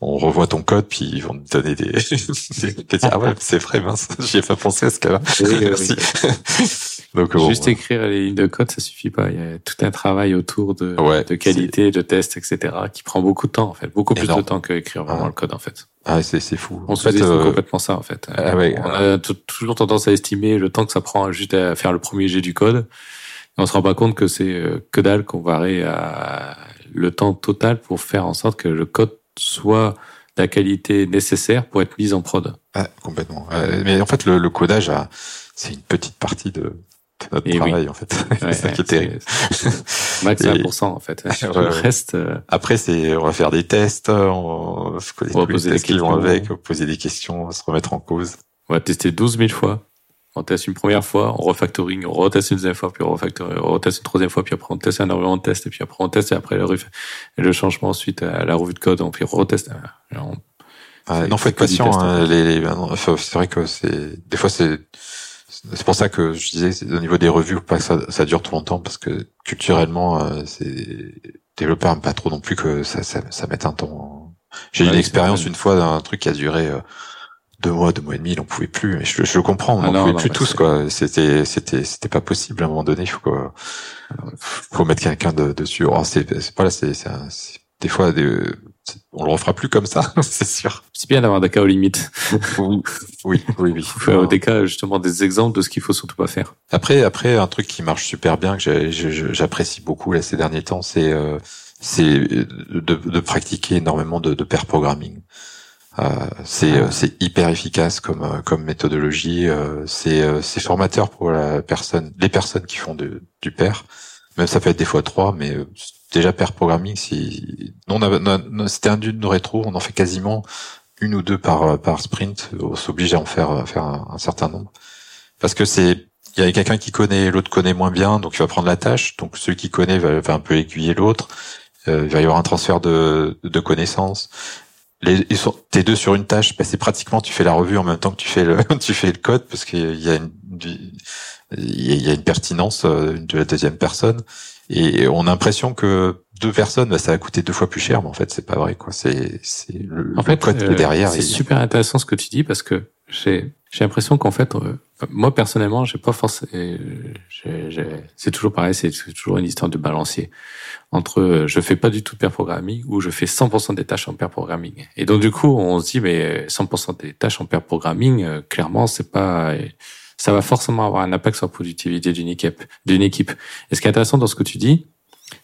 on revoit ton code, puis ils vont te donner des. *laughs* ah ouais, c'est vrai, mince, *laughs* j'y ai pas pensé à ce cas-là. Merci. *laughs* Donc, Juste écrire les lignes de code, ça suffit pas. Il y a tout un travail autour de, de qualité, de test, etc., qui prend beaucoup de temps, en fait. Beaucoup plus de temps qu'écrire vraiment le code, en fait. Ah, c'est, c'est fou. On se fait euh... complètement ça, en fait. Ah, ouais, on a toujours tendance à estimer le temps que ça prend juste à faire le premier jet du code. Et on se rend pas compte que c'est euh, que dalle comparé à le temps total pour faire en sorte que le code soit la qualité nécessaire pour être mise en prod. Ah, complètement. mais en fait, le, le codage, c'est une petite partie de, notre travail en fait. *laughs* c'est ça qui est terrible. Max 1% en fait. *laughs* Le reste. Euh, Après c'est on va faire des tests, on, va poser des questions avec, poser des questions, se remettre en cause. On va tester 12 000 fois. On teste une première fois, on refactoring, on reteste une deuxième fois, puis on refactoring, on reteste une troisième fois, puis après on teste un environnement de test, et puis après on teste, et après le, le changement ensuite à la revue de code, on puis reteste. On... Ah, non, faut être patient. Hein, les, les, c'est vrai que c'est des fois c'est c'est pour ça que je disais au niveau des revues, pas que ça, ça dure trop longtemps parce que culturellement, euh, c'est développeurs n'aiment pas trop non plus que ça, ça, ça mette un temps. J'ai eu une expérience une fois d'un truc qui a duré euh, deux mois, deux mois et demi, il en pouvait plus. je, je le comprends, on ah n'en pouvait plus tous quoi. C'était, c'était, c'était pas possible à un moment donné. Il faut, quoi, faut mettre quelqu'un de, dessus. Oh, c'est, c'est pas là, c'est, c'est, des fois des, on le refera plus comme ça, *laughs* c'est sûr. C'est bien d'avoir des cas aux limites. oui, oui, oui. oui. Faut des cas justement des exemples de ce qu'il faut surtout pas faire. Après, après un truc qui marche super bien que j'apprécie beaucoup là ces derniers temps, c'est euh, c'est de, de, pratiquer énormément de, de pair programming. Euh, c'est ah. c'est hyper efficace comme euh, comme méthodologie. Euh, c'est euh, c'est formateur pour la personne, les personnes qui font de, du pair. Même ça peut être des fois trois, mais déjà pair programming, si c'était un d'une rétro, on en fait quasiment une ou deux par par sprint, on s'oblige à en faire faire un, certain nombre parce que c'est il y a quelqu'un qui connaît, l'autre connaît moins bien, donc il va prendre la tâche. Donc celui qui connaît va, un peu aiguiller l'autre. Euh, il va y avoir un transfert de, de connaissances. Les, ils sont, t'es deux sur une tâche, bah c'est pratiquement tu fais la revue en même temps que tu fais le *laughs* tu fais le code parce qu'il y a une il y a une pertinence euh, de la deuxième personne et on a l'impression que deux personnes, bah, ça va coûter deux fois plus cher, mais en fait, c'est pas vrai, quoi. C'est, c'est le, en fait, euh, derrière. C'est super intéressant ce que tu dis parce que j'ai, j'ai l'impression qu'en fait, euh, moi personnellement, j'ai pas forcément, c'est toujours pareil, c'est toujours une histoire de balancier entre euh, je fais pas du tout de pair programming ou je fais 100% des tâches en pair programming. Et donc du coup, on se dit mais 100% des tâches en pair programming, clairement, c'est pas ça va forcément avoir un impact sur la productivité d'une équipe. D'une équipe. Et ce qui est intéressant dans ce que tu dis,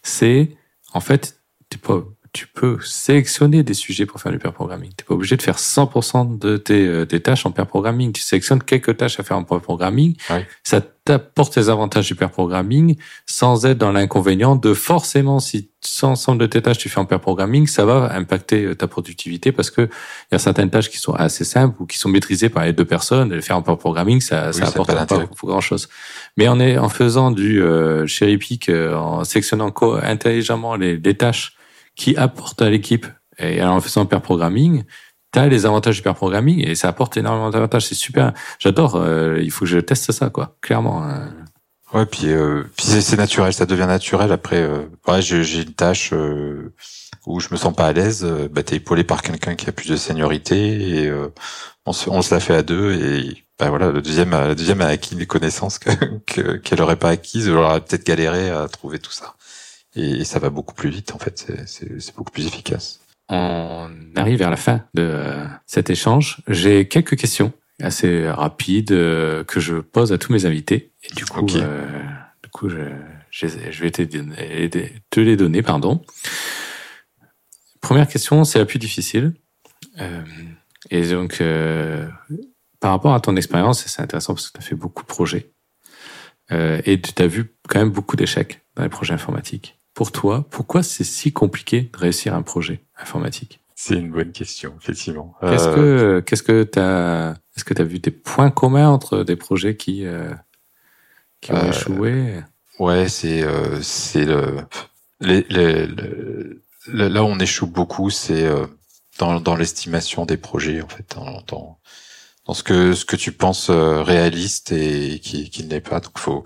c'est en fait, tu peux, tu peux sélectionner des sujets pour faire du pair programming. Tu n'es pas obligé de faire 100% de tes, euh, tes, tâches en pair programming. Tu sélectionnes quelques tâches à faire en pair programming. Ça t'apporte les avantages du pair programming sans être dans l'inconvénient de forcément, si ensemble de tes tâches tu fais en pair programming, ça va impacter euh, ta productivité parce que il y a certaines tâches qui sont assez simples ou qui sont maîtrisées par les deux personnes. Et les faire en pair programming, ça, ça apporte pas, pas grand chose. Mais en, est, en faisant du euh, cherry pick, euh, en sélectionnant intelligemment les, les tâches qui apportent à l'équipe et en faisant pair programming, tu as les avantages du pair programming et ça apporte énormément d'avantages. C'est super. J'adore. Euh, il faut que je teste ça, quoi. Clairement. Hein. Ouais, puis, euh, puis c'est naturel, ça devient naturel. Après, euh, ouais, j'ai une tâche euh, où je me sens pas à l'aise. Euh, bah, t'es épaulé par quelqu'un qui a plus de seniorité et euh, on, se, on se la fait à deux et bah voilà, le deuxième, la deuxième a acquis des connaissances *laughs* qu'elle que, qu'elle aurait pas acquises. Elle aurait peut-être galéré à trouver tout ça. Et, ça va beaucoup plus vite en fait. C'est beaucoup plus efficace. On arrive vers la fin de cet échange. J'ai quelques questions assez rapides que je pose à tous mes invités. Et du coup, euh, du coup, je, je, vais te, te, les donner, pardon. Première question, c'est la plus difficile. Euh, et donc, euh, par rapport à ton expérience, c'est intéressant parce que tu as fait beaucoup de projets. Euh, et tu as vu quand même beaucoup d'échecs dans les projets informatiques. Pour toi, pourquoi c'est si compliqué de réussir un projet informatique? C'est une bonne question, effectivement. Qu'est-ce que qu'est-ce que tu as est-ce que tu as vu des points communs entre des projets qui qui ont euh, échoué? Ouais, c'est euh, c'est le, les, les, là où on échoue beaucoup, c'est dans, dans l'estimation des projets en fait, dans, dans, dans, ce que ce que tu penses réaliste et qui, qui ne l'est pas. Donc faut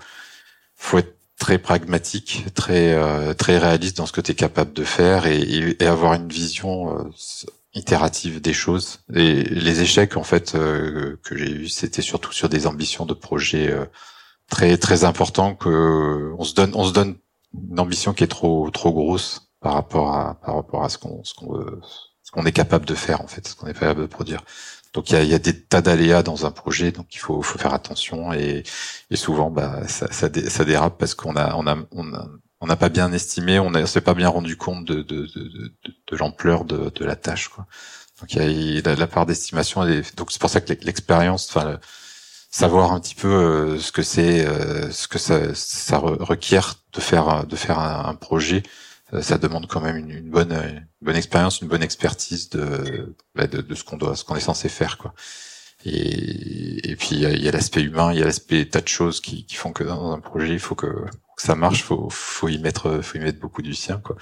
faut être très pragmatique, très euh, très réaliste dans ce que tu es capable de faire et, et, avoir une vision euh, itérative des choses. Et les échecs en fait euh, que j'ai eu, c'était surtout sur des ambitions de projets très très importants que on se donne on se donne une ambition qui est trop trop grosse par rapport à par rapport à ce qu'on ce qu'on ce qu'on est capable de faire en fait, ce qu'on est capable de produire. Donc il y a, y a, des tas d'aléas dans un projet, donc il faut, faut faire attention et, et souvent bah ça, ça, dérape parce qu'on a on a on a on n'a pas bien estimé, on ne s'est pas bien rendu compte de, de, de, de, de l'ampleur de, de la tâche. Quoi. Donc il y a, la part d'estimation, donc c'est pour ça que l'expérience, enfin savoir un petit peu euh, ce que c'est, euh, ce que ça, ça requiert de faire de faire un projet, euh, ça demande quand même une, une bonne une bonne expérience, une bonne expertise de bah, de, de, ce qu'on doit, ce qu'on est censé faire, quoi. Et, et puis il y a, l'aspect humain, il y a l'aspect tas de choses qui, qui font que dans un projet, il faut que, que ça marche, faut faut y mettre faut y mettre beaucoup du sien, quoi.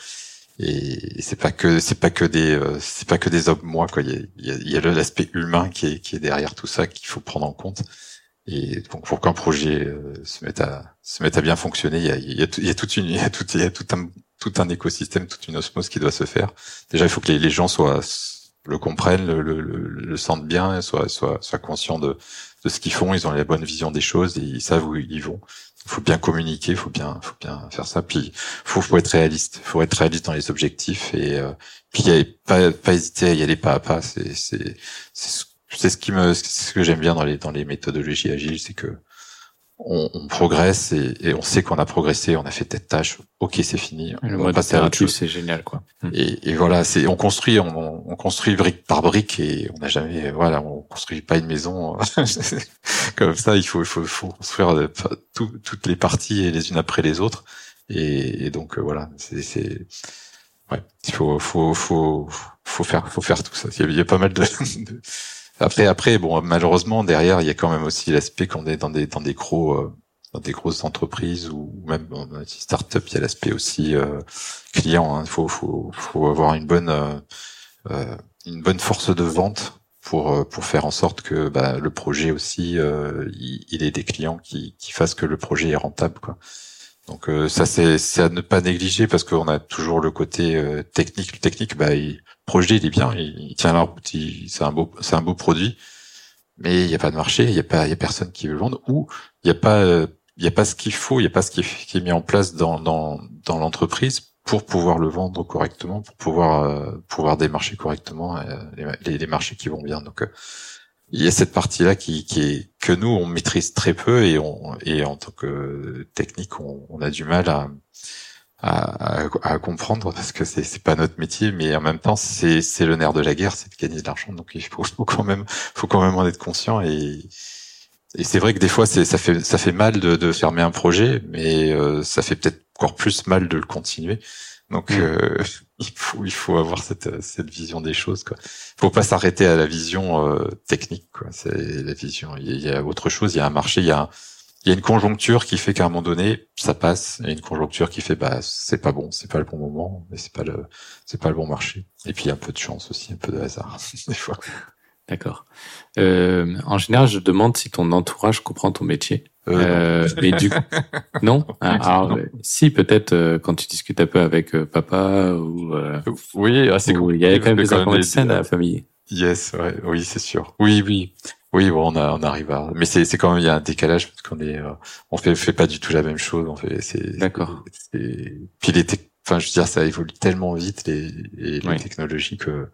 Et, c'est pas que c'est pas que des euh, c'est pas que des hommes moi quoi. Il y a, il y a, l'aspect humain qui est qui est derrière tout ça qu'il faut prendre en compte. Et donc pour qu'un projet euh, se mette à se mette à bien fonctionner, il y a, il y a, il y a toute une il y a tout il y a tout un tout un écosystème, toute une osmose qui doit se faire. Déjà, il faut que les, gens soient le comprennent, le, le, le, sentent bien, soient, soient, soient conscients de, de ce qu'ils font. Ils ont la bonne vision des choses et ils savent où ils vont. Il faut bien communiquer, il faut bien, faut bien faire ça. Puis, faut, faut être réaliste. Faut être réaliste dans les objectifs et euh, puis pas, pas hésiter à y aller pas à pas. C'est, c'est, c'est ce qui me, ce que j'aime bien dans les dans les méthodologies agiles, c'est que on, on progresse et, et, on sait qu'on a progressé, on a fait telle tâche, ok c'est fini. Le mode itératif c'est génial quoi. Hmm. Et, et, voilà, c'est on construit, on, on, construit brique par brique et on n'a jamais, voilà, on construit pas une maison *laughs* comme ça. Il faut, il faut, faut construire euh, toutes les parties les unes après les autres. Et, donc euh, voilà, c'est, ouais, il faut, faut, faut, faut faire, faut faire tout ça. Il y a, il y a pas mal de, *laughs* de après, après, bon, malheureusement, derrière, il y a quand même aussi l'aspect qu'on est dans des dans des gros euh, dans des grosses entreprises ou même dans des startups, il y a l'aspect aussi euh, client. Hein. Il faut, faut faut avoir une bonne euh, une bonne force de vente pour pour faire en sorte que bah, le projet aussi il, il, ait des clients qui qui fassent que le projet est rentable, quoi. Donc ça c'est c'est à ne pas négliger parce qu'on a toujours le côté technique. Le technique, bah, il, projet il est bien, il, tient la route, c'est un beau, c'est un beau produit, mais il n'y a pas de marché, il n'y a pas, il y a personne qui veut le vendre, ou il n'y a pas, il y a pas ce qu'il faut, il n'y a pas ce qui est, mis en place dans dans, dans l'entreprise pour pouvoir le vendre correctement, pour pouvoir euh, pouvoir démarcher correctement euh, les, marchés qui vont bien. Donc euh, il y a cette partie-là qui, qui est que nous on maîtrise très peu et on et en tant que technique on a du mal à à, à, comprendre parce que c'est c'est pas notre métier, mais en même temps c'est c'est le nerf de la guerre, c'est de gagner de l'argent. Donc il faut, faut, quand même faut quand même en être conscient et et c'est vrai que des fois c'est ça fait ça fait mal de, de fermer un projet, mais euh, ça fait peut-être encore plus mal de le continuer. Donc mm. euh, *laughs* il faut il faut avoir cette cette vision des choses quoi. Faut pas s'arrêter à la vision euh, technique quoi. C'est la vision. Il y a autre chose. Il y a un marché. Il y a il y a une conjoncture qui fait qu'à un moment donné, ça passe, et une conjoncture qui fait bah c'est pas bon, c'est pas le bon moment, mais c'est pas le c'est pas le bon marché. Et puis un peu de chance aussi, un peu de hasard *laughs* des fois. D'accord. Euh, en général, je demande si ton entourage comprend ton métier. Euh, euh mais du *laughs* non? Ah, alors, si peut-être quand tu discutes un peu avec papa ou oui, ah, c'est cool. Il y a quand même des informations à la famille. Yes, ouais, oui, c'est sûr. Oui, oui. Oui, bon, on, a, on arrive à, mais c'est c'est quand même il y a un décalage parce qu'on est, euh, on fait fait pas du tout la même chose. On fait, c'est d'accord. Puis les, enfin, je veux dire, ça évolue tellement vite les, les, technologies que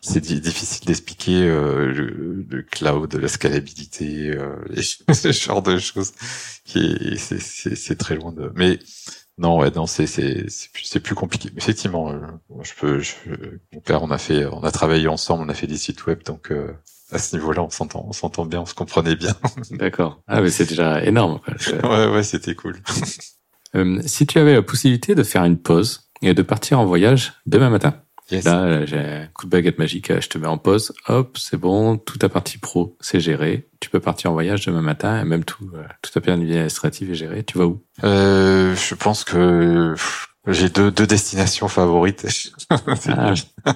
c'est difficile d'expliquer euh, le, le, cloud, la scalabilité, euh, *laughs* ce genre de choses. Qui c'est c'est très loin de. Mais non, ouais, non, c'est c'est c'est plus, plus compliqué. Effectivement, euh, je peux, je, mon père, on a fait, on a travaillé ensemble, on a fait des sites web, donc. Euh, à ce niveau-là, on s'entend, on s'entend bien, on se comprenait bien. *laughs* D'accord. Ah, mais c'est déjà énorme. *laughs* ouais, ouais, c'était cool. *laughs* euh, si tu avais la possibilité de faire une pause et de partir en voyage demain matin, là, j'ai un coup de baguette magique, je te mets en pause, hop, c'est bon, toute ta partie pro, c'est géré. Tu peux partir en voyage demain matin et même tout, euh, toute ta vie administrative est gérée. Tu vas où? Euh, Je pense que J'ai deux, deux destinations favorites. *laughs* Ah. *laughs*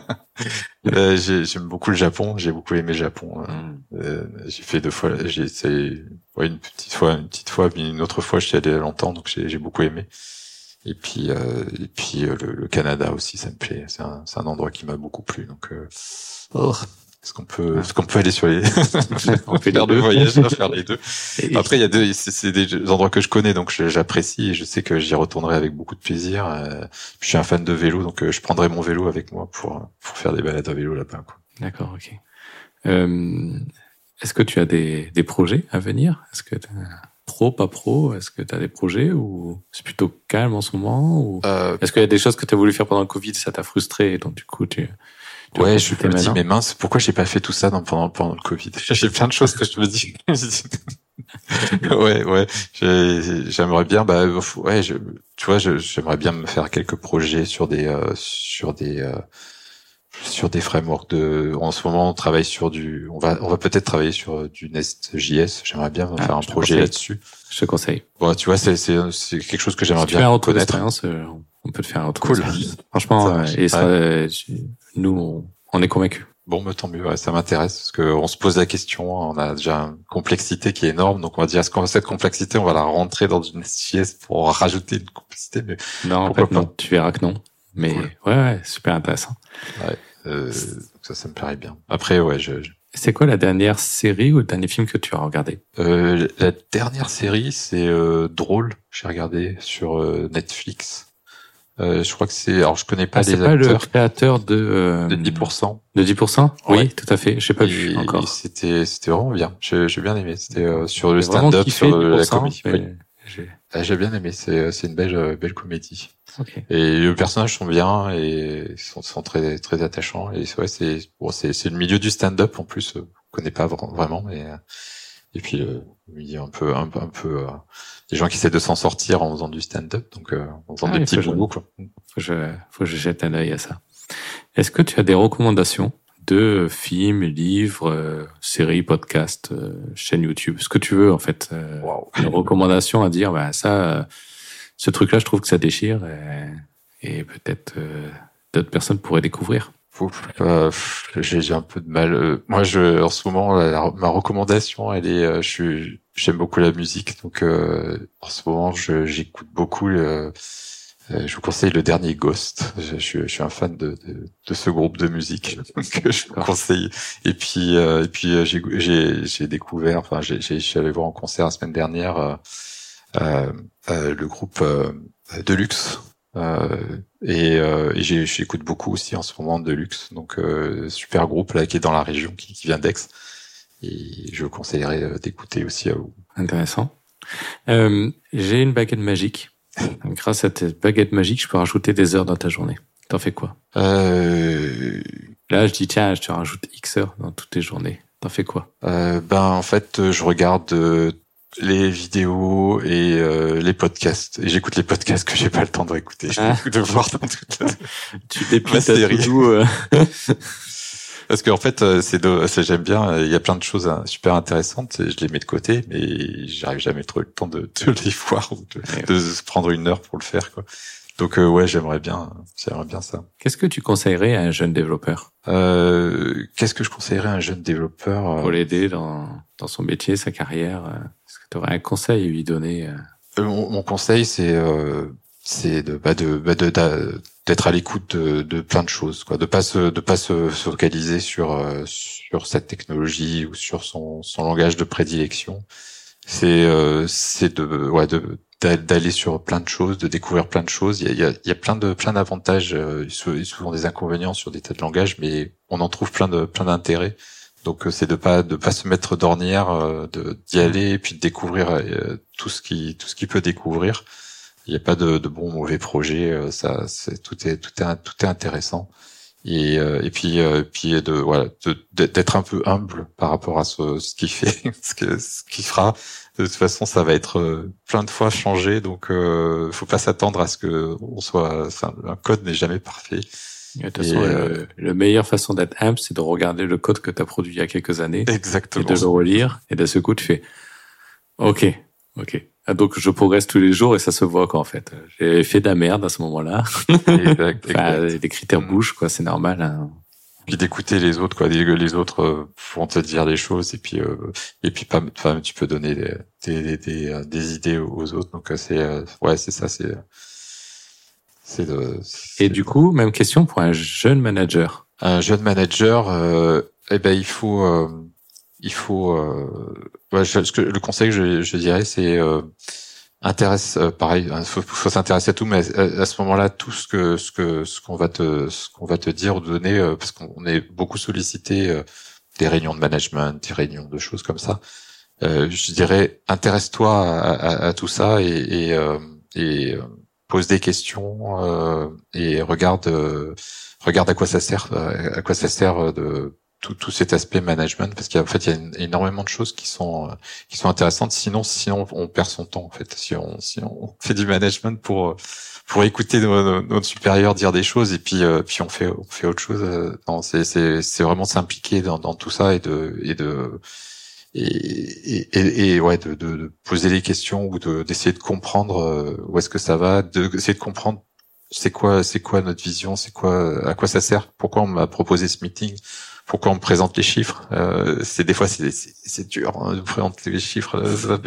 Euh, j'aime beaucoup le Japon. J'ai beaucoup aimé le Japon. Mm. Euh, j'ai fait deux fois. J'ai essayé ouais, une petite fois, une petite fois, puis une autre fois. J'y allé longtemps, donc j'ai beaucoup aimé. Et puis, euh, et puis le, le, Canada aussi, ça me plaît. C'est un, un endroit qui m'a beaucoup plu. Donc, oh. Est-ce qu'on peut, est-ce qu'on peut aller sur les, *laughs* on peut faire deux voyages, faire les deux. Après, il y a deux, c'est des endroits que je connais, donc j'apprécie et je sais que j'y retournerai avec beaucoup de plaisir. Euh, je suis un fan de vélo, donc euh, je prendrai mon vélo avec moi pour pour faire des balades à vélo là-bas. D'accord, ok. Euh, est-ce que tu as des, des projets à venir? Est-ce que pro, pas pro Est-ce que tu as des projets ou c'est plutôt calme en ce moment ou euh, Est-ce qu'il y a des choses que tu as voulu faire pendant le Covid, ça t'a frustré et donc du coup tu Ouais, je me dis, mais mince, pourquoi j'ai pas fait tout ça dans, pendant, pendant le Covid? *laughs* J'ai plein de choses que je me dis. *laughs* ouais, ouais, j'aimerais bien, bah, ouais, je, tu vois, j'aimerais bien me faire quelques projets sur des, euh, sur des, euh, sur des frameworks de. En ce moment, on travaille sur du, on va, on va peut-être travailler sur du Nest.js. J'aimerais bien ah, faire un projet là-dessus. Je te conseille. Bon, tu vois, c'est, c'est, quelque chose que j'aimerais bien un connaître. Euh, on peut te faire un cool. Franchement, et ça, nous, on, est convaincus. Bon, mais tant mieux, ça m'intéresse parce qu'on se pose la question, on a déjà une complexité qui est énorme, donc on va dire est-ce qu'on cette complexité, on va la rentrer dans une SJS pour rajouter une complexité mais Non, en fait, non, tu verras que non. Mais ouais, ouais, super intéressant. Ouais, euh, ça, ça me paraît bien. Après, ouais, je... C'est quoi la dernière série ou le dernier film que tu as regardé? Euh, La dernière série, c'est euh, Drôle. J'ai regardé sur euh, Netflix. Euh, je crois que c'est. Alors, je connais pas ah, les acteurs. C'est pas le créateur de. Euh, de 10%. De 10%. Oui, tout à fait. Je sais pas vu encore. C'était, c'était vraiment bien. J'ai, j'ai bien aimé. C'était euh, sur le stand-up, sur la comédie. Ah, j'ai bien aimé. C'est, c'est une belle, belle comédie. Okay. Et les personnages sont bien et sont, sont très, très attachants. Et ouais, c'est, bon, c'est, c'est le milieu du stand-up en plus. Je connais pas vraiment, mais et puis le milieu un peu, un, un peu des gens qui essaient de s'en sortir en faisant du stand-up, donc euh, en faisant ah des petits boulots. Quoi. Faut que je, faut que je jette un œil à ça. Est-ce que tu as des recommandations de films, livres, euh, séries, podcasts, euh, chaînes YouTube, ce que tu veux en fait, euh, une recommandation à dire, bah ça, ce truc-là, je trouve que ça déchire et, et peut-être d'autres personnes pourraient découvrir. Euh, j'ai un peu de mal. moi, je, en ce moment, ma recommandation, elle est, je suis, j'aime beaucoup la musique, donc euh, en ce moment j'écoute beaucoup. Euh, je vous conseille le dernier Ghost. Je, je, suis un fan de, de, de, ce groupe de musique *laughs* *laughs* que je vous conseille. Et puis euh, et puis euh, j'ai découvert, enfin je allé voir en concert la semaine dernière euh, le groupe Deluxe. Et, et j'écoute beaucoup aussi en ce moment Deluxe, donc super groupe là qui est dans la région, qui, qui vient d'Aix. Et je vous conseillerais euh, d'écouter aussi à vous. Intéressant. Euh, J'ai une baguette magique. Grâce à cette baguette magique, je peux rajouter des heures dans ta journée. T'en fais quoi? Euh... Là, je dis tiens, je te rajoute X heures dans toutes tes journées. T'en fais quoi? Euh, Ben en fait, je regarde euh, les vidéos et euh, les podcasts. Et j'écoute les podcasts que j'ai pas le temps de réécouter. Ah. de voir dans toute la, *laughs* tu déplies ta série. *laughs* Parce qu'en fait, euh, c'est j'aime bien. Euh, il y a plein de choses hein, super intéressantes. Je les mets de côté, mais j'arrive jamais trop le temps de, de les *laughs* voir ou de, prendre une heure pour le faire. Quoi. Donc euh, ouais, j'aimerais bien, j'aimerais bien ça. Qu'est-ce que tu conseillerais à un jeune développeur euh, Qu'est-ce que je conseillerais à un jeune développeur pour l'aider dans, dans son métier, sa carrière Est-ce que tu aurais un conseil à lui donner mon, mon, conseil, c'est c'est de, bah de, bah de, d'être à l'écoute de, de, plein de choses, quoi, de pas se, de pas se, focaliser sur euh, sur cette technologie ou sur son, son langage de prédilection. C'est euh, c'est de ouais de d'aller sur plein de choses, de découvrir plein de choses. Il y a, il y a, il y a plein de plein d'avantages, euh, souvent des inconvénients sur des tas de langages, mais on en trouve plein de plein d'intérêts. Donc c'est de pas de pas se mettre d'ornière, de d'y aller et puis de découvrir tout ce qui tout ce qu'il peut découvrir. Il n'y a pas de, de bon ou mauvais projet. Euh, ça, c'est tout est tout est tout est intéressant. Et, euh, et puis euh, puis de voilà d'être un peu humble par rapport à ce, ce qu'il fait, *laughs* ce que ce qu'il fera. De toute façon, ça va être plein de fois changé, donc euh, faut pas s'attendre à ce que on soit. Un code n'est jamais parfait. De toute façon, la meilleure façon d'être humble, c'est de regarder le code que tu as produit il y a quelques années, exactement, et de le relire, et de ce coup, tu fais, ok, ok, Ah, donc je progresse tous les jours et ça se voit quoi en fait. J'ai fait de la merde à ce moment-là. *laughs* Enfin, les critères mm. bougent quoi, c'est normal. Hein. Puis d'écouter les autres quoi, les, autres euh, vont te dire des choses et puis euh, et puis pas, tu peux donner des, des, des, euh, des, idées aux autres. Donc c'est ouais c'est ça c'est c'est Et du coup même question pour un jeune manager. Un jeune manager, euh, eh ben il faut il faut ouais, ce que, le conseil que je, je dirais c'est intéresse euh, pareil il hein, faut, s'intéresser à tout mais à, ce moment-là tout ce que ce que ce qu'on va te ce qu'on va te dire ou donner euh, parce qu'on est beaucoup sollicité euh, des réunions de management des réunions de choses comme ça. Je dirais intéresse-toi à, à, tout ça et et, et pose des questions et regarde regarde à quoi ça sert à quoi ça sert de tout, tout cet aspect management parce qu'en fait il y a énormément de choses qui sont euh, qui sont intéressantes. Sinon sinon on perd son temps en fait. Si on si on *laughs* fait du management pour euh, pour écouter nos, notre supérieur dire des choses et puis euh, puis on fait on fait autre chose non c'est c'est c'est vraiment s'impliquer dans, dans tout ça et de et de et, et, et ouais de, de, poser les questions ou de d'essayer de comprendre où est-ce que ça va d'essayer de comprendre c'est quoi c'est quoi notre vision c'est quoi à quoi ça sert pourquoi on m'a proposé ce meeting pourquoi on présente les chiffres euh, C'est des fois c'est dur hein, de présenter les chiffres. Euh,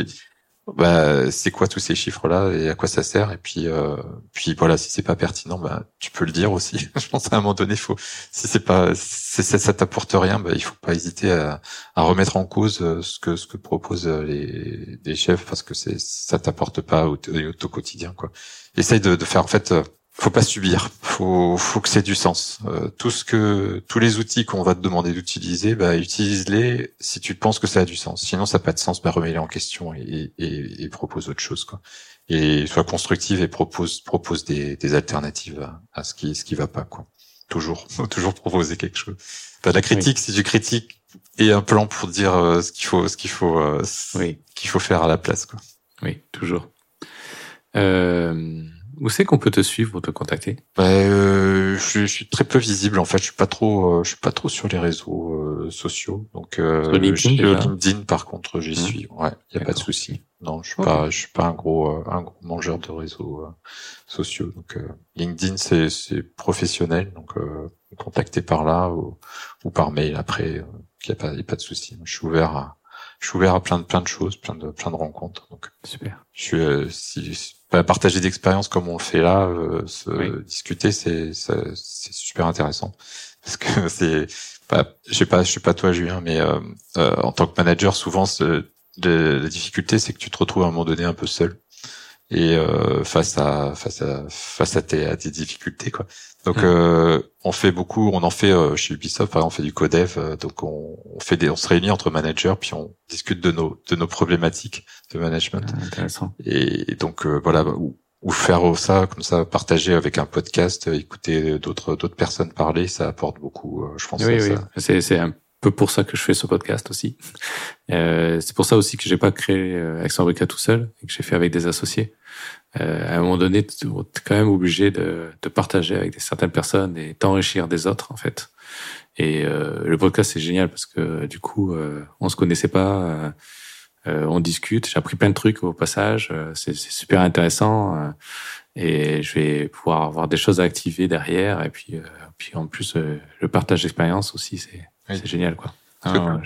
bah, c'est quoi tous ces chiffres là et à quoi ça sert? Et puis euh, puis voilà, si c'est pas pertinent, bah tu peux le dire aussi. *laughs* Je pense à un moment donné, faut si c'est pas si ça, ça t'apporte rien, bah il faut pas hésiter à, à remettre en cause ce que ce que proposent les, les chefs parce que c'est ça t'apporte pas au, au, quotidien quoi. Essaye de, de faire en fait faut pas subir, faut faut que c'est du sens. Euh, tout ce que tous les outils qu'on va te demander d'utiliser, bah utilise-les si tu penses que ça a du sens. Sinon ça n'a pas de sens, bah remets-les en question et, et, et, propose autre chose quoi. Et sois constructive et propose propose des, des alternatives à, ce qui ce qui va pas quoi. Toujours *laughs* toujours proposer quelque chose. T'as la critique si tu critiques et un plan pour dire euh, ce qu'il faut ce qu'il faut euh, oui. qu'il faut faire à la place quoi. Oui, toujours. Euh où c'est qu'on peut te suivre ou te contacter? Bah, euh, je, je, suis très peu visible en fait. Je suis pas trop, euh, je suis pas trop sur les réseaux euh, sociaux. Donc euh, LinkedIn, LinkedIn, par contre, j'y mmh. suis. Ouais, y a pas de souci. Non, je suis pas, je suis pas un gros, euh, un gros mangeur de réseaux euh, sociaux. Donc LinkedIn, c'est c'est professionnel. Donc contacter par là ou, ou par mail après. Il y a pas, y a pas de souci. Je suis ouvert à je suis ouvert à plein de plein de choses, plein de plein de rencontres. Donc super. Je suis euh, si, bah, partager d'expériences comme on le fait là, euh, se discuter, c'est c'est super intéressant parce que *laughs* c'est pas je sais pas je suis pas toi Julien, mais euh, euh en tant que manager souvent de, la difficulté c'est que tu te retrouves à un moment donné un peu seul et euh, face à face à face à tes, à tes difficultés quoi. Donc mmh. euh, on fait beaucoup, on en fait euh, chez Ubisoft par exemple, on fait du codev, euh, donc on, on, fait des, on se réunit entre managers puis on discute de nos de nos problématiques de management. Ah, intéressant. Et, donc euh, voilà ou, ou, faire ça comme ça, partager avec un podcast, écouter d'autres d'autres personnes parler, ça apporte beaucoup, je pense. Oui, oui. C'est c'est un peu pour ça que je fais ce podcast aussi. Euh, c'est pour ça aussi que j'ai pas créé euh, tout seul et que j'ai fait avec des associés. Euh, à un moment donné, tu es quand même obligé de, de partager avec des certaines personnes et t'enrichir des autres en fait. Et euh, le podcast c'est génial parce que du coup, euh, on se connaissait pas, euh, on discute. J'ai appris plein de trucs au passage. c'est super intéressant et je vais pouvoir avoir des choses à activer derrière. Et puis, puis en plus, le partage d'expérience aussi, c'est c'est génial, quoi. Ah,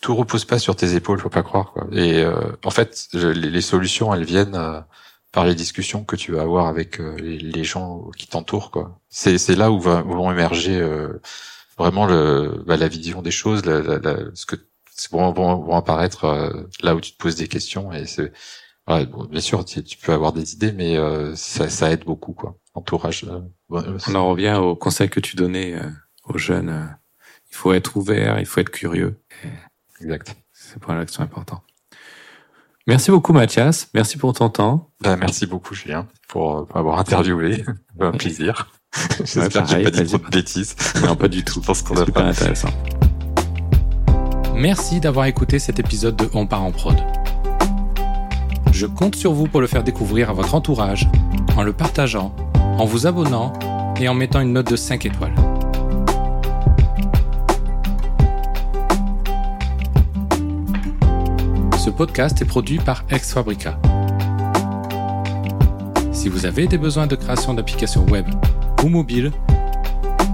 tout repose pas sur tes épaules, faut pas croire. Quoi. Et euh, en fait, les, solutions, elles viennent euh, par les discussions que tu vas avoir avec euh, les, gens qui t'entourent. Quoi. C'est, c'est là où, va, vont émerger vraiment le, bah, la vision des choses, la, la, ce que vont, vont, apparaître là où tu te poses des questions. Et c'est, bien sûr, tu, tu, peux avoir des idées, mais ça, ça, aide beaucoup, quoi. Entourage. On en revient au conseil que tu donnais aux jeunes il faut être ouvert, il faut être curieux. Exact. C'est pour là que c'est important. Merci beaucoup Mathias, merci pour ton temps. Ben, merci beaucoup Julien pour m'avoir interviewé, *laughs* un plaisir. *laughs* J'espère que j'ai pas dit trop de bêtises. *laughs* Non, pas du tout. Je pense qu'on a pas intéressant. Merci d'avoir écouté cet épisode de On part en prod. Je compte sur vous pour le faire découvrir à votre entourage, en le partageant, en vous abonnant et en mettant une note de 5 étoiles. Ce podcast est produit par Ex Fabrica. Si vous avez des besoins de création d'applications web ou mobile,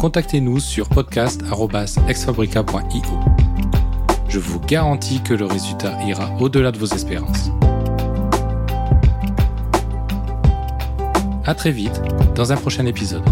contactez-nous sur podcast.exfabrica.io. Je vous garantis que le résultat ira au-delà de vos espérances. À très vite dans un prochain épisode.